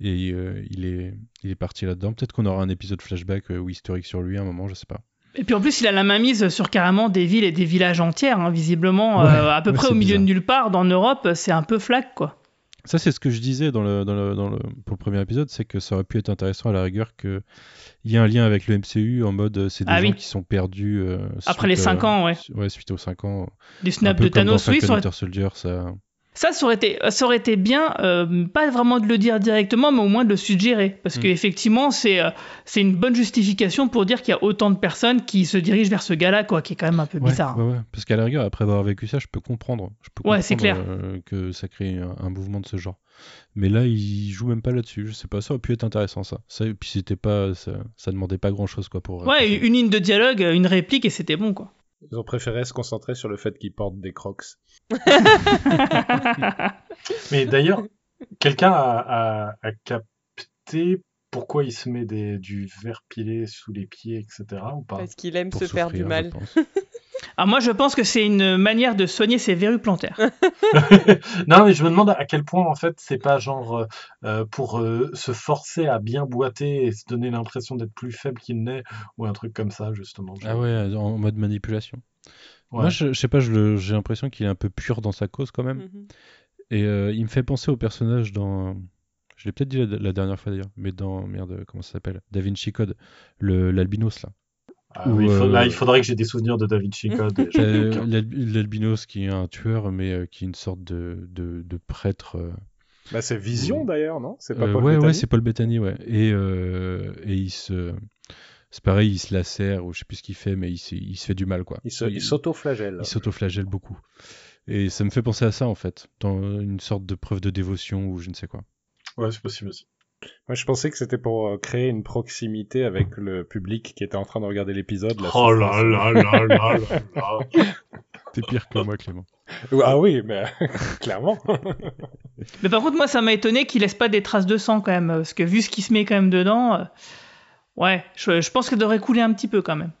Speaker 2: et euh, il est, il est parti là-dedans. Peut-être qu'on aura un épisode flashback euh, ou historique sur lui à un moment, je sais pas.
Speaker 3: Et puis en plus, il a la main mise sur carrément des villes et des villages entières, hein, visiblement,
Speaker 2: Ouais,
Speaker 3: euh, à peu
Speaker 2: ouais,
Speaker 3: près au milieu
Speaker 2: bizarre.
Speaker 3: de nulle part. Dans Europe, c'est un peu flac, quoi.
Speaker 2: Ça, c'est ce que je disais dans le, dans le, dans le, pour le premier épisode, c'est que ça aurait pu être intéressant à la rigueur qu'il y ait un lien avec le MCU en mode euh, c'est des
Speaker 3: Ah
Speaker 2: gens
Speaker 3: oui.
Speaker 2: qui sont perdus. euh,
Speaker 3: Après
Speaker 2: suite,
Speaker 3: les cinq
Speaker 2: euh,
Speaker 3: ans, ouais.
Speaker 2: Ouais, suite aux 5 ans.
Speaker 3: Des snaps de Thanos, oui,
Speaker 2: Winter Soldier, ça.
Speaker 3: Ça, ça aurait été, ça aurait été bien, euh, pas vraiment de le dire directement, mais au moins de le suggérer. Parce
Speaker 2: Mm.
Speaker 3: qu'effectivement, c'est euh, c'est une bonne justification pour dire qu'il y a autant de personnes qui se dirigent vers ce gars-là, quoi, qui est quand même un peu
Speaker 2: Ouais,
Speaker 3: bizarre.
Speaker 2: ouais, ouais. Parce qu'à la rigueur, après avoir vécu ça, je peux comprendre. Je peux
Speaker 3: Ouais, c'est
Speaker 2: comprendre, euh, que ça crée un, un mouvement de ce genre. Mais là, il joue même pas là-dessus. Je sais pas, ça aurait pu être intéressant, ça. ça et puis c'était pas, ça, ça demandait pas grand-chose, quoi, pour.
Speaker 3: Ouais, une ligne de dialogue, une réplique, et c'était bon, quoi.
Speaker 4: Ils ont préféré se concentrer sur le fait qu'ils portent des crocs.
Speaker 6: Mais d'ailleurs, quelqu'un a, a- a capté pourquoi il se met des, du verre pilé sous les pieds, etc. ou pas?
Speaker 5: Parce qu'il aime
Speaker 2: pour
Speaker 5: se faire du mal.
Speaker 3: Alors moi, je pense que c'est une manière de soigner ses verrues plantaires.
Speaker 6: Non, mais je me demande à quel point, en fait, c'est pas genre euh, euh, pour euh, se forcer à bien boiter et se donner l'impression d'être plus faible qu'il n'est, ou un truc comme ça, justement.
Speaker 2: Ah ouais, en mode manipulation. Moi, je, je sais pas, j'ai l'impression qu'il est un peu pur dans sa cause quand même.
Speaker 5: Mhm.
Speaker 2: Et euh, il me fait penser au personnage dans. Je l'ai peut-être dit la, la dernière fois d'ailleurs, mais dans. Merde, comment ça s'appelle? Da Vinci Code, le- l'albinos là.
Speaker 6: Ah il faut- là,
Speaker 2: euh,
Speaker 6: il faudrait que j'ai des souvenirs de Da Vinci Code. ai
Speaker 2: Euh, L'albinos qui est un tueur, mais euh, qui est une sorte de, de, de prêtre. euh,
Speaker 4: Bah, c'est Vision d'ailleurs, non? C'est pas
Speaker 2: Euh,
Speaker 4: Paul
Speaker 2: ouais,
Speaker 4: Bettany?
Speaker 2: ouais, c'est Paul Bettany, ouais. Et, euh, et il se. C'est pareil, il se lacère, ou je sais plus ce qu'il fait, mais il, se- il se fait du mal, quoi.
Speaker 4: Il s'auto-flagelle.
Speaker 2: Il s'autoflagelle beaucoup. Et ça me fait penser à ça, en fait, dans une sorte de preuve de dévotion ou je ne sais quoi.
Speaker 6: Ouais, c'est possible aussi.
Speaker 4: Moi, je pensais que c'était pour euh, créer une proximité avec le public qui était en train de regarder l'épisode.
Speaker 6: Oh là là là là là.
Speaker 2: T'es pire que moi, Clément.
Speaker 4: Ah oui, mais clairement.
Speaker 3: Mais par contre, moi, ça m'a étonné qu'il laisse pas des traces de sang quand même, parce que vu ce qui se met quand même dedans, euh, ouais, je, je pense qu'elle devrait couler un petit peu quand même.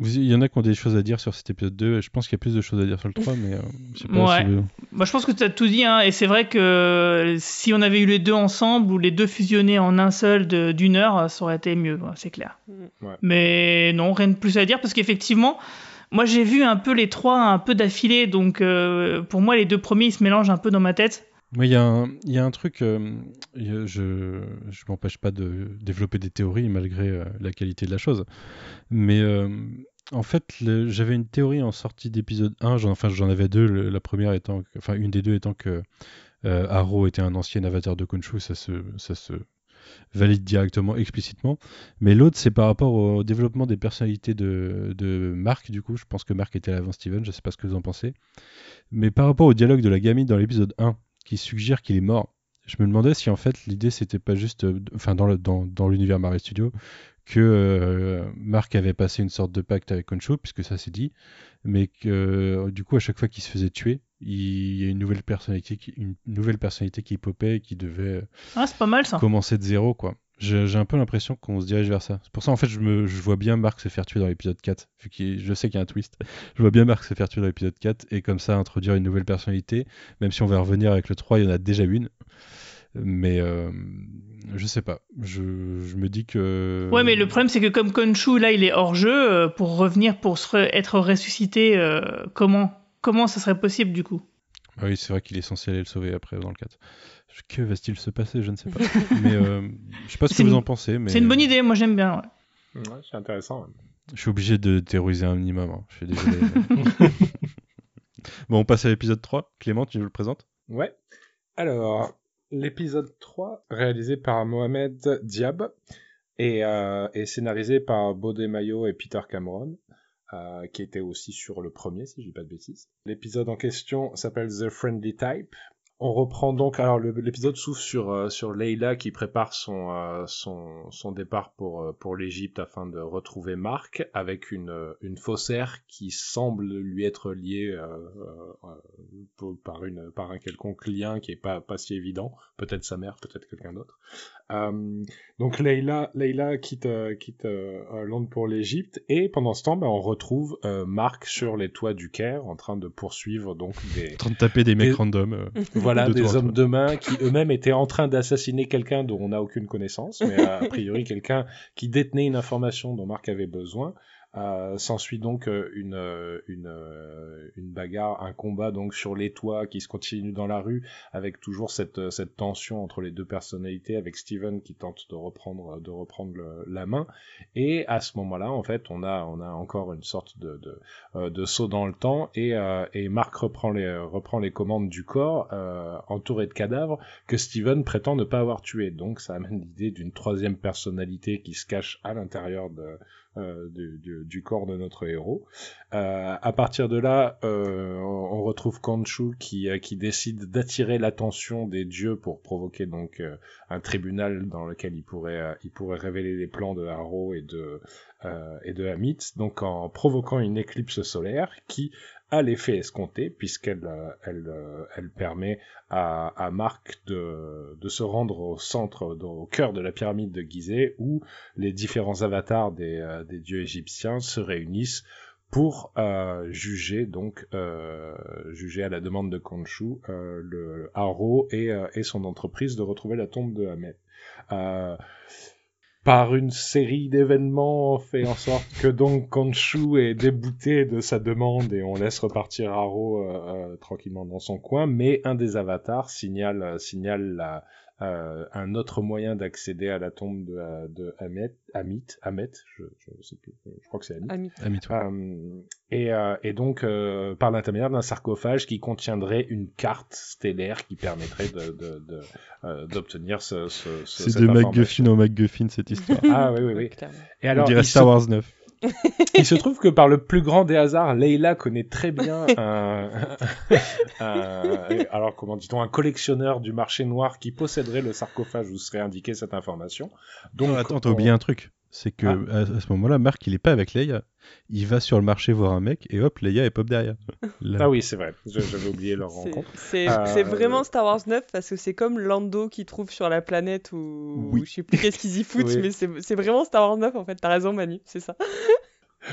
Speaker 2: Vous- Il y en a qui ont des choses à dire sur cet épisode 2, et je pense qu'il y a plus de choses à dire sur le 3, mais euh, je sais pas
Speaker 3: Ouais.
Speaker 2: si vous-
Speaker 3: Moi, je pense que tu as tout dit, hein, et c'est vrai que si on avait eu les deux ensemble ou les deux fusionnés en un seul d'une heure, ça aurait été mieux, ouais, c'est clair.
Speaker 5: Mm.
Speaker 4: Ouais.
Speaker 3: Mais non, rien de plus à dire parce qu'effectivement, moi j'ai vu un peu les trois un peu d'affilée, donc euh, pour moi les deux premiers ils se mélangent un peu dans ma tête.
Speaker 2: Moi, il y, a un- y a un truc, euh, je je m'empêche pas de développer des théories malgré euh, la qualité de la chose. Mais euh, en fait, j'avais une théorie en sortie d'épisode 1, j'en- enfin j'en avais deux, la première étant, enfin une des deux étant que Arrow était un ancien avatar de Khonshu, ça se, ça se valide directement, explicitement. Mais l'autre, c'est par rapport au développement des personnalités de, de Mark, du coup, je pense que Mark était là avant Steven, je sais pas ce que vous en pensez. Mais par rapport au dialogue de la gamine dans l'épisode 1, qui suggère qu'il est mort. Je me demandais si en fait l'idée c'était pas juste, euh, enfin dans le- dans, dans l'univers Marvel Studio, que euh, Mark avait passé une sorte de pacte avec Khonshu, puisque ça c'est dit, mais que euh, du coup à chaque fois qu'il se faisait tuer, il y a une nouvelle personnalité, qui, une nouvelle personnalité qui popait et qui devait
Speaker 3: Ah, c'est pas mal ça.
Speaker 2: commencer de zéro quoi. J'ai un peu l'impression qu'on se dirige vers ça. C'est pour ça en fait je, me, je vois bien Mark se faire tuer dans l'épisode 4, vu que je sais qu'il y a un twist. Je vois bien Mark se faire tuer dans l'épisode 4 et comme ça introduire une nouvelle personnalité, même si on va revenir avec le 3, il y en a déjà une. Mais euh, je sais pas. Je, je me dis que.
Speaker 3: Ouais, mais le problème c'est que comme Khonshu là il est hors jeu, euh, pour revenir, pour se re- être ressuscité, euh, comment comment ça serait possible du coup?
Speaker 2: Ah oui, c'est vrai qu'il est censé aller le sauver après dans le 4. Que va-t-il se passer? Je ne sais pas. mais euh, je sais pas ce que vous en pensez. mais
Speaker 3: C'est une bonne idée, moi j'aime bien. ouais.
Speaker 4: Ouais, c'est intéressant. ouais.
Speaker 2: Je suis obligé de théoriser un minimum. hein. Je suis désolé. bon, on passe à l'épisode 3. Clément, tu nous le présentes?
Speaker 4: Ouais. Alors, l'épisode 3, réalisé par Mohamed Diab et, euh, et scénarisé par Bodé Mayo et Peter Cameron, euh, qui était aussi sur le premier, si je dis pas de bêtises. L'épisode en question s'appelle The Friendly Type. On reprend donc, alors l'épisode s'ouvre sur, euh, sur Leila qui prépare son, euh, son, son départ pour, euh, pour l'Égypte afin de retrouver Marc avec une, une faussaire qui semble lui être liée par, une, par un quelconque lien qui est pas, pas si évident, peut-être sa mère, peut-être quelqu'un d'autre. Euh, donc Leila, Leila quitte, euh, quitte euh, Londres pour l'Égypte et pendant ce temps, ben, on retrouve euh, Marc sur les toits du Caire en train de poursuivre donc des,
Speaker 2: En train de taper des mecs random. euh.
Speaker 4: voilà,
Speaker 2: de
Speaker 4: des hommes de main qui eux-mêmes étaient en train d'assassiner quelqu'un dont on n'a aucune connaissance, mais a priori quelqu'un qui détenait une information dont Marc avait besoin. Euh, S'ensuit donc euh, une, euh, une, bagarre, un combat donc sur les toits qui se continue dans la rue, avec toujours cette, cette tension entre les deux personnalités, avec Steven qui tente de reprendre, de reprendre la main. Et à ce moment-là, en fait, on a, on a encore une sorte de, de, de saut dans le temps et, euh, et Marc reprend les, reprend les commandes du corps euh, entouré de cadavres que Steven prétend ne pas avoir tué. Donc ça amène l'idée d'une troisième personnalité qui se cache à l'intérieur de, du, du- corps de notre héros. Euh, à partir de là, euh, on retrouve Khonshu qui, euh, qui décide d'attirer l'attention des dieux pour provoquer donc euh, un tribunal dans lequel il pourrait, euh, il pourrait révéler les plans de Harrow et de, euh, et de Hamit, donc en provoquant une éclipse solaire qui a l'effet escompté puisqu'elle euh, elle, euh, elle permet à, à Marc de, de se rendre au centre, au cœur de la pyramide de Gizeh où les différents avatars des, euh, des dieux égyptiens se réunissent pour euh, juger donc euh, juger à la demande de Khonshu euh, le Harrow et, et son entreprise de retrouver la tombe de Hamet. Par une série d'événements, fait en sorte que donc Khonshu est débouté de sa demande et on laisse repartir Haro euh, euh, tranquillement dans son coin, mais un des avatars signale, euh, signale la, euh, un autre moyen d'accéder à la tombe de, euh, de Hamet, Amit, Hamet, je, je sais plus, je crois que c'est Amit.
Speaker 5: Ami.
Speaker 2: Ami, toi.
Speaker 4: Euh, et, euh, et donc, euh, par l'intermédiaire d'un sarcophage qui contiendrait une carte stellaire qui permettrait de, de, de, euh, d'obtenir ce, ce, ce-
Speaker 2: C'est de. MacGuffin en MacGuffin cette histoire.
Speaker 4: Ah oui, oui, oui. Et
Speaker 2: On
Speaker 4: alors,
Speaker 2: dirait
Speaker 4: il
Speaker 2: Star
Speaker 4: se,
Speaker 2: Wars 9.
Speaker 4: il se trouve que par le plus grand des hasards, Leila connaît très bien un, un- alors comment dit-on, un collectionneur du marché noir qui posséderait le sarcophage où serait indiquée cette information. Donc,
Speaker 2: Non, attends, t'as
Speaker 4: on-
Speaker 2: oublié un truc. C'est que
Speaker 4: Ah.
Speaker 2: à, à ce moment-là, Marc, il est pas avec Leia. Il va sur le marché voir un mec et hop, Leia est pop derrière. Là.
Speaker 4: Ah oui, c'est vrai. Je- J'avais oublié leur rencontre.
Speaker 5: C'est
Speaker 4: Euh,
Speaker 5: c'est vraiment Star Wars 9 parce que c'est comme Lando qui trouve sur la planète ou
Speaker 2: Oui.
Speaker 5: je sais plus qu'est-ce qu'ils y foutent,
Speaker 4: Oui.
Speaker 5: mais c'est c'est vraiment Star Wars 9 en fait. T'as raison, Manu, c'est ça.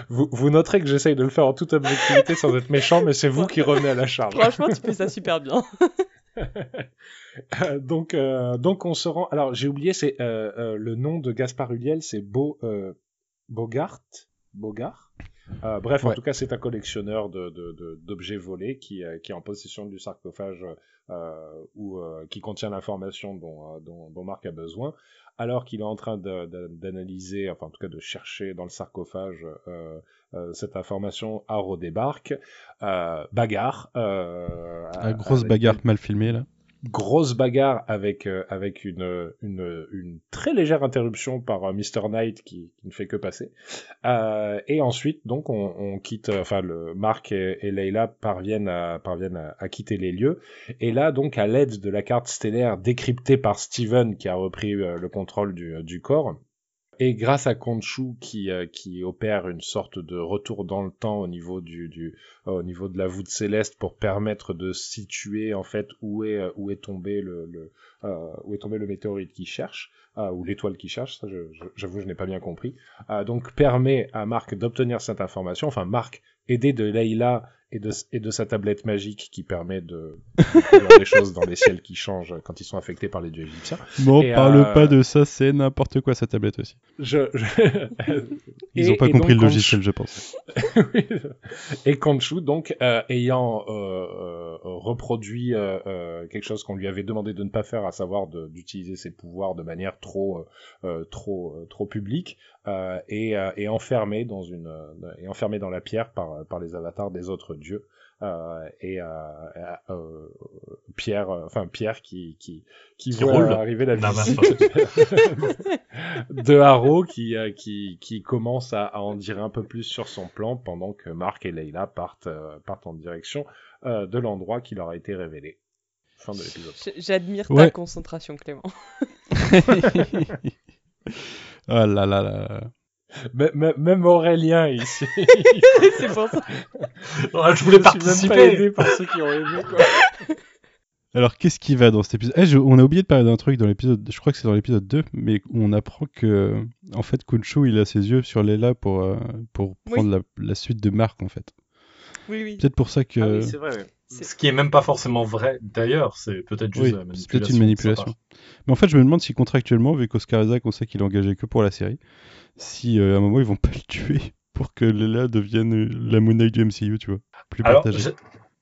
Speaker 4: Vous, vous noterez que j'essaye de le faire en toute objectivité sans être méchant, mais c'est vous qui revenez à la charge.
Speaker 5: Franchement, tu fais ça super bien.
Speaker 4: Donc, euh, donc on se rend. Alors j'ai oublié, c'est euh, euh, le nom de Gaspard Ulliel, c'est Beau Bogart. Bogart. Euh, bref, en tout cas, c'est un collectionneur de- de- de- d'objets volés qui, euh, qui est en possession du sarcophage euh, ou qui contient l'information dont, dont, dont Marc a besoin, alors qu'il est en train d'analyser, enfin en tout cas de chercher dans le sarcophage cette information. Haro débarque, bagarre.
Speaker 2: La grosse bagarre mal filmée là.
Speaker 4: Grosse bagarre avec euh, avec une, une une très légère interruption par euh, Mr Knight qui, qui ne fait que passer. Euh, et ensuite donc on, on quitte euh, enfin le Mark et, et Leila parviennent à parviennent à, à quitter les lieux. Et là donc à l'aide de la carte stellaire décryptée par Steven qui a repris euh, le contrôle du, du corps et grâce à Khonshu qui, euh, qui opère une sorte de retour dans le temps au niveau du, du euh, au niveau de la voûte céleste pour permettre de situer en fait où est euh, où est tombé le, le euh, où est tombé le météorite qui cherche euh, ou l'étoile qui cherche ça je- je- j'avoue je, n'ai pas bien compris. Donc permet à Marc d'obtenir cette information enfin Marc aidé de Leila et de, et de sa tablette magique qui permet de de voir des choses dans les ciels qui changent quand ils sont affectés par les dieux égyptiens
Speaker 2: Bon,
Speaker 4: Et,
Speaker 2: parle
Speaker 4: euh,
Speaker 2: pas de ça, c'est n'importe quoi sa tablette aussi.
Speaker 4: je, je-
Speaker 2: Ils
Speaker 4: Et-
Speaker 2: ont pas compris
Speaker 4: donc,
Speaker 2: le logiciel, je pense.
Speaker 4: Oui. et Khonshu, donc, euh, ayant euh, euh, reproduit quelque chose qu'on lui avait demandé de ne pas faire, à savoir d'utiliser ses pouvoirs de manière trop, trop, trop publique, euh, et, euh, et enfermé dans une, euh, et enfermé dans la pierre par, par les avatars des autres dieux. Euh, et euh, euh, euh, Pierre, euh, enfin Pierre qui qui qui,
Speaker 6: Qui
Speaker 4: voit
Speaker 6: roule.
Speaker 4: arriver la visite
Speaker 6: bah,
Speaker 4: de Haro qui, euh, qui, qui commence à, à en dire un peu plus sur son plan pendant que Marc et Leila partent, euh, partent en direction euh, de l'endroit qui leur a été révélé. Fin de l'épisode.
Speaker 5: J'admire ta
Speaker 2: Ouais.
Speaker 5: concentration, Clément.
Speaker 2: Ah là là là.
Speaker 4: M- Même Aurélien ici.
Speaker 5: c'est pour ça.
Speaker 6: Ouais, je voulais
Speaker 4: Je suis même pas
Speaker 6: participer.
Speaker 4: aidé par ceux qui ont aimé. Quoi.
Speaker 2: Alors, qu'est-ce qui va dans cet épisode? Eh, je- On a oublié de parler d'un truc dans l'épisode, je crois que c'est dans l'épisode 2, mais où on apprend que, en fait, Kunshu, il a ses yeux sur Leila pour, euh, pour
Speaker 5: Oui.
Speaker 2: prendre la, la suite de Marc, en fait.
Speaker 5: Oui, oui.
Speaker 2: Peut-être pour ça que...
Speaker 4: Ah oui, c'est vrai. ouais.
Speaker 5: C'est-
Speaker 6: Ce qui est même pas forcément vrai. D'ailleurs, c'est peut-être juste
Speaker 2: Oui,
Speaker 6: la
Speaker 2: c'est peut-être une
Speaker 6: manipulation.
Speaker 2: manipulation. Mais en fait, je me demande si contractuellement, vu qu'Oscar Isaac, on sait qu'il est engagé que pour la série, si euh, à un moment ils vont pas le tuer pour que Leila devienne euh, la Moon Knight du MCU, tu vois, plus
Speaker 6: Alors,
Speaker 2: partagée.
Speaker 6: je-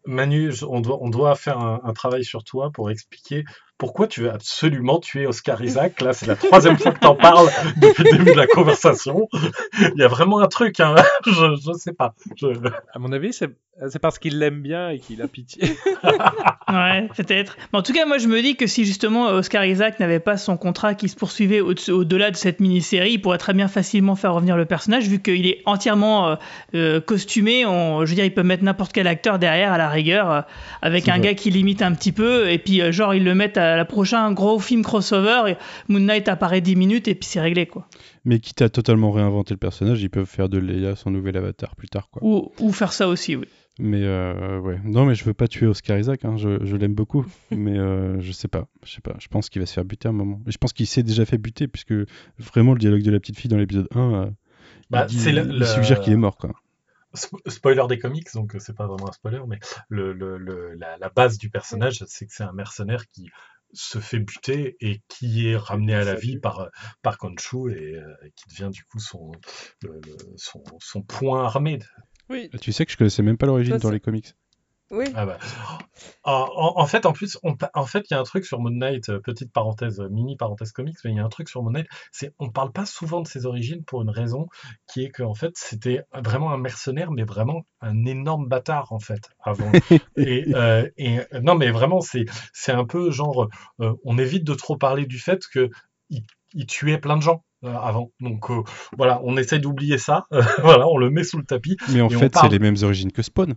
Speaker 6: Manu, on doit, on doit faire un, un travail sur toi pour expliquer pourquoi tu veux absolument tuer Oscar Isaac? Là, c'est la troisième fois que t'en parles depuis le début de la conversation. Il y a vraiment un truc, hein. je, je sais pas. Je-
Speaker 4: À mon avis, c'est parce qu'il l'aime bien et qu'il a pitié.
Speaker 3: Ouais, peut-être. Mais en tout cas, moi, je me dis que si justement Oscar Isaac n'avait pas son contrat qui se poursuivait au- au-delà de cette mini-série, il pourrait très bien facilement faire revenir le personnage, vu qu'il est entièrement euh, euh, costumé. On, je veux dire, il peut mettre n'importe quel acteur derrière, à la rigueur, euh, avec un
Speaker 2: vrai.
Speaker 3: gars qui limite un petit peu, et puis genre, ils le mettent à la prochain gros film crossover, Moon Knight apparaît 10 minutes, et puis c'est réglé, quoi.
Speaker 2: Mais quitte à totalement réinventer le personnage, ils peuvent faire de Leia son nouvel avatar plus tard, quoi.
Speaker 3: Ou, ou faire ça aussi, oui.
Speaker 2: Mais euh, ouais, non, mais je veux pas tuer Oscar Isaac, hein, je, je l'aime beaucoup, mais euh, je sais pas, je sais pas, je pense qu'il va se faire buter à un moment. Et je pense qu'il s'est déjà fait buter, puisque vraiment le dialogue de la petite fille dans l'épisode 1, euh,
Speaker 6: Bah,
Speaker 2: il, dit-
Speaker 6: c'est le-
Speaker 2: il
Speaker 6: le-
Speaker 2: suggère qu'il est mort, quoi.
Speaker 6: Spo- spoiler des comics, donc euh, c'est pas vraiment un spoiler, mais le, le- le- la, la base du personnage, c'est que c'est un mercenaire qui se fait buter et qui est ramené à la vie par, par et euh, qui devient du coup son, le- le- son, son point armé.
Speaker 5: Oui,
Speaker 2: Tu sais que je connaissais même pas l'origine dans les comics.
Speaker 5: Oui.
Speaker 6: Ah bah. En, en- fait, en plus, on en fait, il y a un truc sur Moon Knight, euh, petite parenthèse, euh, mini parenthèse comics, mais il y a un truc sur Moon Knight, c'est on parle pas souvent de ses origines pour une raison qui est qu'en fait, c'était vraiment un mercenaire, mais vraiment un énorme bâtard en fait avant. et, euh, et non, mais vraiment, c'est c'est un peu genre, euh, on évite de trop parler du fait que il, il tuait plein de gens. avant, donc euh, voilà, on essaie d'oublier ça, voilà, on le met sous le tapis.
Speaker 2: Mais en fait, c'est les mêmes origines que Spawn.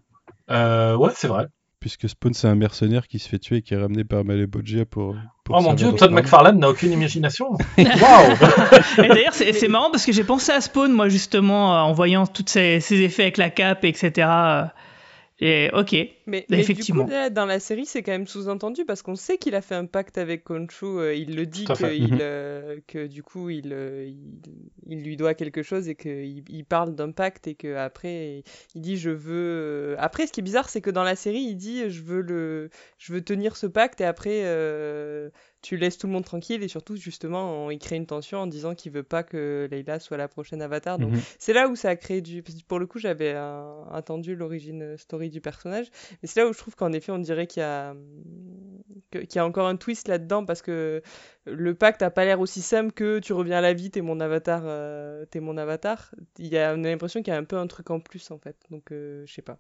Speaker 6: Euh, ouais, c'est vrai.
Speaker 2: Puisque Spawn, c'est un mercenaire qui se fait tuer et qui est ramené par Malebolgia pour. pour
Speaker 6: Oh mon dieu, Todd McFarlane n'a aucune imagination. Waouh
Speaker 3: Et d'ailleurs, c'est c'est marrant parce que j'ai pensé à Spawn, moi, justement, euh, en voyant tous ces, ces effets avec la cape, etc. Et ok.
Speaker 5: Mais,
Speaker 3: Bah,
Speaker 5: mais
Speaker 3: effectivement.
Speaker 5: du coup, là, dans la série, c'est quand même sous-entendu parce qu'on sait qu'il a fait un pacte avec Khonshu. euh, il le dit que, il,
Speaker 2: Mhm.
Speaker 5: euh, que du coup, il, euh, il, il lui doit quelque chose et qu'il il parle d'un pacte et que après il dit je veux. Après, ce qui est bizarre, c'est que dans la série, il dit je veux le, je veux tenir ce pacte et après euh, tu laisses tout le monde tranquille et surtout justement, on- il crée une tension en disant qu'il veut pas que Leila soit la prochaine avatar. Donc
Speaker 2: Mhm.
Speaker 5: c'est là où ça a créé du. Pour le coup, j'avais euh, attendu l'origine story du personnage. Et c'est là où je trouve qu'en effet, on dirait qu'il y a, que- qu'il y a encore un twist là-dedans parce que le pacte a pas l'air aussi simple que tu reviens à la vie, t'es mon avatar, euh, t'es mon avatar. Il y a, on a l'impression qu'il y a un peu un truc en plus en fait. Donc, euh, je sais pas.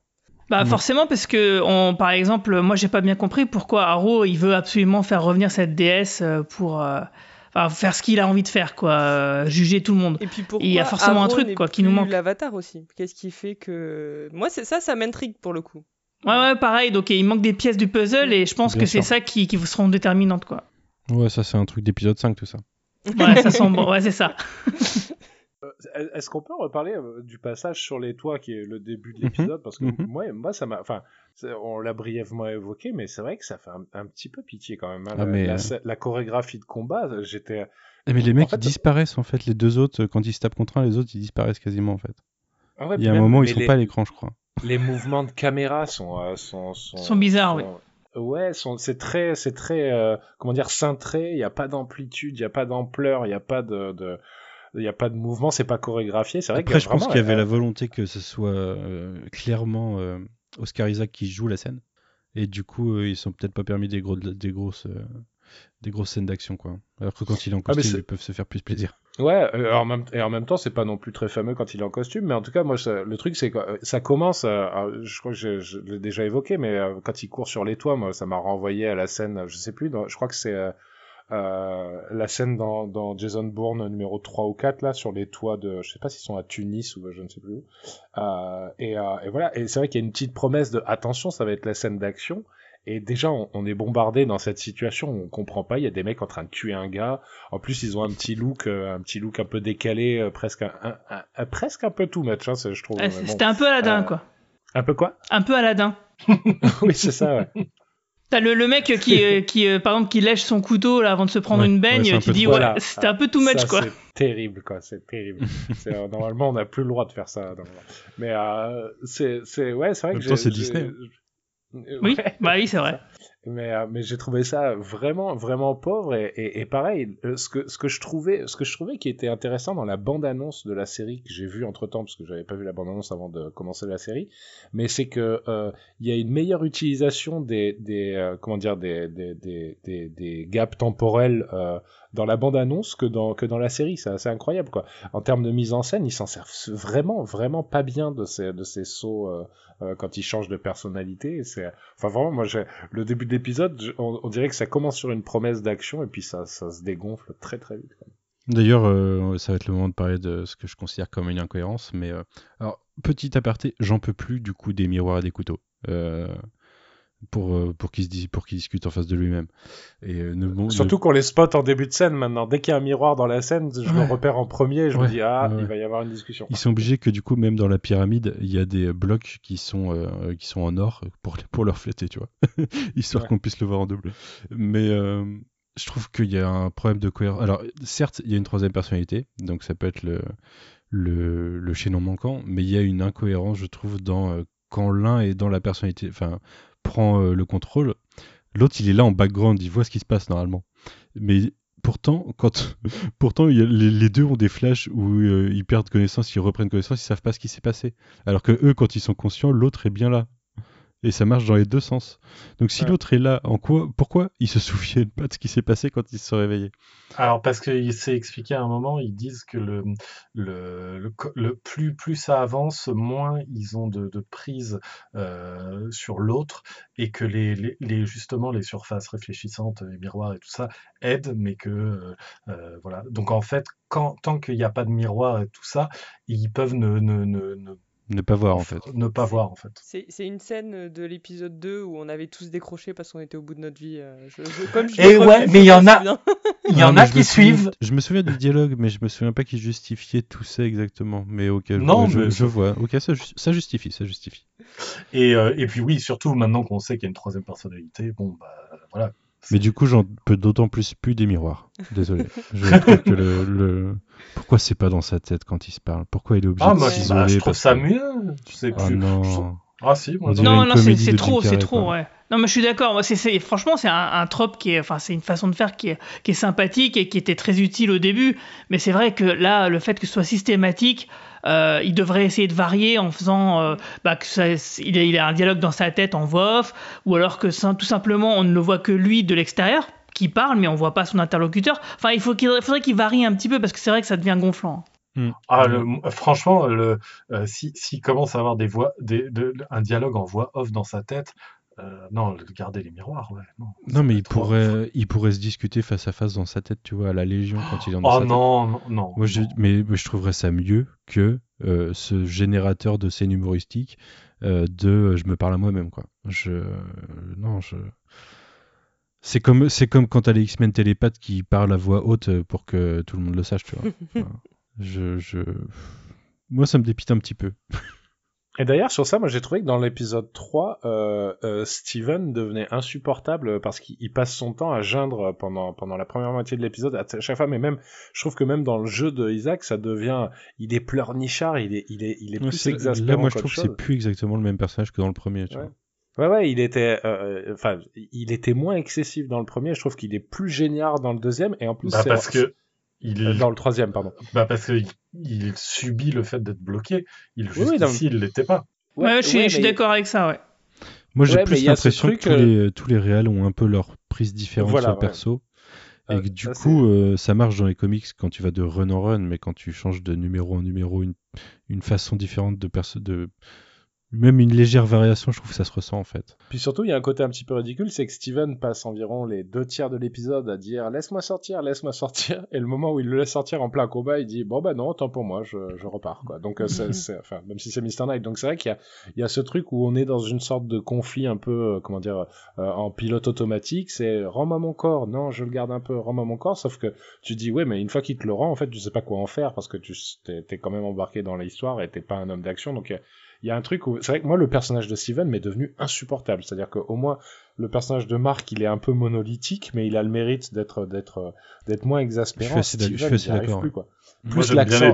Speaker 3: Bah
Speaker 2: Ouais.
Speaker 3: forcément parce que on, par exemple, moi j'ai pas bien compris pourquoi Arrow il veut absolument faire revenir cette déesse euh, pour euh, enfin, faire ce qu'il a envie de faire quoi, euh, juger tout le monde.
Speaker 5: Et puis pourquoi
Speaker 3: Il y a forcément un truc, quoi, qui nous manque.
Speaker 5: L'avatar aussi? Qu'est-ce qui fait que moi c'est ça, ça m'intrigue pour le coup.
Speaker 3: Ouais ouais pareil donc il manque des pièces du puzzle et je pense
Speaker 2: Bien
Speaker 3: que c'est ça qui, qui seront déterminantes quoi.
Speaker 2: Ouais, ça, c'est un truc d'épisode 5, tout ça.
Speaker 3: Ouais ça sent bon ouais c'est ça.
Speaker 4: Euh, Est-ce qu'on peut reparler euh, du passage sur les toits qui est le début de
Speaker 2: Mhm,
Speaker 4: l'épisode? Parce que
Speaker 2: mhm.
Speaker 4: moi, moi, ça m'a. Enfin, on l'a brièvement évoqué, mais c'est vrai que ça fait un, un petit peu pitié quand même. hein,
Speaker 2: Ah,
Speaker 4: la,
Speaker 2: mais,
Speaker 4: la-
Speaker 2: euh,
Speaker 4: la chorégraphie de combat, j'étais.
Speaker 2: Eh, mais les
Speaker 4: En
Speaker 2: mecs,
Speaker 4: fait,
Speaker 2: ils disparaissent en fait. Les deux autres, quand ils se tapent contre un, les autres, ils disparaissent quasiment en fait.
Speaker 4: Ah ouais,
Speaker 2: Il y a un
Speaker 4: même-
Speaker 2: moment où ils sont
Speaker 4: les-
Speaker 2: pas à l'écran, je crois.
Speaker 4: Les mouvements de caméra sont euh, sont, sont,
Speaker 3: Sont bizarres, oui.
Speaker 4: Ouais, c'est très c'est très euh, comment dire cintré. Il n'y a pas d'amplitude, il n'y a pas d'ampleur, il n'y a pas de, de il y a pas de mouvement, c'est pas chorégraphié. C'est vrai
Speaker 2: Après,
Speaker 4: que
Speaker 2: je pense qu'il y avait
Speaker 4: euh,
Speaker 2: la volonté que ce soit euh, clairement euh, Oscar Isaac qui joue la scène. Et du coup, euh, ils sont peut-être pas permis des, gros, des, grosses, des grosses scènes d'action, quoi. Alors que quand il est en
Speaker 4: Ah,
Speaker 2: costume, ils peuvent se faire plus plaisir.
Speaker 4: Ouais, euh, en même, et en même temps, c'est pas non plus très fameux quand il est en costume, mais en tout cas, moi, ça- le truc, c'est que ça commence, je crois que je, je l'ai déjà évoqué, mais quand il court sur les toits, moi, ça m'a renvoyé à la scène, je sais plus, dans- je crois que c'est euh, la scène dans, dans Jason Bourne numéro 3 ou 4, là, sur les toits de, je sais pas s'ils sont à Tunis ou je ne sais plus où. Euh, et, euh, et voilà, et c'est vrai qu'il y a une petite promesse de, attention, ça va être la scène d'action. Et déjà, on, on est bombardé dans cette situation où on comprend pas. Il y a des mecs en train de tuer un gars. En plus, ils ont un petit look, euh, un petit look un peu décalé, euh, presque un, un- un- un- presque un peu too much, hein, c'est- je trouve. Bon.
Speaker 3: C'était un peu Aladdin quoi.
Speaker 4: Un peu quoi?
Speaker 3: Un peu Aladdin.
Speaker 4: Oui, c'est ça. Ouais.
Speaker 3: T'as le, le mec qui, euh, qui euh, par exemple, qui lèche son couteau là avant de se prendre
Speaker 2: Ouais,
Speaker 3: une baigne, tu dis
Speaker 4: trop.
Speaker 3: ouais,
Speaker 4: Voilà.
Speaker 3: c'était un peu too much
Speaker 4: Ça,
Speaker 3: quoi.
Speaker 4: C'est terrible, quoi. C'est terrible. C'est, euh, normalement, on n'a plus le droit de faire ça. normalement. Mais euh, c'est, c'est, ouais, c'est vrai
Speaker 2: En
Speaker 4: que
Speaker 2: même temps,
Speaker 4: j'ai-
Speaker 2: c'est
Speaker 4: j'ai-
Speaker 2: Disney.
Speaker 3: Oui, bah oui, c'est vrai.
Speaker 4: Mais, euh, mais j'ai trouvé ça vraiment, vraiment pauvre et, pareil, euh, ce que, ce que je trouvais, ce que je trouvais qui était intéressant dans la bande-annonce de la série que j'ai vue entre temps, parce que j'avais pas vu la bande-annonce avant de commencer la série, mais c'est que euh, il y a une meilleure utilisation des, comment dire, des, des, des, gaps temporels dans la bande-annonce que dans, que dans la série. C'est incroyable, quoi. En termes de mise en scène, ils s'en servent vraiment, vraiment pas bien de ces, de ces sauts euh, quand ils changent de personnalité. C'est, enfin, vraiment, moi, le début de l'épisode, on, dirait que ça commence sur une promesse d'action et puis ça, se dégonfle très très vite.
Speaker 2: D'ailleurs, euh, ça va être le moment de parler de ce que je considère comme une incohérence. Mais euh, alors, petit aparté, j'en peux plus du coup des miroirs et des couteaux. Pour, euh, pour qu'il discute en face de lui-même. Et euh, ne,
Speaker 4: Surtout qu'on les spot en début de scène maintenant. Dès qu'il y a un miroir dans la scène, je le
Speaker 2: Ouais.
Speaker 4: repère en premier et je
Speaker 2: Ouais,
Speaker 4: me dis ah,
Speaker 2: ouais,
Speaker 4: il va y avoir une discussion.
Speaker 2: Ils sont obligés que du coup même dans la pyramide il y a des blocs qui sont euh, qui sont en or pour pour leur flatter tu vois histoire qu'on puisse le voir en double mais euh, je trouve qu'il y a un problème de cohérence alors certes il y a une troisième personnalité donc ça peut être le le, le chaînon manquant mais il y a une incohérence je trouve dans euh, quand l'un est dans la personnalité enfin prend euh, le contrôle L'autre, il est là en background, il voit ce qui se passe normalement. Mais pourtant, quand, pourtant les deux ont des flashs où euh, ils perdent connaissance, ils reprennent connaissance, ils savent pas ce qui s'est passé. Alors que eux, quand ils sont conscients, l'autre est bien là. Et ça marche dans les deux sens. Donc si
Speaker 4: Ouais.
Speaker 2: l'autre est là, en quoi, pourquoi ils se souviennent pas de ce qui s'est passé quand ils se réveillés
Speaker 6: Alors parce qu'il s'est expliqué à un moment, ils disent que le, le, le plus, plus ça avance, moins ils ont de, de prise euh, sur l'autre et que les, les, les- justement les surfaces réfléchissantes, les miroirs et tout ça aident, mais que euh, euh, voilà. Donc en fait, quand, tant qu'il n'y a pas de miroir et tout ça, ils peuvent ne, ne, ne, ne,
Speaker 2: Ne pas voir en fait.
Speaker 6: ne pas voir en fait.
Speaker 5: C'est c'est une scène de l'épisode 2 où on avait tous décroché parce qu'on était au bout de notre vie. euh, je- je- comme je
Speaker 6: Et
Speaker 5: revu,
Speaker 6: ouais, mais il y en a-
Speaker 5: souviens.
Speaker 6: Il y en a qui suivent.
Speaker 2: Je me souviens du dialogue, mais je me souviens pas qu'il justifiait tout ça exactement. Mais ok,
Speaker 6: Non,
Speaker 2: je,
Speaker 6: mais-
Speaker 2: je vois. Ok, ça, ça justifie, ça justifie.
Speaker 6: Et, euh, et puis oui, surtout maintenant qu'on sait qu'il y a une troisième personnalité, bon bah voilà.
Speaker 2: Mais du coup, j'en peux d'autant plus plus des miroirs. Désolé. je trouve que le, le- Pourquoi c'est pas dans sa tête quand il se parle? Pourquoi il est obligé
Speaker 6: Ah
Speaker 2: de
Speaker 6: moi
Speaker 2: s'isoler
Speaker 6: bah, je trouve ça
Speaker 2: que-
Speaker 6: mieux. Je sais
Speaker 2: Ah
Speaker 6: plus.
Speaker 2: non.
Speaker 6: Je trouve- Ah si, moi
Speaker 2: On
Speaker 6: non.
Speaker 3: Non, non, c'est trop, c'est trop,
Speaker 2: quoi.
Speaker 3: ouais. Non, mais je suis d'accord. Moi, c'est- c'est- franchement, c'est un, un trope qui est, enfin, c'est une façon de faire qui est, qui est sympathique et qui était très utile au début. Mais c'est vrai que là, le fait que ce soit systématique, euh, il devrait essayer de varier en faisant, euh, bah, que ça, il, a, il a un dialogue dans sa tête en voix off, ou alors que tout simplement, on ne le voit que lui de l'extérieur qui parle, mais on voit pas son interlocuteur. Enfin, il faut qu'il faudrait qu'il varie un petit peu parce que c'est vrai que ça devient gonflant.
Speaker 6: Ah, le- franchement, le, euh, si- s'il commence à avoir des voix, des, de- un dialogue en voix off dans sa tête, euh, non, le- garder les miroirs, ouais. Non,
Speaker 2: Non, mais il pourrait, il pourrait se discuter face à face dans sa tête, tu vois, à la Légion quand il est dans
Speaker 6: Oh
Speaker 2: sa tête.
Speaker 6: non, non, non.
Speaker 2: Moi, je, mais, mais je trouverais ça mieux que euh, ce générateur de scènes humoristiques euh, de euh, je me parle à moi-même, quoi. Je, non, je. C'est comme, c'est comme quand t'as les X-Men télépathes qui parlent à voix haute pour que tout le monde le sache, tu vois. Je, je... Moi, ça me dépite un petit peu.
Speaker 4: Et d'ailleurs, sur ça, moi j'ai trouvé que dans l'épisode 3, euh, euh, Steven devenait insupportable parce qu'il il passe son temps à geindre pendant, pendant la première moitié de l'épisode à chaque fois. Mais même, je trouve que même dans le jeu de Isaac, ça devient. Il est pleurnichard, il est, il est, il est
Speaker 2: Ouais,
Speaker 4: plus
Speaker 2: c'est-
Speaker 4: exaspérant.
Speaker 2: Là, moi, je trouve que c'est plus exactement le même personnage que dans le premier, tu
Speaker 4: Ouais.
Speaker 2: vois.
Speaker 4: Ouais, ouais, il était, euh, enfin, il était moins excessif dans le premier. Je trouve qu'il est plus géniard dans le deuxième, et en plus,
Speaker 6: Bah,
Speaker 4: c'est-
Speaker 6: parce que il,
Speaker 4: euh, dans le troisième, pardon.
Speaker 6: bah parce que il, il subit le fait d'être bloqué. Il
Speaker 4: Oui, oui,
Speaker 6: justifie, il l'était pas.
Speaker 3: Ouais, je suis,
Speaker 4: ouais,
Speaker 3: je suis
Speaker 4: mais-
Speaker 3: d'accord avec ça, ouais.
Speaker 2: Moi, j'ai
Speaker 4: Ouais,
Speaker 2: plus l'impression que tous,
Speaker 4: euh,
Speaker 2: les, tous les réals ont un peu leur prise différente
Speaker 4: Voilà,
Speaker 2: sur le
Speaker 4: ouais.
Speaker 2: perso. Et
Speaker 4: Euh,
Speaker 2: que du
Speaker 4: ça,
Speaker 2: coup, euh, ça marche dans les comics quand tu vas de run en run, mais quand tu changes de numéro en numéro, une, une façon différente de perso, de même une légère variation, je trouve que ça se ressent en fait.
Speaker 4: Puis surtout, il y a un côté un petit peu ridicule, c'est que Steven passe environ les deux tiers de l'épisode à dire laisse-moi sortir, laisse-moi sortir, et le moment où il le laisse sortir en plein combat, il dit bon bah non, tant pour moi, je, je repars quoi. Donc euh, c'est, c'est- enfin même si c'est Mr Knight, donc c'est vrai qu'il y a, il y a ce truc où on est dans une sorte de conflit un peu euh, comment dire euh, en pilote automatique, c'est rends-moi mon corps, non je le garde un peu, rends-moi mon corps, sauf que tu dis ouais mais une fois qu'il te le rend, en fait tu sais pas quoi en faire parce que tu t'es, t'es quand même embarqué dans l'histoire et t'es pas un homme d'action, donc euh, il y a un truc où c'est vrai que moi le personnage de Steven m'est devenu insupportable. C'est-à-dire qu'au moins le personnage de Mark il est un peu monolithique mais il a le mérite d'être d'être d'être moins exaspérant.
Speaker 2: Je suis assez d'accord,
Speaker 4: plus, quoi.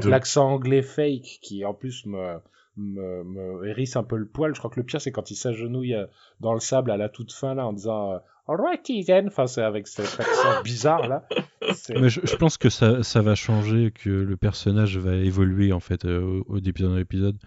Speaker 4: L'accent anglais fake qui en plus me me, me hérisse un peu le poil. Je crois que le pire c'est quand il s'agenouille euh, dans le sable à la toute fin là en disant euh, alrighty then enfin c'est avec cet accent bizarre là.
Speaker 2: Mais je, je pense que ça, ça va changer, que le personnage va évoluer en fait euh, au, au d'épisode en épisode.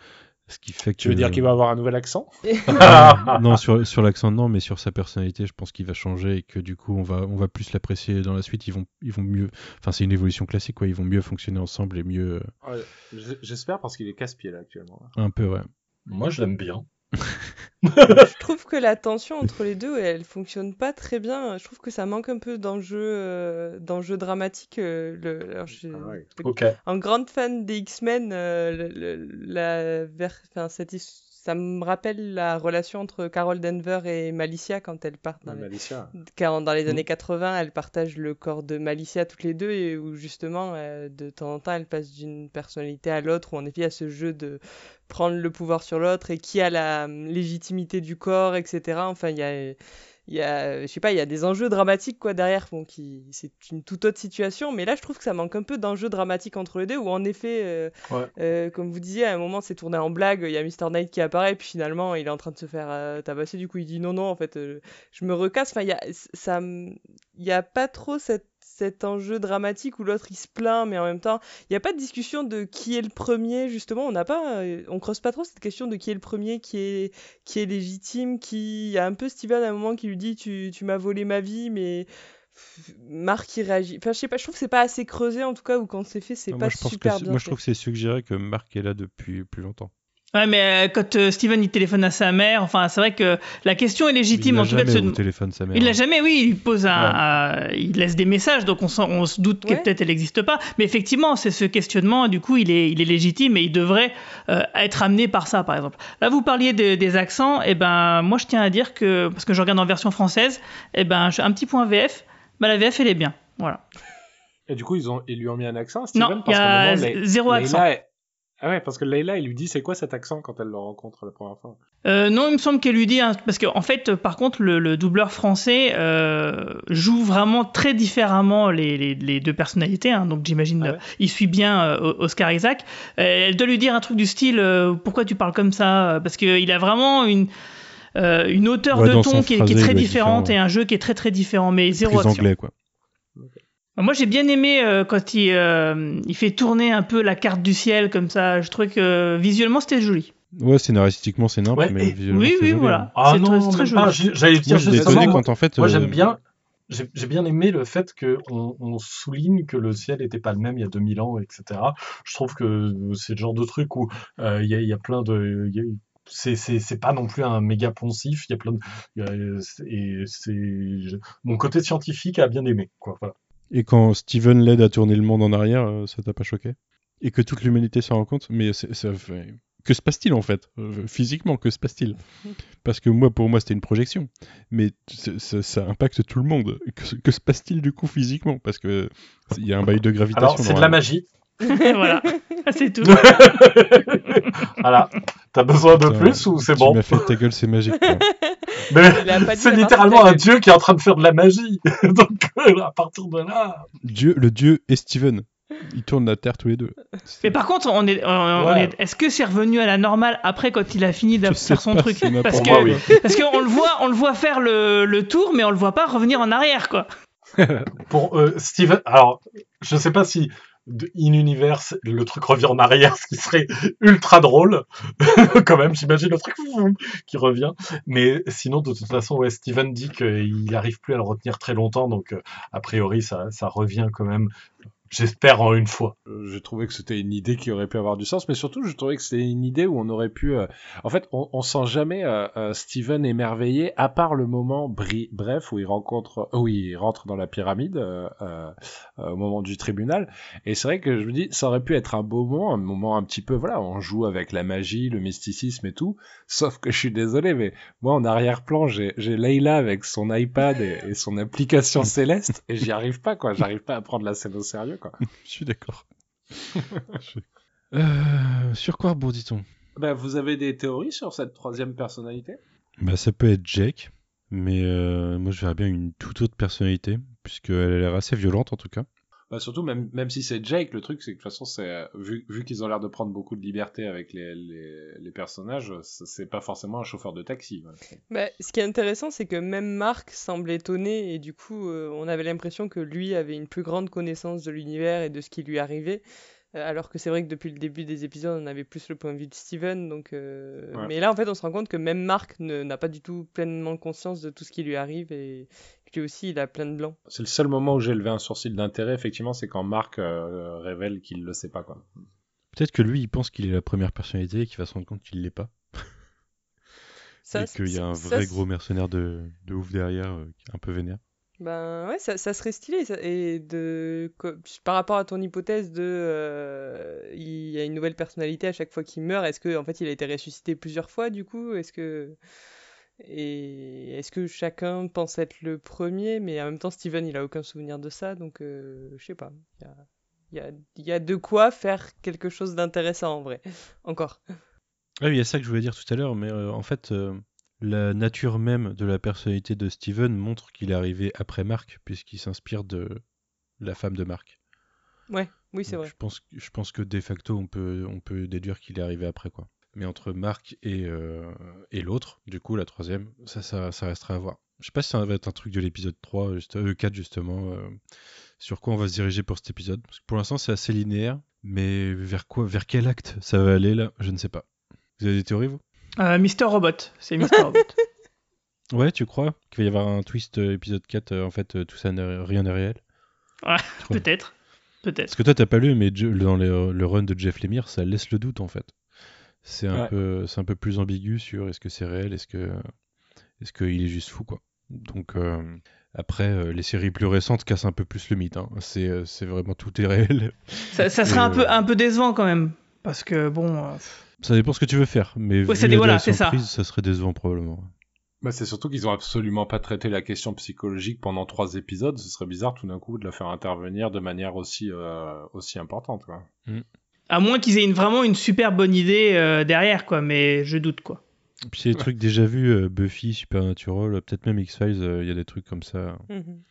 Speaker 2: Ce qui fait que.
Speaker 4: tu veux dire qu'il va avoir un nouvel accent
Speaker 2: non, non, sur, sur l'accent non, mais sur sa personnalité, je pense qu'il va changer et que du coup on va, on va plus l'apprécier dans la suite. Ils vont, ils vont mieux. Enfin, c'est une évolution classique quoi. Ils vont mieux fonctionner ensemble et mieux.
Speaker 4: Ouais, j- j'espère parce qu'il est casse-pied là actuellement
Speaker 2: Un peu, ouais.
Speaker 6: Moi, je l'aime bien.
Speaker 5: je trouve que la tension entre les deux, elle fonctionne pas très bien. Je trouve que ça manque un peu d'enjeu, euh, d'enjeu dramatique. euh, le, alors, je-
Speaker 4: Ah ouais.
Speaker 5: En grande fan des X-Men, euh, le- le- la cette ça me rappelle la relation entre Carol Denver et Malicia quand elles partent dans, les... Quand dans les
Speaker 6: Mm.
Speaker 5: années 80, elles partagent le corps de Malicia toutes les deux et où justement, euh, de temps en temps, elles passent d'une personnalité à l'autre, où en effet, il y a ce jeu de prendre le pouvoir sur l'autre et qui a la euh, légitimité du corps, etc. Enfin, il y a, il y a, je sais pas, il y a des enjeux dramatiques quoi derrière. Bon, qui, c'est une toute autre situation, mais là, je trouve que ça manque un peu d'enjeux dramatiques entre les deux, où en effet, euh,
Speaker 6: Ouais.
Speaker 5: euh, comme vous disiez, à un moment, c'est tourné en blague. Il y a Mr. Knight qui apparaît, puis finalement, il est en train de se faire euh, tabasser. Du coup, il dit non, non, en fait, euh, je me recasse. Enfin, il y a, ça, il y a pas trop cette cet enjeu dramatique où l'autre il se plaint mais en même temps il n'y a pas de discussion de qui est le premier justement. On n'a pas euh, on creuse pas trop cette question de qui est le premier qui est qui est légitime qui il y a un peu Steven à un moment qui lui dit tu, tu m'as volé ma vie mais Marc il réagit. Enfin je sais pas je trouve que c'est pas assez creusé en tout cas ou quand c'est fait c'est pas
Speaker 2: que
Speaker 5: super bien
Speaker 2: moi, je trouve que c'est suggéré que Marc est là depuis plus longtemps.
Speaker 3: Ouais, mais euh, quand euh, Steven il téléphone à sa mère, enfin, c'est vrai que la question est légitime.
Speaker 2: il
Speaker 3: en
Speaker 2: l'a
Speaker 3: tout cas, de
Speaker 2: jamais
Speaker 3: se-
Speaker 2: au téléphone sa mère.
Speaker 3: Il l'a
Speaker 2: hein.
Speaker 3: jamais, oui, il pose un, un- il laisse des messages, donc on, s'en- on se doute que
Speaker 5: Ouais.
Speaker 3: peut-être elle n'existe pas. Mais effectivement, c'est ce questionnement, et du coup, il est, il est légitime et il devrait euh, être amené par ça, par exemple. Là, vous parliez de- des accents, et ben, moi, je tiens à dire que, parce que je regarde en version française, et ben, je- un petit point VF, bah, la VF, elle est bien. Voilà.
Speaker 4: Et du coup, ils, ont, ils lui ont mis un accent, Steven
Speaker 3: Non, il y
Speaker 4: parce qu'à un
Speaker 3: a
Speaker 4: moment,
Speaker 3: zéro
Speaker 4: Layla
Speaker 3: accent.
Speaker 4: Ah ouais, parce que Layla, il lui dit c'est quoi cet accent quand elle le rencontre la première fois?
Speaker 3: Euh, non, il me semble qu'elle lui dit, hein, parce qu'en fait, par contre, le, le doubleur français euh, joue vraiment très différemment les, les- les deux personnalités. hein, donc j'imagine,
Speaker 4: Ah ouais
Speaker 3: euh, il suit bien euh, Oscar Isaac. Euh, elle doit lui dire un truc du style, euh, pourquoi tu parles comme ça? Parce qu'il a vraiment une euh, une hauteur
Speaker 2: Ouais,
Speaker 3: de ton qui est, qui est
Speaker 2: phrasé,
Speaker 3: très différente
Speaker 2: différent,
Speaker 3: et un jeu qui est très très différent, mais zéro
Speaker 2: Prise
Speaker 3: action.
Speaker 2: anglais, quoi.
Speaker 3: Moi, j'ai bien aimé euh, quand il, euh, il fait tourner un peu la carte du ciel comme ça. Je trouvais que euh, visuellement, c'était joli.
Speaker 2: Ouais, scénaristiquement, c'est nimp,
Speaker 6: Ouais,
Speaker 2: mais
Speaker 6: et-
Speaker 2: visuellement,
Speaker 3: Oui,
Speaker 2: c'est
Speaker 3: oui,
Speaker 2: joli,
Speaker 3: voilà.
Speaker 2: hein.
Speaker 6: Ah
Speaker 3: C'est
Speaker 6: non,
Speaker 3: très- très joli.
Speaker 6: J'allais dire
Speaker 2: étonné
Speaker 6: moi,
Speaker 2: quand en fait.
Speaker 6: moi
Speaker 2: euh,
Speaker 6: j'aime bien, j'ai j'ai bien aimé le fait qu'on on souligne que le ciel n'était pas le même il y a 2000 ans, etc. Je trouve que c'est le genre de truc où euh, il y, a, il y a plein de. y a- c'est c'est- c'est pas non plus un méga poncif, il y a plein de. il y a- et c'est. Mon côté scientifique a bien aimé, quoi. Voilà.
Speaker 2: Et quand Steven l'aide à tourner le monde en arrière, euh, ça t'a pas choqué? Et que toute l'humanité s'en rend compte? Mais c'est- ça fait- que se passe-t-il en fait? Euh, Physiquement, que se passe-t-il? Parce que moi, pour moi, c'était une projection. Mais ça, ça impacte tout le monde. Que, se- que se passe-t-il du coup physiquement? Parce que il y a un bail de gravitation.
Speaker 6: Alors, c'est de la magie.
Speaker 3: voilà, c'est tout.
Speaker 6: voilà. T'as besoin de
Speaker 2: Putain,
Speaker 6: plus ou c'est
Speaker 2: Tu
Speaker 6: bon
Speaker 2: m'as fait ta gueule, c'est magique. quoi.
Speaker 6: Mais c'est littéralement un dieu qui est en train de faire de la magie. Donc, euh, à partir de là.
Speaker 2: Dieu, le dieu et Steven. Ils tournent la Terre tous les deux.
Speaker 3: Mais par contre, on est, on- on
Speaker 6: Ouais.
Speaker 3: est- est-ce que c'est revenu à la normale après quand il a fini de faire son
Speaker 2: pas,
Speaker 3: truc? Parce que,
Speaker 6: moi, oui.
Speaker 3: parce qu'on le voit, on le voit faire le, le tour, mais on le voit pas revenir en arrière, quoi.
Speaker 6: Pour euh, Steven, alors, je sais pas si de- in universe le truc revient en arrière, ce qui serait ultra drôle, quand même. J'imagine le truc qui revient. Mais sinon, de toute façon, ouais, Steven dit qu'il n'arrive plus à le retenir très longtemps, donc euh, a priori, ça, ça revient quand même. J'espère en une fois.
Speaker 4: Euh, J'ai trouvé que c'était une idée qui aurait pu avoir du sens, mais surtout, je trouvais que c'était une idée où on aurait pu. euh, En fait, on, on sent jamais euh, euh, Steven émerveillé, à part le moment bref où il rencontre, où il rentre dans la pyramide euh, euh, euh, au moment du tribunal. Et c'est vrai que je me dis, ça aurait pu être un beau moment, un moment un petit peu, voilà, on joue avec la magie, le mysticisme et tout. Sauf que je suis désolé, mais moi en arrière-plan, j'ai Layla avec son iPad et, et son application Céleste, et j'y arrive pas, quoi. J'arrive pas à prendre la scène au sérieux, quoi.
Speaker 2: Je suis d'accord. Euh, sur quoi rebondit-on
Speaker 4: Bah, vous avez des théories sur cette troisième personnalité?
Speaker 2: Bah, ça peut être Jake, mais euh, moi je verrais bien une toute autre personnalité, puisqu'elle a l'air assez violente en tout cas.
Speaker 4: Bah, Surtout, même, même si c'est Jake, le truc, c'est que de toute façon, c'est, euh, vu, vu qu'ils ont l'air de prendre beaucoup de liberté avec les, les, les personnages, c'est pas forcément un chauffeur de taxi.
Speaker 5: Bah, ce qui est intéressant, c'est que même Marc semble étonné et du coup, euh, on avait l'impression que lui avait une plus grande connaissance de l'univers et de ce qui lui arrivait. Euh, alors que c'est vrai que depuis le début des épisodes, on avait plus le point de vue de Steven. Donc, euh,
Speaker 4: Ouais.
Speaker 5: Mais là, en fait, on se rend compte que même Marc n'a pas du tout pleinement conscience de tout ce qui lui arrive et lui aussi, il a plein de blanc.
Speaker 4: C'est le seul moment où j'ai levé un sourcil d'intérêt, effectivement, c'est quand Marc euh, révèle qu'il le sait pas, quoi.
Speaker 2: Peut-être que lui il pense qu'il est la première personnalité et qu'il va se rendre compte qu'il l'est pas.
Speaker 5: Ça,
Speaker 2: et qu'il y a un vrai gros mercenaire de, de ouf derrière, euh, un peu vénère.
Speaker 5: Ben ouais, ça, ça serait stylé. ça- Et de, par rapport à ton hypothèse de euh, il y a une nouvelle personnalité à chaque fois qu'il meurt, est-ce que en fait il a été ressuscité plusieurs fois du coup? Est-ce que et est-ce que chacun pense être le premier, mais en même temps Steven il a aucun souvenir de ça, donc euh, je sais pas. Il y a, y y de quoi faire quelque chose d'intéressant en vrai. Encore.
Speaker 2: Ah oui, il y a ça que je voulais dire tout à l'heure, mais euh, en fait, euh, la nature même de la personnalité de Steven montre qu'il est arrivé après Marc, puisqu'il s'inspire de la femme de Marc.
Speaker 5: Ouais, oui, c'est vrai.
Speaker 2: Je pense, je pense que de facto, on peut, on peut déduire qu'il est arrivé après, quoi. Mais entre Marc et, euh, et l'autre, du coup, la troisième, ça, ça, ça restera à voir. Je sais pas si ça va être un truc de l'épisode 3, juste, euh, 4 justement, euh, sur quoi on va se diriger pour cet épisode. Parce que pour l'instant, c'est assez linéaire, mais vers quoi, vers quel acte ça va aller là, je ne sais pas. Vous avez des théories, vous?
Speaker 3: Euh, Mister Robot, c'est Mister Robot.
Speaker 2: Ouais, tu crois? Qu'il va y avoir un twist euh, épisode 4, euh, en fait, euh, tout ça, rien n'est réel
Speaker 3: Ouais, Peut-être. Peut-être.
Speaker 2: Parce que toi, t'as pas lu, mais dans le, le run de Jeff Lemire, ça laisse le doute en fait. C'est un,
Speaker 4: Ouais.
Speaker 2: peu, c'est un peu plus ambigu sur est-ce que c'est réel, est-ce que est-ce qu'il est juste fou quoi. Donc euh, après, euh, les séries plus récentes cassent un peu plus le mythe. hein. C'est, euh, c'est vraiment tout est réel.
Speaker 3: Ça, ça serait un, peu, un peu décevant quand même. Parce que bon. euh,
Speaker 2: Ça dépend ce que tu veux faire, mais vu
Speaker 3: c'est
Speaker 2: la
Speaker 3: voilà, c'est ça.
Speaker 2: prise, ça serait décevant probablement.
Speaker 4: Bah, c'est surtout qu'ils ont absolument pas traité la question psychologique pendant trois épisodes. Ce serait bizarre tout d'un coup de la faire intervenir de manière aussi, euh, aussi importante. Quoi.
Speaker 3: À moins qu'ils aient une, vraiment une super bonne idée euh, derrière, quoi. Mais je doute, quoi.
Speaker 2: Et Puis c'est des trucs déjà vus, euh, Buffy, Supernatural, peut-être même X-Files, euh, il y a des trucs comme ça.
Speaker 5: Mhm.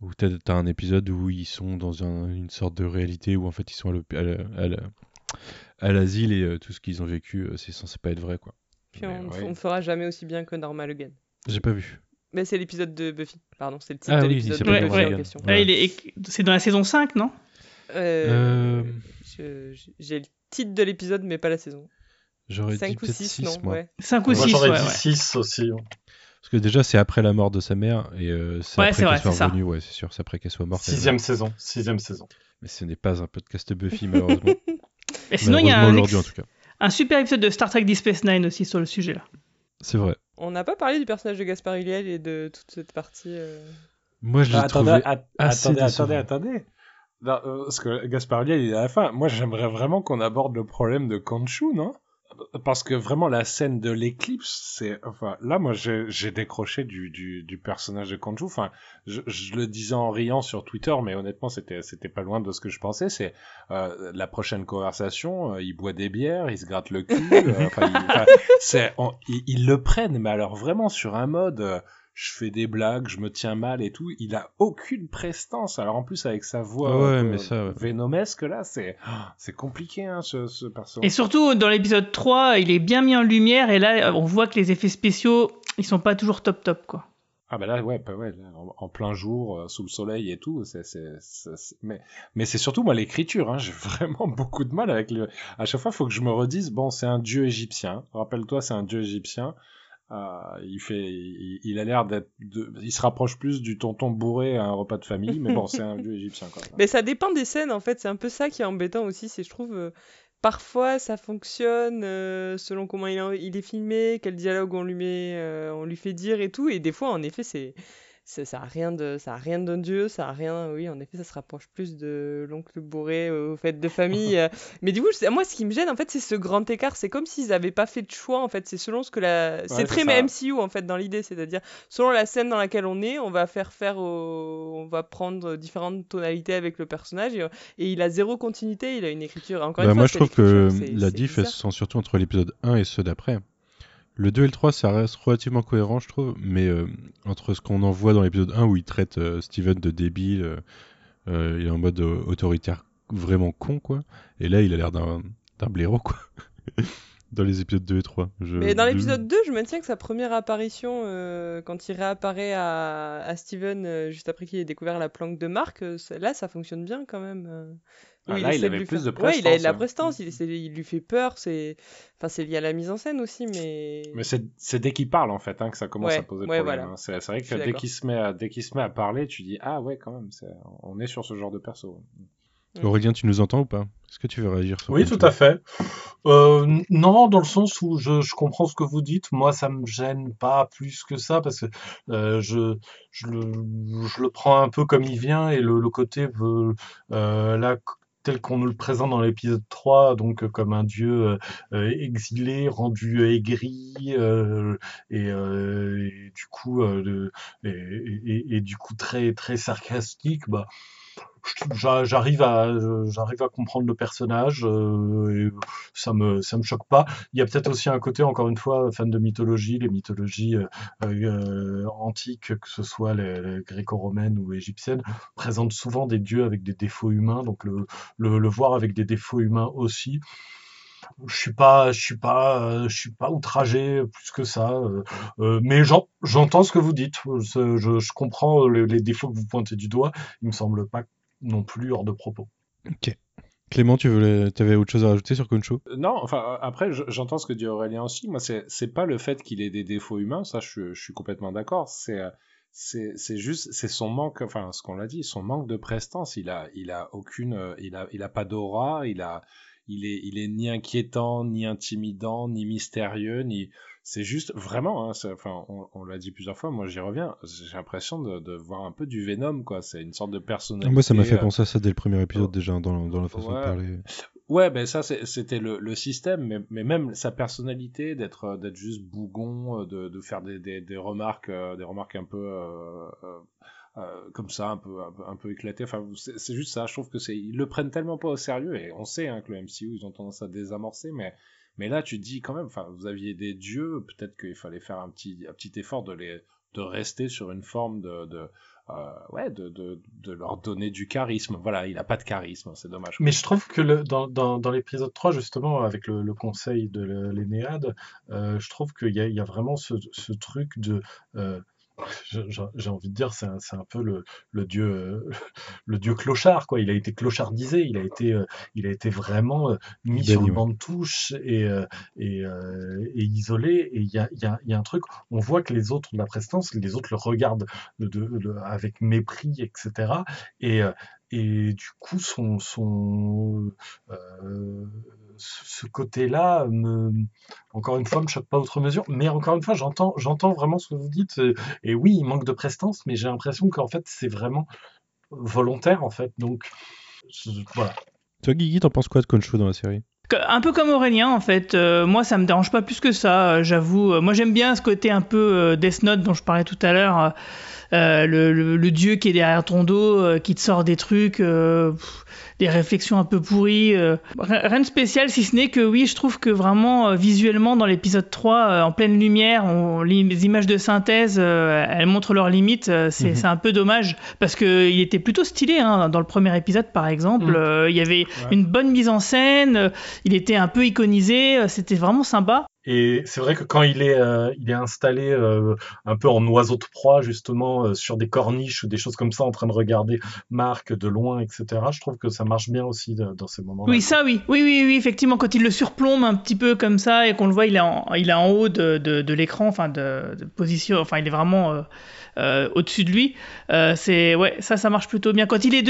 Speaker 2: Où t'as t'as un épisode où ils sont dans un- une sorte de réalité où en fait ils sont à l'hôp- à la- à la- à l'asile et euh, tout ce qu'ils ont vécu, euh, c'est censé pas être vrai quoi.
Speaker 5: Puis
Speaker 4: Mais
Speaker 5: on,
Speaker 4: ouais.
Speaker 5: ne fera jamais aussi bien que Normal Again.
Speaker 2: J'ai pas vu.
Speaker 5: Mais c'est l'épisode de Buffy. Pardon, c'est le titre
Speaker 2: Ah
Speaker 5: de
Speaker 2: oui, il
Speaker 5: l'épisode de Buffy en question.
Speaker 3: Est... C'est dans la saison 5, non?
Speaker 5: J'ai le titre de l'épisode, mais pas la saison.
Speaker 2: J'aurais dit
Speaker 5: 5 ou
Speaker 2: peut-être
Speaker 5: 6,
Speaker 2: 6
Speaker 5: non ouais.
Speaker 3: 5 ou
Speaker 6: Moi
Speaker 3: 6,
Speaker 6: j'aurais
Speaker 3: ouais,
Speaker 6: dit
Speaker 3: ouais.
Speaker 6: 6 aussi. hein.
Speaker 2: Parce que déjà c'est après la mort de sa mère et euh, c'est
Speaker 3: Ouais,
Speaker 2: après qu'elle soit revenue, ouais c'est sûr, c'est après qu'elle soit morte.
Speaker 6: Sixième saison. Sixième saison.
Speaker 2: Mais ce n'est pas un podcast Buffy malheureusement.
Speaker 3: Et sinon, il y a un,
Speaker 2: aujourd'hui
Speaker 3: ex-
Speaker 2: en tout cas.
Speaker 3: un super épisode de Star Trek Deep Space Nine aussi sur le sujet, là.
Speaker 2: C'est vrai.
Speaker 5: On n'a pas parlé du personnage de Gaspard Ulliel et de toute cette partie. euh,
Speaker 2: Moi je l'ai
Speaker 4: Ah,
Speaker 2: trouvé
Speaker 4: attendez, at-
Speaker 2: assez
Speaker 4: attendez,
Speaker 2: décevant.
Speaker 4: attendez, attendez. Non, euh, parce que Gaspard Ulliel, il est à la fin. Moi, j'aimerais vraiment qu'on aborde le problème de Kanchu, non? Parce que vraiment, la scène de l'éclipse, c'est... Enfin, là, moi, j'ai décroché du, du, du personnage de Kanchu. Enfin, je, je le disais en riant sur Twitter, mais honnêtement, c'était pas loin de ce que je pensais. C'est euh, la prochaine conversation, euh, il boit des bières, il se gratte le cul. euh, enfin, il- on- Ils, ils le prennent, mais alors vraiment sur un mode... je fais des blagues, je me tiens mal et tout. Il a aucune prestance. Alors en plus avec sa voix
Speaker 2: Ah ouais, mais ça, ouais.
Speaker 4: vénomesque là, c'est c'est compliqué hein, ce, ce perso.
Speaker 3: Et surtout, dans l'épisode 3, il est bien mis en lumière, et là, on voit que les effets spéciaux, ils sont pas toujours top top, quoi.
Speaker 4: Ah bah là ouais, bah ouais là, en, en plein jour, euh, sous le soleil et tout. C'est c'est c'est- c'est- mais mais c'est surtout moi l'écriture. Hein, J'ai vraiment beaucoup de mal avec le. À chaque fois, il faut que je me redise bon, c'est un dieu égyptien. Rappelle-toi, c'est un dieu égyptien. Euh, il fait, il, il a l'air d'être, il se rapproche plus du tonton bourré à un repas de famille, mais bon, c'est un dieu égyptien quoi.
Speaker 5: Mais ça dépend des scènes en fait, c'est un peu ça qui est embêtant aussi, c'est je trouve euh, parfois ça fonctionne euh, selon comment il est, il est filmé, quel dialogue on lui met, on lui fait dire et tout, et des fois en effet c'est- ça a rien de ça a rien d'un dieu, ça a rien, oui en effet ça se rapproche plus de l'oncle bourré aux fêtes de famille. euh. mais du coup moi ce qui me gêne en fait c'est ce grand écart, c'est comme s'ils avaient pas fait de choix en fait, c'est selon ce que la, c'est très. MCU en fait dans l'idée, c'est-à-dire selon la scène dans laquelle on est, on va faire faire au- on va prendre différentes tonalités avec le personnage et, et il a zéro continuité, il a une écriture encore
Speaker 2: Bah,
Speaker 5: une fois
Speaker 2: moi, je
Speaker 5: c'est
Speaker 2: trouve que la diff, elle se sent surtout entre l'épisode 1 et ceux d'après. Le 2 et le 3, ça reste relativement cohérent, je trouve, mais euh, entre ce qu'on en voit dans l'épisode 1 où il traite euh, Steven de débile, euh, euh, il est en mode autoritaire vraiment con, quoi, et là, il a l'air d'un blaireau, quoi. dans les épisodes 2 et 3. Je-
Speaker 5: Mais dans l'épisode 2, je maintiens que sa première apparition, euh, quand il réapparaît à, à Steven euh, juste après qu'il ait découvert la planque de Marc, euh, là ça fonctionne bien quand même. Euh.
Speaker 4: Ah,
Speaker 5: Où
Speaker 4: là, il avait plus
Speaker 5: faire-
Speaker 4: de
Speaker 5: Ouais, il a de la
Speaker 4: prestance, hein.
Speaker 5: prestance, il, lui fait peur, c'est enfin, c'est lié à la mise en scène aussi, mais.
Speaker 4: Mais c'est dès qu'il parle en fait hein, que ça commence
Speaker 5: Ouais,
Speaker 4: à poser
Speaker 5: ouais,
Speaker 4: problème.
Speaker 5: voilà.
Speaker 4: hein. C'est vrai que dès qu'il se met à, dès qu'il se met à parler, tu dis ah ouais quand même, on est sur ce genre de perso.
Speaker 2: Aurélien, tu nous entends ou pas? Est-ce que tu veux réagir sur
Speaker 6: Oui, tout à fait. Euh, non, dans le sens où je, je comprends ce que vous dites. Moi, ça me gêne pas plus que ça parce que euh, je, je, le, je le prends un peu comme il vient et le, le côté veut, euh, là, tel qu'on nous le présente dans l'épisode 3, donc euh, comme un dieu euh, euh, exilé, rendu aigri, et, du coup, et, et- du coup très très sarcastique, bah j'arrive à, j'arrive à comprendre le personnage, euh, et ça me, ça me choque pas. Il y a peut-être aussi un côté, encore une fois, fan de mythologie, les mythologies euh, euh, antiques, que ce soit les, les gréco-romaines ou égyptiennes, présentent souvent des dieux avec des défauts humains, donc le, le, voir avec des défauts humains aussi. Je suis pas, je suis pas, je suis pas outragé plus que ça, mais j'en- j'entends ce que vous dites. Je, je- je comprends les, les défauts que vous pointez du doigt. Il me semble pas non plus hors de propos.
Speaker 2: Clément, tu voulais, avais autre chose à rajouter sur Concho?
Speaker 4: Euh, Non, enfin euh, après je- j'entends ce que dit Aurélien aussi. Moi c'est pas le fait qu'il ait des défauts humains, ça je, je suis complètement d'accord. C'est euh, c'est c'est juste c'est son manque, enfin ce qu'on l'a dit, son manque de prestance. Il a il a aucune, il a il a pas d'aura, il a il est il est ni inquiétant, ni intimidant, ni mystérieux, ni c'est juste vraiment. Hein, enfin on, on l'a dit plusieurs fois. Moi j'y reviens. J'ai l'impression de, de voir un peu du Venom quoi. C'est une sorte de personnalité.
Speaker 2: Moi, ça m'a fait
Speaker 4: euh,
Speaker 2: penser à ça dès le premier épisode
Speaker 4: oh.
Speaker 2: déjà dans, dans la façon de
Speaker 4: Ouais.
Speaker 2: parler.
Speaker 4: Ouais, ben ça c'était le, le système, mais, mais même sa personnalité d'être euh, d'être juste bougon, euh, de, de faire des, des, des remarques, euh, des remarques un peu euh, euh, comme ça, un peu éclatées. Enfin, c'est juste ça. Je trouve que ils le prennent tellement pas au sérieux et on sait hein, que le MCU ils ont tendance à désamorcer, mais là tu te dis quand même, enfin vous aviez des dieux, peut-être qu'il fallait faire un petit effort de rester sur une forme euh, de, leur donner du charisme. Voilà, il a pas de charisme, c'est dommage.
Speaker 6: Mais je trouve que dans, l'épisode 3, justement, avec le, conseil de l'Énéade, euh, je trouve qu'il y a, vraiment ce, truc de. J'ai envie de dire, c'est un, c'est un peu le, le dieu, euh, le dieu clochard, quoi. Il a été clochardisé, il a été, euh, il a été vraiment euh, mis sur le banc de touche et, euh, et, et isolé. Et il y a, y, a, y a un truc, on voit que les autres ont de la prestance, les autres le regardent de, de- de- avec mépris, etc. Et, et du coup, son, son, ce côté-là, me, encore une fois, me choque pas outre mesure. Mais encore une fois, j'entends, j'entends vraiment ce que vous dites. Et oui, il manque de prestance, mais j'ai l'impression qu'en fait, c'est vraiment volontaire, en fait. Donc, je- voilà.
Speaker 2: Toi, Guigui, t'en penses quoi de Concho dans la série?
Speaker 3: Un peu comme Aurélien, en fait. Euh, moi, ça me dérange pas plus que ça, euh, j'avoue. Euh, Moi, j'aime bien ce côté un peu euh, Death Note dont je parlais tout à l'heure. le, le- le dieu qui est derrière ton dos, euh, qui te sort des trucs, euh, pff, des réflexions un peu pourries. euh. Rien de spécial, si ce n'est que oui, je trouve que vraiment, euh, visuellement, dans l'épisode 3, euh, en pleine lumière, on- les images de synthèse, elles montrent leurs limites. c'est
Speaker 2: Mhm.
Speaker 3: c'est un peu dommage, parce qu'il était plutôt stylé, hein, dans le premier épisode, par exemple. Euh, Il y avait une bonne mise en scène, il était un peu iconisé, c'était vraiment sympa.
Speaker 6: Et c'est vrai que quand il est, euh, installé euh, un peu en oiseau de proie, justement, euh, sur des corniches ou des choses comme ça, en train de regarder Marc de loin, etc., je trouve que ça marche bien aussi dans ces moments-là.
Speaker 3: Oui, ça oui. Oui, oui, oui, effectivement, quand il le surplombe un petit peu comme ça et qu'on le voit, il est en, haut de, l'écran, enfin de, position, enfin il est vraiment au-dessus de lui. C'est ouais, ça, ça marche plutôt bien. Quand il est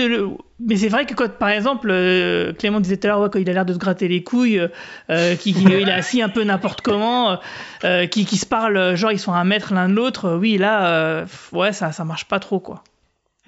Speaker 3: mais c'est vrai que quand, par exemple, Clément disait tout à l'heure, ouais, quand il a l'air de se gratter les couilles, euh, qui, qui- il est assis un peu n'importe comment, euh, qui, qui se parlent, genre ils sont à un mètre l'un de l'autre. euh, Oui, là, euh, ouais, ça, ça marche pas trop quoi.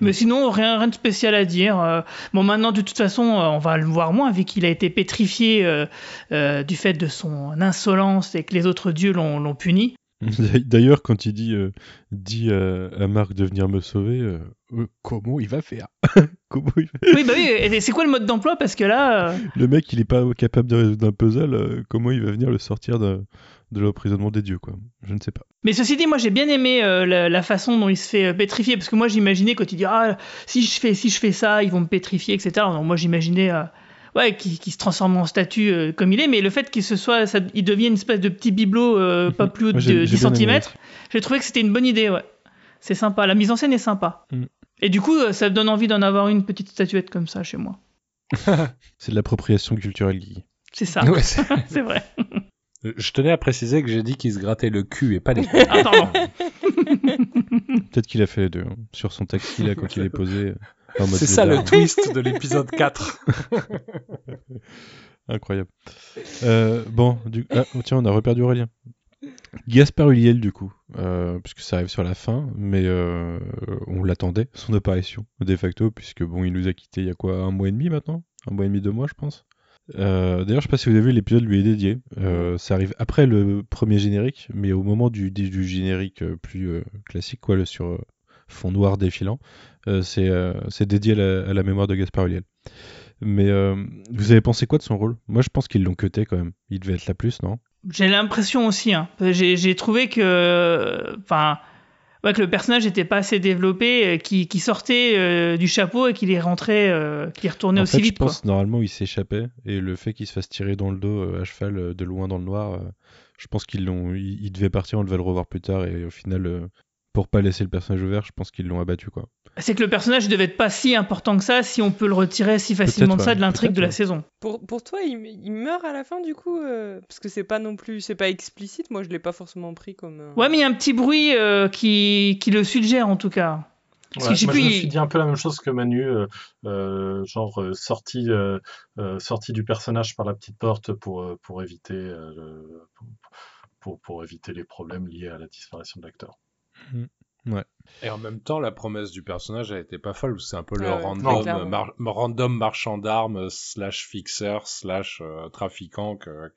Speaker 3: Mais sinon, rien, rien de spécial à dire. Euh, bon, maintenant, de toute façon, euh, on va le voir moins, vu qu'il a été pétrifié euh, euh, du fait de son insolence et que les autres dieux l'ont l'ont puni.
Speaker 2: D'ailleurs, quand il dit, euh, dit euh, à Marc de venir me sauver, euh, euh, comment il va faire? Comment il va-
Speaker 3: Oui, bah oui, c'est quoi le mode d'emploi? Parce que là,
Speaker 2: Le mec, il est pas capable de résoudre un puzzle, comment il va venir le sortir de, de l'emprisonnement des dieux, quoi Je ne sais pas.
Speaker 3: Mais ceci dit, moi j'ai bien aimé la, la façon dont il se fait pétrifier, parce que moi j'imaginais quand il dit ah si je fais si je fais ça, ils vont me pétrifier, etc. Donc moi j'imaginais ouais qu'il se transforme en statue euh, comme il est, mais le fait qu'il se soit, ça, il devienne une espèce de petit bibelot euh, pas plus haut de
Speaker 2: Moi, j'ai-
Speaker 3: 10
Speaker 2: j'ai bien aimé
Speaker 3: cm, j'ai trouvé que c'était une bonne idée, ouais. C'est sympa, la mise en scène est sympa.
Speaker 2: Mm.
Speaker 3: Et du coup, euh, ça me donne envie d'en avoir une petite statuette comme ça chez moi.
Speaker 2: C'est de l'appropriation culturelle, Guigui.
Speaker 3: C'est ça,
Speaker 4: Ouais, c'est-
Speaker 3: vrai.
Speaker 4: Je tenais à préciser que j'ai dit qu'il se grattait le cul et pas les.
Speaker 3: Ah.
Speaker 2: Peut-être qu'il a fait les deux. hein. Sur son taxi, là, quand il est posé.
Speaker 4: C'est ça le twist de l'épisode 4.
Speaker 2: Incroyable. Euh, bon, du... ah, tiens, on a reperdu Aurélien. Gaspard Ulliel, du coup, euh, puisque ça arrive sur la fin, mais euh, on l'attendait, son apparition, de facto, puisque bon, il nous a quitté il y a quoi, un mois et demi maintenant? Un mois et demi, deux mois, je pense. Euh, D'ailleurs, je sais pas si vous avez vu, l'épisode lui est dédié. Euh, ça arrive après le premier générique, mais au moment du, du générique plus euh, classique, quoi, le sur, fond noir défilant. Euh, c'est euh, c'est dédié à la, à la mémoire de Gaspard Ulliel. Mais euh, vous avez pensé quoi de son rôle? Moi, je pense qu'ils l'ont cuté quand même. Il devait être là plus, non?
Speaker 3: J'ai l'impression aussi. Hein. J'ai trouvé que, enfin, ouais, que le personnage n'était pas assez développé, euh, qui, qui sortait euh, du chapeau et qu'il est rentré, euh, qu'il est retourné
Speaker 2: En
Speaker 3: aussi
Speaker 2: fait,
Speaker 3: vite.
Speaker 2: je pense normalement il s'échappait et le fait qu'il se fasse tirer dans le dos à cheval de loin dans le noir, je pense qu'ils l'ont. Il, il devait partir, on devait le revoir plus tard et au final, pour pas laisser le personnage ouvert, je pense qu'ils l'ont abattu quoi.
Speaker 3: C'est que le personnage devait être pas si important que ça si on peut le retirer si facilement de ça
Speaker 2: ouais.
Speaker 3: de l'intrigue de la saison.
Speaker 5: Pour, pour toi, il, il meurt à la fin du coup euh, Parce que c'est pas non plus, c'est pas explicite. Moi, je l'ai pas forcément pris comme. euh,
Speaker 3: Ouais, mais il y a un petit bruit euh, qui, qui le suggère en tout cas. Parce
Speaker 6: Ouais, moi,
Speaker 3: plus,
Speaker 6: je me suis dit un peu la même chose que Manu, euh, euh, genre euh, sortie, euh, euh, sortie du personnage par la petite porte pour, euh, pour, éviter, euh, le- pour, pour, pour éviter les problèmes liés à la disparition de l'acteur.
Speaker 4: Et en même temps, la promesse du personnage, elle était pas folle. C'est un peu le
Speaker 5: Ah ouais,
Speaker 4: random,
Speaker 5: clairement.
Speaker 4: mar- random marchand d'armes, slash fixeur, slash euh, trafiquant que-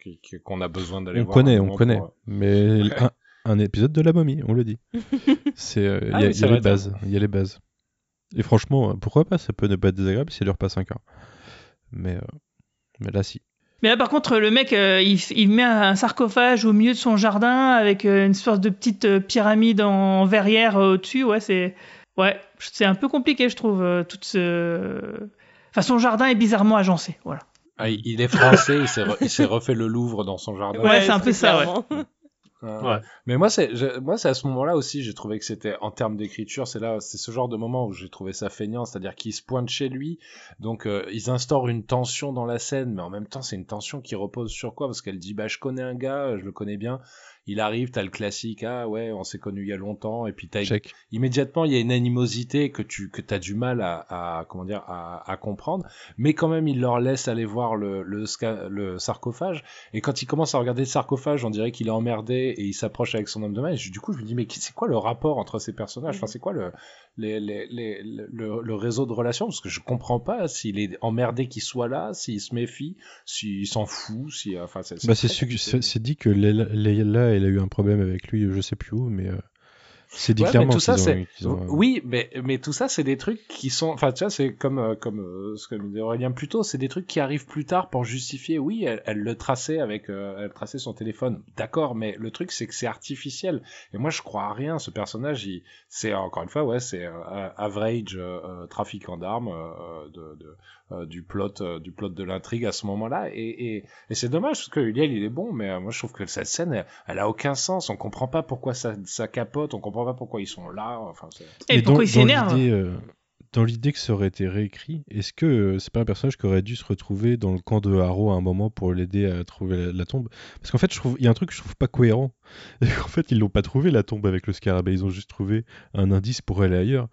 Speaker 4: qu'on a besoin d'aller
Speaker 2: On
Speaker 4: voir. un
Speaker 2: connaît, on connaît.
Speaker 4: pour-
Speaker 2: Mais
Speaker 4: Ouais.
Speaker 2: un, un épisode de la momie, on le dit. C'est, euh, il
Speaker 4: Ah
Speaker 2: y a,
Speaker 4: oui,
Speaker 2: il y a les bases, il y a les bases. Et franchement, euh, pourquoi pas Ça peut ne pas être désagréable si ça dure pas 5 heures. Mais, euh, mais là, si.
Speaker 3: Mais là, par contre, le mec, euh, il, il met un sarcophage au milieu de son jardin avec euh, une sorte de petite euh, pyramide en verrière au-dessus. Ouais, c'est ouais, c'est un peu compliqué, je trouve. euh, toute ce... Enfin, son jardin est bizarrement agencé. Voilà.
Speaker 4: Ah, il est français, il s'est re- refait le Louvre dans son jardin.
Speaker 3: Ouais, c'est un peu ça, ouais.
Speaker 4: Ouais. Mais moi, c'est, moi, c'est à ce moment-là aussi, j'ai trouvé que c'était, en termes d'écriture, c'est là, c'est ce genre de moment où j'ai trouvé ça feignant, c'est-à-dire qu'ils se pointent chez lui, donc euh, ils instaurent une tension dans la scène, mais en même temps, c'est une tension qui repose sur quoi? Parce qu'elle dit, bah, je connais un gars, je le connais bien. Il arrive, t'as le classique, ah ouais, on s'est connu il y a longtemps, et puis t'as
Speaker 2: Check.
Speaker 4: immédiatement il y a une animosité que tu que as du mal à, à comment dire à, à comprendre. Mais quand même il leur laisse aller voir le le, sca- le sarcophage. Et quand il commence à regarder le sarcophage on dirait qu'il est emmerdé et il s'approche avec son homme de main. Et je- du coup je me dis mais c'est quoi le rapport entre ces personnages? Enfin c'est quoi le les, les, les- le, le- réseau de relations parce que je comprends pas s'il est emmerdé qu'il soit là s'il se méfie s'il s'en fout si enfin c'est
Speaker 2: Bah, c'est c'est dit que Leila, elle a eu un problème avec lui, je sais plus où, mais euh, c'est dit
Speaker 4: Ouais, mais
Speaker 2: clairement
Speaker 4: tout ça,
Speaker 2: qu'ils ont-
Speaker 4: c'est-
Speaker 2: qu'ils ont, euh,
Speaker 4: Oui, mais, mais tout ça, c'est des trucs qui sont. Enfin, tu vois, c'est comme, euh, comme euh, ce que disait Aurélien plus tôt, c'est des trucs qui arrivent plus tard pour justifier. Oui, elle, elle le traçait avec. euh, elle traçait son téléphone. D'accord, mais le truc, c'est que c'est artificiel. Et moi, je crois à rien. Ce personnage, il, c'est encore une fois, ouais, c'est euh, average euh, trafiquant d'armes de, de, du plot, euh, du plot de l'intrigue à ce moment-là. Et, et, et c'est dommage parce que Uliel, il est bon, mais euh, moi, je trouve que cette scène, elle, elle a aucun sens. On comprend pas pourquoi ça, ça capote. On comprend pas pourquoi ils sont là. Enfin, c'est-
Speaker 3: Et
Speaker 2: Mais
Speaker 3: pourquoi
Speaker 2: dans-
Speaker 3: il
Speaker 2: dans
Speaker 3: s'énerve
Speaker 2: l'idée, euh, Dans l'idée que ça aurait été réécrit, est-ce que euh, c'est pas un personnage qui aurait dû se retrouver dans le camp de Haro à un moment pour l'aider à trouver la, la tombe? Parce qu'en fait, je trouve il y a un truc que je trouve pas cohérent. en fait, ils l'ont pas trouvé la tombe avec le scarabée, ils ont juste trouvé un indice pour aller ailleurs.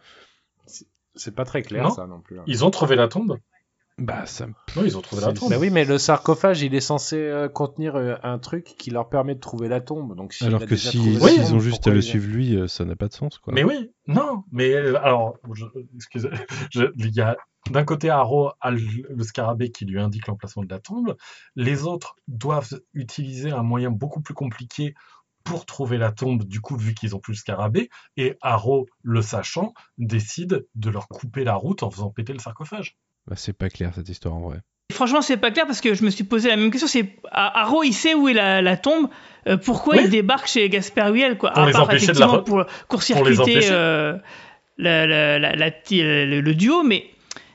Speaker 4: c'est pas très clair
Speaker 6: Non.
Speaker 4: ça non plus. hein.
Speaker 6: Ils ont trouvé la tombe
Speaker 2: Bah, ça.
Speaker 6: Non, ils ont trouvé la tombe.
Speaker 4: Bah oui, mais le sarcophage, il est censé euh, contenir euh, un truc qui leur permet de trouver la tombe. Donc,
Speaker 2: Alors que si-
Speaker 4: tombe,
Speaker 2: ont juste à le suivre lui, euh, ça n'a pas de sens, quoi.
Speaker 6: Mais oui, non, mais alors, je- excusez, je- il y a d'un côté Haro a le, le scarabée qui lui indique l'emplacement de la tombe, les autres doivent utiliser un moyen beaucoup plus compliqué pour trouver la tombe, du coup, vu qu'ils ont plus le scarabée, et Haro, le sachant, décide de leur couper la route en faisant péter le sarcophage.
Speaker 2: Bah, c'est pas clair cette histoire en vrai.
Speaker 3: Franchement, c'est pas clair parce que je me suis posé la même question. C'est Haro, il sait où est la, la tombe. euh, pourquoi
Speaker 6: Oui.
Speaker 3: il débarque chez Gaspard Huel quoi
Speaker 6: Pour
Speaker 3: À
Speaker 6: les
Speaker 3: part,
Speaker 6: empêcher de la re-
Speaker 3: pour court-circuiter euh, le, le duo, mais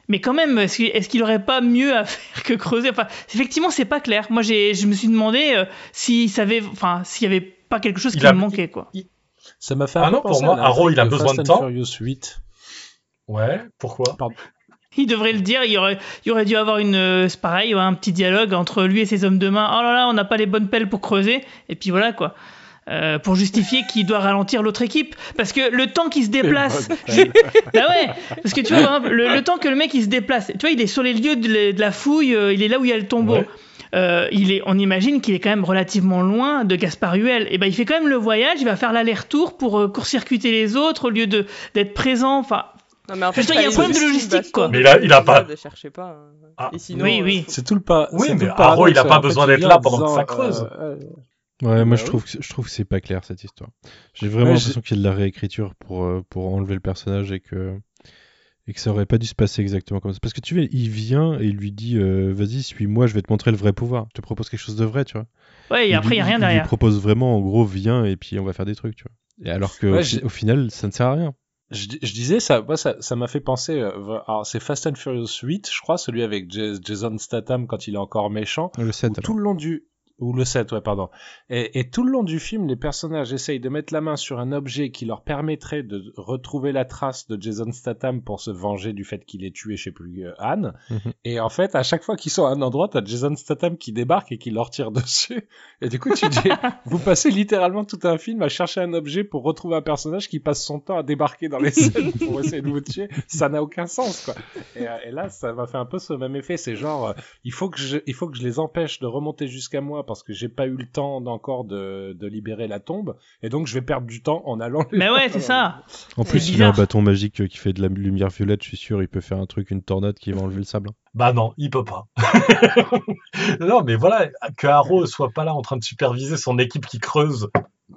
Speaker 3: mais quand même, est-ce qu'il est-ce qu'il aurait pas mieux à faire que creuser? Enfin, effectivement, c'est pas clair. Moi, j'ai, je me suis demandé euh, s'il savait, enfin, s'il y avait pas quelque chose
Speaker 6: Il
Speaker 3: qui
Speaker 6: a-
Speaker 3: manquait quoi.
Speaker 4: Ça m'a fait
Speaker 6: Ah
Speaker 4: un peu
Speaker 6: non, pour moi, Haro, il a besoin de temps.
Speaker 4: Furious 8.
Speaker 6: Ouais, pourquoi?
Speaker 3: Il devrait le dire. Il y aurait, il aurait dû avoir une, euh, c'est pareil, un petit dialogue entre lui et ses hommes de main. Oh là là, on n'a pas les bonnes pelles pour creuser. Et puis voilà quoi. Euh, pour justifier qu'il doit ralentir l'autre équipe. Parce que le temps qu'il se déplace. bah ouais, parce que tu vois, le, le temps que le mec il se déplace, tu vois, il est sur les lieux de, la- de la fouille, euh, il est là où il y a le tombeau.
Speaker 6: Ouais.
Speaker 3: Euh, il est, on imagine qu'il est quand même relativement loin de Gaspard Huel. Et ben, il fait quand même le voyage, il va faire l'aller-retour pour euh, court-circuiter les autres au lieu de d'être présent. Enfin,
Speaker 5: Non, mais en
Speaker 3: dire, il y a un problème de logistique, quoi.
Speaker 6: Mais là, il a pas-
Speaker 5: épisode, cherchez pas. hein.
Speaker 6: Ah,
Speaker 5: Et sinon,
Speaker 3: oui,
Speaker 5: euh,
Speaker 3: oui.
Speaker 4: C'est tout le pas.
Speaker 6: Oui, mais Haro, il a pas
Speaker 4: fait,
Speaker 6: besoin
Speaker 4: il
Speaker 6: d'être là
Speaker 4: en
Speaker 6: pendant que ça creuse.
Speaker 4: euh, euh,
Speaker 2: Ouais, moi
Speaker 4: Bah
Speaker 2: je
Speaker 4: oui.
Speaker 2: trouve que je trouve que c'est pas clair cette histoire. J'ai vraiment
Speaker 4: Ouais,
Speaker 2: l'impression qu'il y a de la réécriture pour euh, pour enlever le personnage et que et que ça aurait pas dû se passer exactement comme ça. Parce que tu vois, il vient et il lui dit euh, vas-y suis-moi, je vais te montrer le vrai pouvoir. Je te propose quelque chose de vrai, tu vois.
Speaker 3: Ouais, et après, il n'y a rien
Speaker 2: Il lui
Speaker 3: derrière.
Speaker 2: propose vraiment en gros viens et puis on va faire des trucs, tu vois. Et alors que
Speaker 4: Ouais,
Speaker 2: au final ça ne sert à rien.
Speaker 4: Je, di- je disais, ça moi, ça ça m'a fait penser. euh, c'est Fast and Furious 8, je crois, celui avec Jas- Jason Statham quand il est encore méchant.
Speaker 2: Le 7
Speaker 4: où tout le long du ou le 7 ouais pardon. Et, et tout le long du film les personnages essayent de mettre la main sur un objet qui leur permettrait de retrouver la trace de Jason Statham pour se venger du fait qu'il ait tué je sais plus euh, Anne.
Speaker 2: Mhm.
Speaker 4: et en fait à chaque fois qu'ils sont à un endroit t'as Jason Statham qui débarque et qui leur tire dessus. Et du coup tu dis vous passez littéralement tout un film à chercher un objet pour retrouver un personnage qui passe son temps à débarquer dans les scènes pour essayer de vous tuer. Ça n'a aucun sens quoi. Et, euh, et là ça m'a fait un peu ce même effet. C'est genre euh, il faut que je, il faut que je les empêche de remonter jusqu'à moi parce que j'ai pas eu le temps encore de, de libérer la tombe et donc je vais perdre du temps en allant.
Speaker 3: Mais ouais, c'est ça.
Speaker 2: En plus, il a un bâton magique euh, qui fait de la lumière violette, je suis sûr, il peut faire un truc, une tornade qui va enlever le sable.
Speaker 6: Bah non, il peut pas. non, mais voilà, que Haro soit pas là en train de superviser son équipe qui creuse.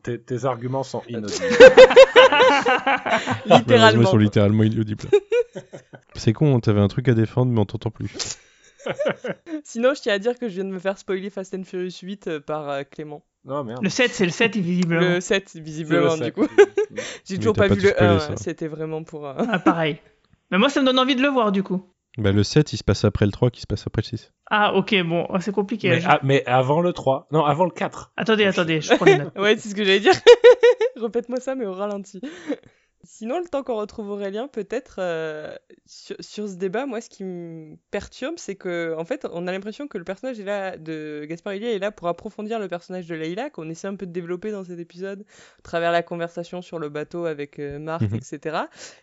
Speaker 4: Tes, tes arguments sont inaudibles.
Speaker 2: Malheureusement, ils
Speaker 5: Littéralement.
Speaker 2: sont littéralement inaudibles. C'est con, t'avais un truc à défendre, mais on t'entend plus.
Speaker 5: Sinon, je tiens à dire que je viens de me faire spoiler Fast and Furious 8 euh, par euh, Clément.
Speaker 4: non merde.
Speaker 3: Le 7, c'est le 7, visiblement.
Speaker 5: Le 7,
Speaker 4: C'est le
Speaker 5: visiblement, du coup. J'ai toujours pas,
Speaker 2: pas
Speaker 5: vu le
Speaker 2: spoilé,
Speaker 5: 1,
Speaker 2: ça.
Speaker 5: c'était vraiment pour... euh,
Speaker 3: Ah, pareil. Mais moi, ça me donne envie de le voir, du coup.
Speaker 2: Bah, le 7, il se passe après le 3, qui se passe après le 6.
Speaker 3: Ah, ok, bon, oh, c'est compliqué.
Speaker 4: Mais, ah, avant le 3. Non, avant le 4.
Speaker 3: Attendez, attendez, je prends les notes.
Speaker 5: Ouais, c'est ce que j'allais dire. Répète-moi ça, mais au ralenti. Sinon, le temps qu'on retrouve Aurélien, peut-être euh, sur, sur ce débat, moi, ce qui me perturbe, c'est que, en fait, on a l'impression que le personnage est là de Gaspard Ulliel est là pour approfondir le personnage de Leïla, qu'on essaie un peu de développer dans cet épisode, à travers la conversation sur le bateau avec euh, Marc,
Speaker 2: Mhm.
Speaker 5: etc.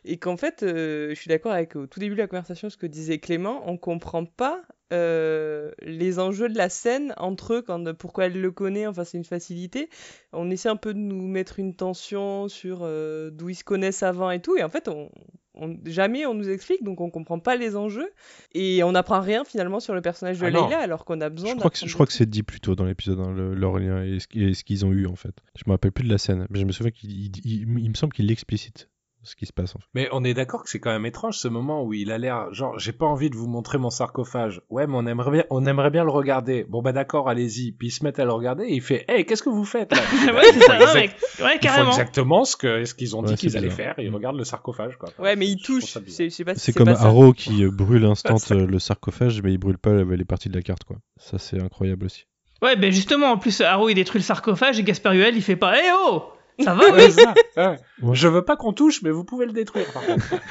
Speaker 5: Et qu'en fait, euh, je suis d'accord avec au tout début de la conversation ce que disait Clément, on comprend pas euh, les enjeux de la scène entre eux, quand, pourquoi elle le connaît, enfin c'est une facilité. On essaie un peu de nous mettre une tension sur euh, d'où ils se connaissent avant et tout, et en fait on, on- jamais on nous explique, donc on comprend pas les enjeux, et on n'apprend rien finalement sur le personnage de
Speaker 4: Ah non.
Speaker 5: Leïla, alors qu'on a besoin
Speaker 2: Je crois que, je crois que c'est dit plus tôt dans l'épisode, hein, lien et ce, qui- et ce qu'ils ont eu en fait. Je me rappelle plus de la scène, mais je me souviens qu'il il- il- il me semble qu'il l'explicite, ce qui se passe en fait.
Speaker 4: Mais on est d'accord que c'est quand même étrange ce moment où il a l'air genre j'ai pas envie de vous montrer mon sarcophage. Ouais, mais on aimerait bien on aimerait bien le regarder. Bon bah d'accord, allez-y. Puis ils se mettent à le regarder et il fait "Hey, qu'est-ce que vous faites là?
Speaker 3: Ouais, c'est ça,
Speaker 4: Ils Ils font
Speaker 3: carrément.
Speaker 4: exactement ce que ce qu'ils ont dit
Speaker 2: Ouais,
Speaker 4: qu'ils allaient faire et ils regardent le sarcophage quoi.
Speaker 5: Ouais, mais il
Speaker 4: Je trouve
Speaker 5: touche.
Speaker 4: ça bizarre.
Speaker 5: C'est-
Speaker 2: comme. Arrow qui euh, brûle instant euh, le sarcophage, mais il brûle pas les parties de la carte quoi. Ça c'est incroyable aussi.
Speaker 3: Ouais, ben justement, en plus, Haro, il détruit le sarcophage et Gaspard Huel, il fait pas Eh oh Ça va,
Speaker 4: Ouais, ça. Ouais.
Speaker 2: Ouais.
Speaker 4: Je veux pas qu'on touche, mais vous pouvez le détruire par contre.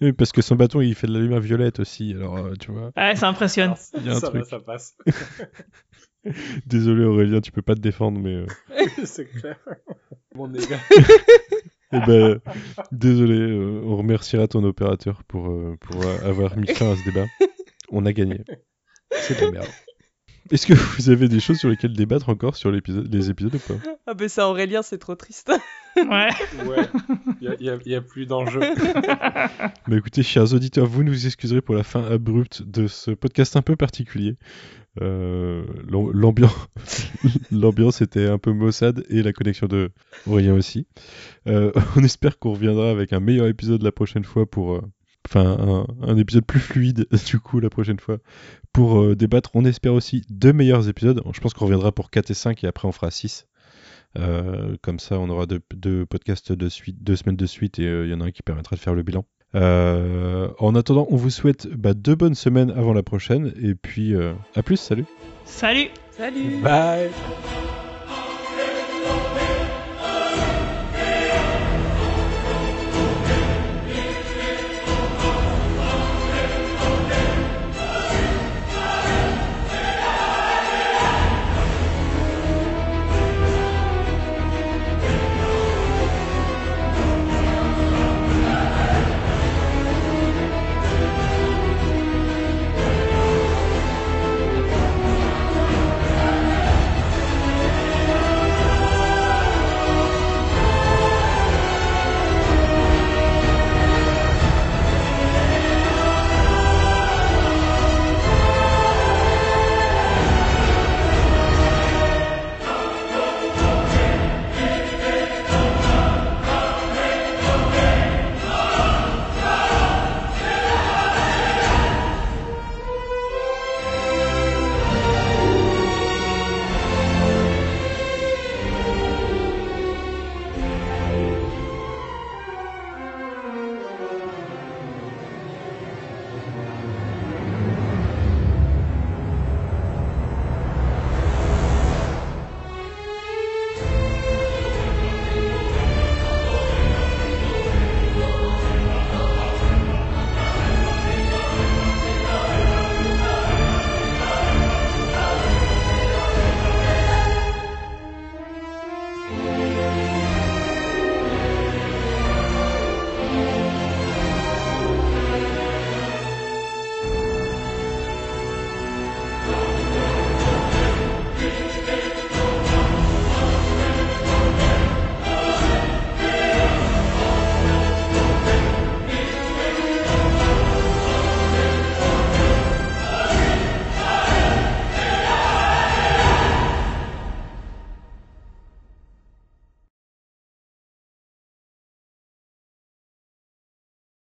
Speaker 2: Oui, parce que son bâton il fait de la lumière violette aussi, alors euh, tu vois.
Speaker 3: Ouais, ça impressionne.
Speaker 2: Il y a un
Speaker 4: ça
Speaker 2: truc.
Speaker 4: va, ça passe.
Speaker 2: Désolé Aurélien, tu peux pas te défendre, mais euh,
Speaker 4: c'est clair. Mon dégât.
Speaker 2: eh ben, désolé. euh, on remerciera ton opérateur pour euh, pour avoir mis fin à ce débat. On a gagné. C'est de la merde. Est-ce que vous avez des choses sur lesquelles débattre encore sur les épisodes ou pas?
Speaker 5: Ah ben ça, Aurélien, c'est trop triste.
Speaker 3: Ouais.
Speaker 4: Ouais. Il y a, plus d'enjeu.
Speaker 2: Bah écoutez, chers auditeurs, vous nous excuserez pour la fin abrupte de ce podcast un peu particulier. Euh, l'am- L'ambiance, l'ambiance était un peu maussade et la connexion de Aurélien aussi. Euh, on espère qu'on reviendra avec un meilleur épisode la prochaine fois pour, euh, enfin, un, un épisode plus fluide du coup la prochaine fois pour euh, débattre. On espère aussi deux meilleurs épisodes. Je pense qu'on reviendra pour 4 et 5 et après on fera 6. Euh, comme ça, on aura deux, deux podcasts de suite, deux semaines de suite et euh, il y en a un qui permettra de faire le bilan. Euh, en attendant, on vous souhaite bah, deux bonnes semaines avant la prochaine et puis euh, à plus, salut
Speaker 3: Salut
Speaker 5: Salut
Speaker 4: Bye.